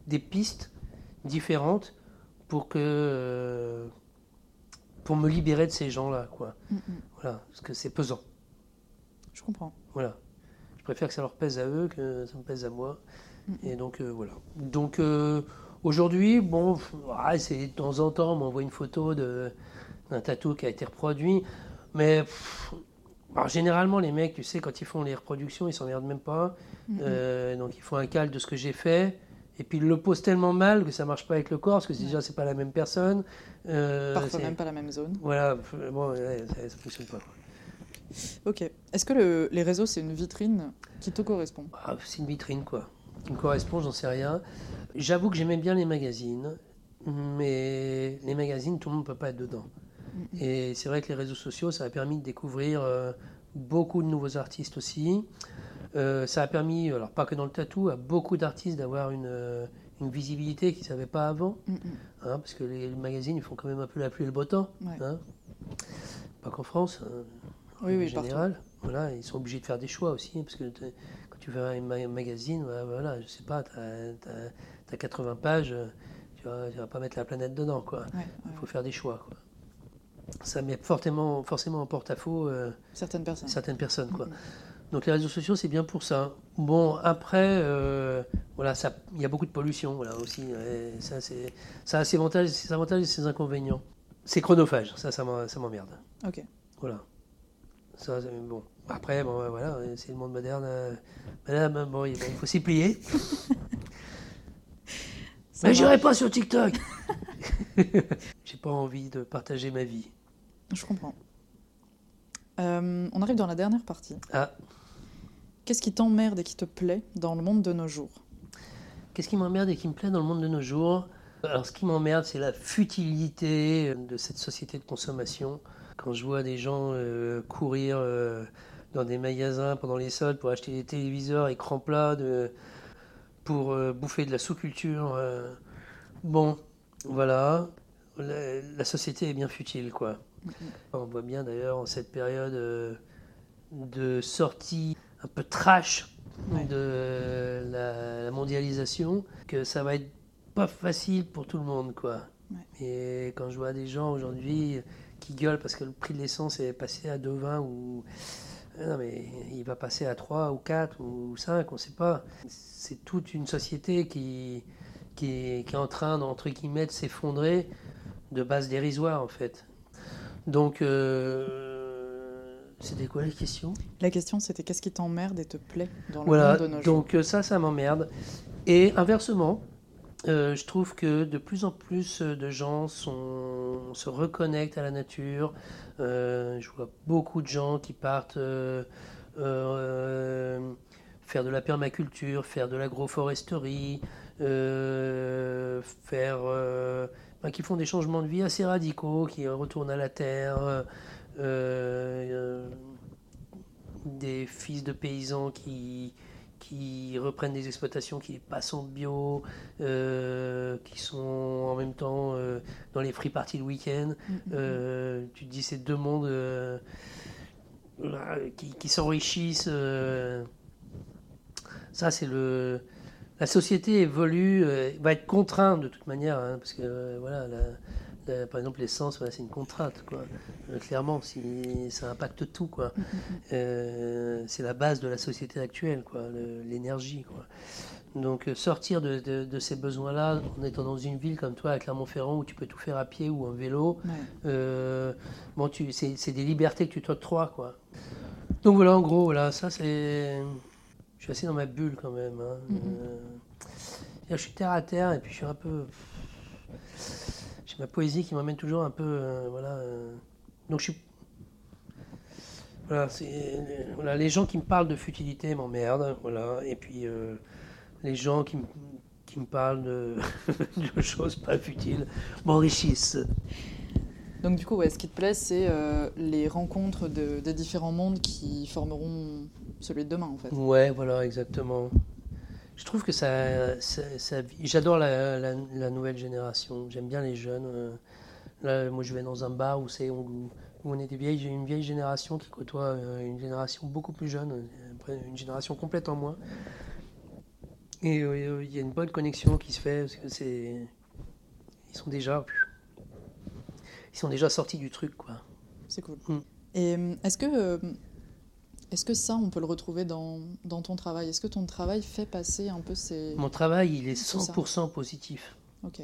des pistes différentes pour que euh, pour me libérer de ces gens-là, quoi. Mm, voilà, parce que c'est pesant. Je comprends. Voilà. Je préfère que ça leur pèse à eux que ça me pèse à moi. Et donc euh, voilà. Donc aujourd'hui, bon, c'est de temps en temps, on m'envoie une photo d'un tatou qui a été reproduit. Mais généralement, les mecs, tu sais, quand ils font les reproductions, ils s'emmerdent même pas. Euh, donc ils font un calque de ce que j'ai fait. Et puis ils le posent tellement mal que ça marche pas avec le corps, parce que déjà c'est pas la même personne. Parfois même pas la même zone. Voilà, bon, ça, ça fonctionne pas. Ok. Est-ce que les réseaux, c'est une vitrine qui te correspond? Ah, C'est une vitrine, quoi. Qui me correspond, j'en sais rien. J'avoue que j'aimais bien les magazines, mais les magazines, tout le monde ne peut pas être dedans. Et c'est vrai que les réseaux sociaux, ça a permis de découvrir euh, beaucoup de nouveaux artistes aussi. Euh, ça a permis, alors pas que dans le tatou, à beaucoup d'artistes d'avoir une, euh, une, visibilité qu'ils ne savaient pas avant. Hein, parce que les, magazines, ils font quand même un peu la pluie et le beau temps. Hein. Pas qu'en France. Hein oui, en général. Voilà, ils sont obligés de faire des choix aussi, parce que quand tu fais un magazine, voilà, je sais pas, tu as, 80 pages, tu vas, vas pas mettre la planète dedans, quoi. Il faut faire des choix, quoi. Ça met fortement, forcément en porte-à-faux euh, certaines personnes. Certaines personnes, quoi. Donc les réseaux sociaux, c'est bien pour ça. Bon, après, euh, voilà, il y a beaucoup de pollution, voilà aussi. ça, c'est, ça a ses avantages, ses avantages et ses inconvénients. C'est chronophage, ça, ça m'emmerde. Ok. Voilà bon. Après, bon, voilà, c'est le monde moderne. Euh, madame, bon, il faut s'y plier. <laughs> Mais j'irai pas sur TikTok. <laughs> <laughs> J'ai pas envie de partager ma vie. Je comprends. Euh, on arrive dans la dernière partie. Ah. Qu'est-ce qui t'emmerde et qui te plaît dans le monde de nos jours? Qu'est-ce qui m'emmerde et qui me plaît dans le monde de nos jours? Alors, ce qui m'emmerde, c'est la futilité de cette société de consommation quand je vois des gens euh, courir euh, dans des magasins pendant les soldes pour acheter des téléviseurs, écran plat, de, pour bouffer de la sous-culture. Bon, voilà, la, société est bien futile, quoi. On voit bien d'ailleurs en cette période de sortie un peu trash de la, mondialisation que ça va être pas facile pour tout le monde, quoi. Et quand je vois des gens aujourd'hui qui gueulent parce que le prix de l'essence est passé à 2,20 ou euh, non mais il va passer à 3 ou 4 ou 5, on ne sait pas. C'est toute une société qui, qui, est, en train d'entre guillemets de s'effondrer de base dérisoire en fait. Donc euh, c'était quoi la question? La question, c'était qu'est-ce qui t'emmerde et te plaît dans le voilà, monde de nos donc euh, ça, ça m'emmerde. Et inversement, euh, je trouve que de plus en plus de gens sont, se reconnectent à la nature. Euh, je vois beaucoup de gens qui partent faire de la permaculture, faire de l'agroforesterie, faire, ben, qui font des changements de vie assez radicaux, qui retournent à la terre. Euh, des fils de paysans qui, qui reprennent des exploitations qui passent en bio, euh, qui sont en même temps euh, dans les free parties le week-end. Mm, mm, mm. tu te dis ces deux mondes qui, s'enrichissent. ça, c'est le. La société évolue, va être contrainte de toute manière, hein, parce que voilà, la, par exemple, l'essence, c'est une contrainte, quoi. Euh, clairement, si, ça impacte tout, quoi. <laughs> Euh, c'est la base de la société actuelle, quoi, l'énergie, quoi. Donc, euh, sortir de, ces besoins-là, en étant dans une ville comme toi, à Clermont-Ferrand, où tu peux tout faire à pied ou en vélo, bon, c'est des libertés que tu t'octroies, quoi. Donc voilà, en gros, voilà, ça c'est. Je suis assez dans ma bulle quand même. Hein. je suis terre à terre et puis je suis un peu j'ai ma poésie qui m'amène toujours un peu. Euh, voilà, euh. donc je suis. Voilà, voilà, les gens qui me parlent de futilité m'emmerdent. Voilà, et puis euh, les gens qui, qui me parlent de, <laughs> de, choses pas futiles m'enrichissent. Donc du coup, ouais, ce qui te plaît, c'est les rencontres de, des différents mondes qui formeront celui de demain, en fait. Ouais, voilà, exactement je trouve que ça, ça, j'adore la, nouvelle génération. J'aime bien les jeunes. Euh. Là, moi, je vais dans un bar où c'est où, on est des vieilles, j'ai une vieille génération qui côtoie euh, une génération beaucoup plus jeune, une génération complète en moins. Et euh, il y a une bonne connexion qui se fait parce que c'est, ils sont déjà, ils sont déjà sortis du truc, quoi. C'est cool. Mm. Et est-ce que est-ce que ça, on peut le retrouver dans, dans ton travail? Est-ce que ton travail fait passer un peu ces... Mon travail, il est 100% positif. Ok.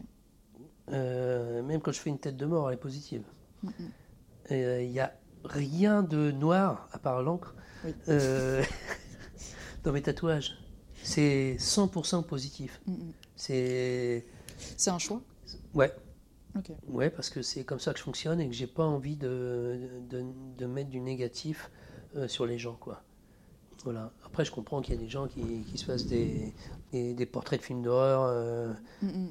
Euh, même quand je fais une tête de mort, elle est positive. Euh, il n'y a rien de noir, à part l'encre, euh, <laughs> dans mes tatouages. C'est 100% positif. C'est... C'est un choix? Ouais. Ok. Ouais, parce que c'est comme ça que je fonctionne et que j'ai pas envie de, de, de mettre du négatif euh, sur les gens, quoi. Voilà. Après, je comprends qu'il y a des gens qui, qui se fassent des, des, portraits de films d'horreur, euh,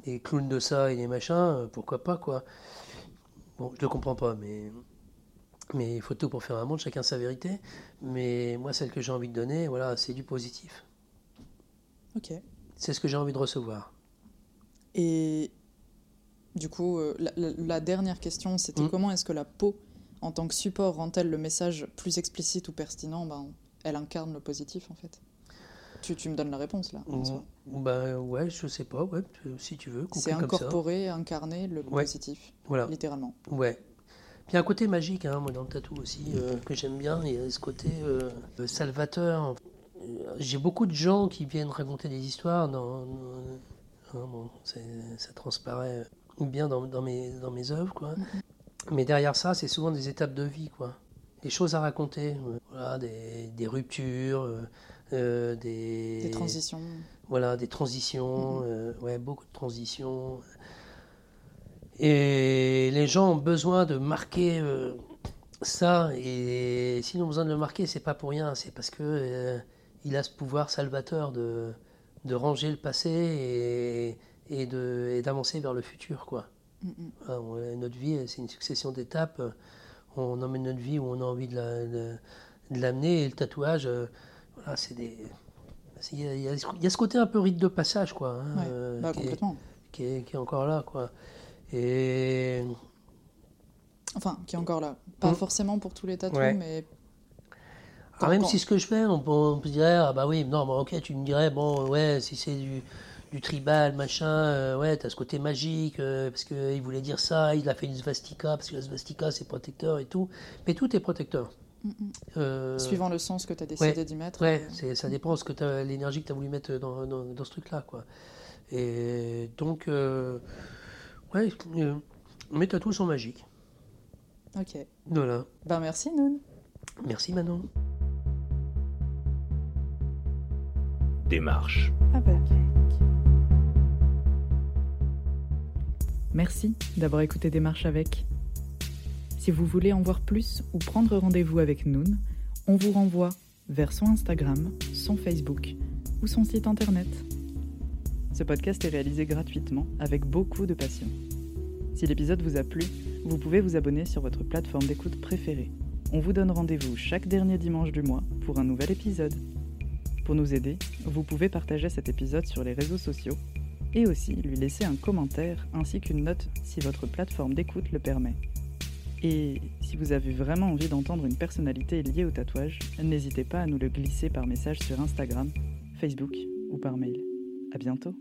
des clowns de ça et des machins, euh, pourquoi pas, quoi. Bon, je le comprends pas, mais mais il faut tout pour faire un monde, chacun sa vérité. Mais moi, celle que j'ai envie de donner, voilà, c'est du positif. Ok. C'est ce que j'ai envie de recevoir. Et du coup, la, dernière question, c'était hmm. comment est-ce que la peau en tant que support rend-elle le message plus explicite ou pertinent? Ben, Elle incarne le positif en fait. Tu, tu me donnes la réponse là. Bah ouais, je sais pas, ouais, si tu veux. C'est incorporer, incarner le positif, voilà. littéralement. Ouais. Puis il y a un côté magique, hein, moi dans le tatou aussi, euh, que j'aime bien, il y a ce côté euh, salvateur. J'ai beaucoup de gens qui viennent raconter des histoires, dans, hein, bon, ça transparaît bien dans, dans, mes, dans mes œuvres, quoi. Mais derrière ça, c'est souvent des étapes de vie, quoi. Des choses à raconter, voilà, des, des ruptures, euh, euh, des... Des transitions. Voilà, des transitions, mm-hmm. euh, ouais, beaucoup de transitions. Et les gens ont besoin de marquer ça, et s'ils ont besoin de le marquer, c'est pas pour rien, c'est parce que il a ce pouvoir salvateur de, de ranger le passé et, et d'avancer vers le futur, quoi. Ah, notre vie, c'est une succession d'étapes. On emmène notre vie où on a envie de de l'amener. Et le tatouage, voilà, c'est des. Il y, a, ce côté un peu rite de passage, quoi. Hein, bah, complètement. qui, est, qui, est, encore là, quoi. Et. Enfin, qui est encore là. Pas mmh. forcément pour tous les tatouages, mais ah, même si ce que je fais, on peut, dire, ah bah oui, non, bah ok, tu me dirais, bon, ouais, si c'est du, du tribal, machin, euh, ouais, t'as ce côté magique, euh, parce qu'il voulait dire ça, il a fait une svastika, parce que la svastika c'est protecteur et tout, mais tout est protecteur. Mm, mm. Euh, Suivant le sens que tu as décidé d'y mettre. Ouais, ça dépend de l'énergie que tu as voulu mettre dans, dans, ce truc-là, quoi. Et donc, ouais, mes tatous sont magiques. Ok. Voilà. Ben merci, Noun. Merci, Manon. démarche. Merci d'avoir écouté Démarche avec. Si vous voulez en voir plus ou prendre rendez-vous avec Noon, on vous renvoie vers son Instagram, son Facebook ou son site internet. Ce podcast est réalisé gratuitement avec beaucoup de passion. Si l'épisode vous a plu, vous pouvez vous abonner sur votre plateforme d'écoute préférée. On vous donne rendez-vous chaque dernier dimanche du mois pour un nouvel épisode. Pour nous aider, vous pouvez partager cet épisode sur les réseaux sociaux et aussi lui laisser un commentaire ainsi qu'une note si votre plateforme d'écoute le permet. Et si vous avez vraiment envie d'entendre une personnalité liée au tatouage, n'hésitez pas à nous le glisser par message sur Instagram, Facebook ou par mail. À bientôt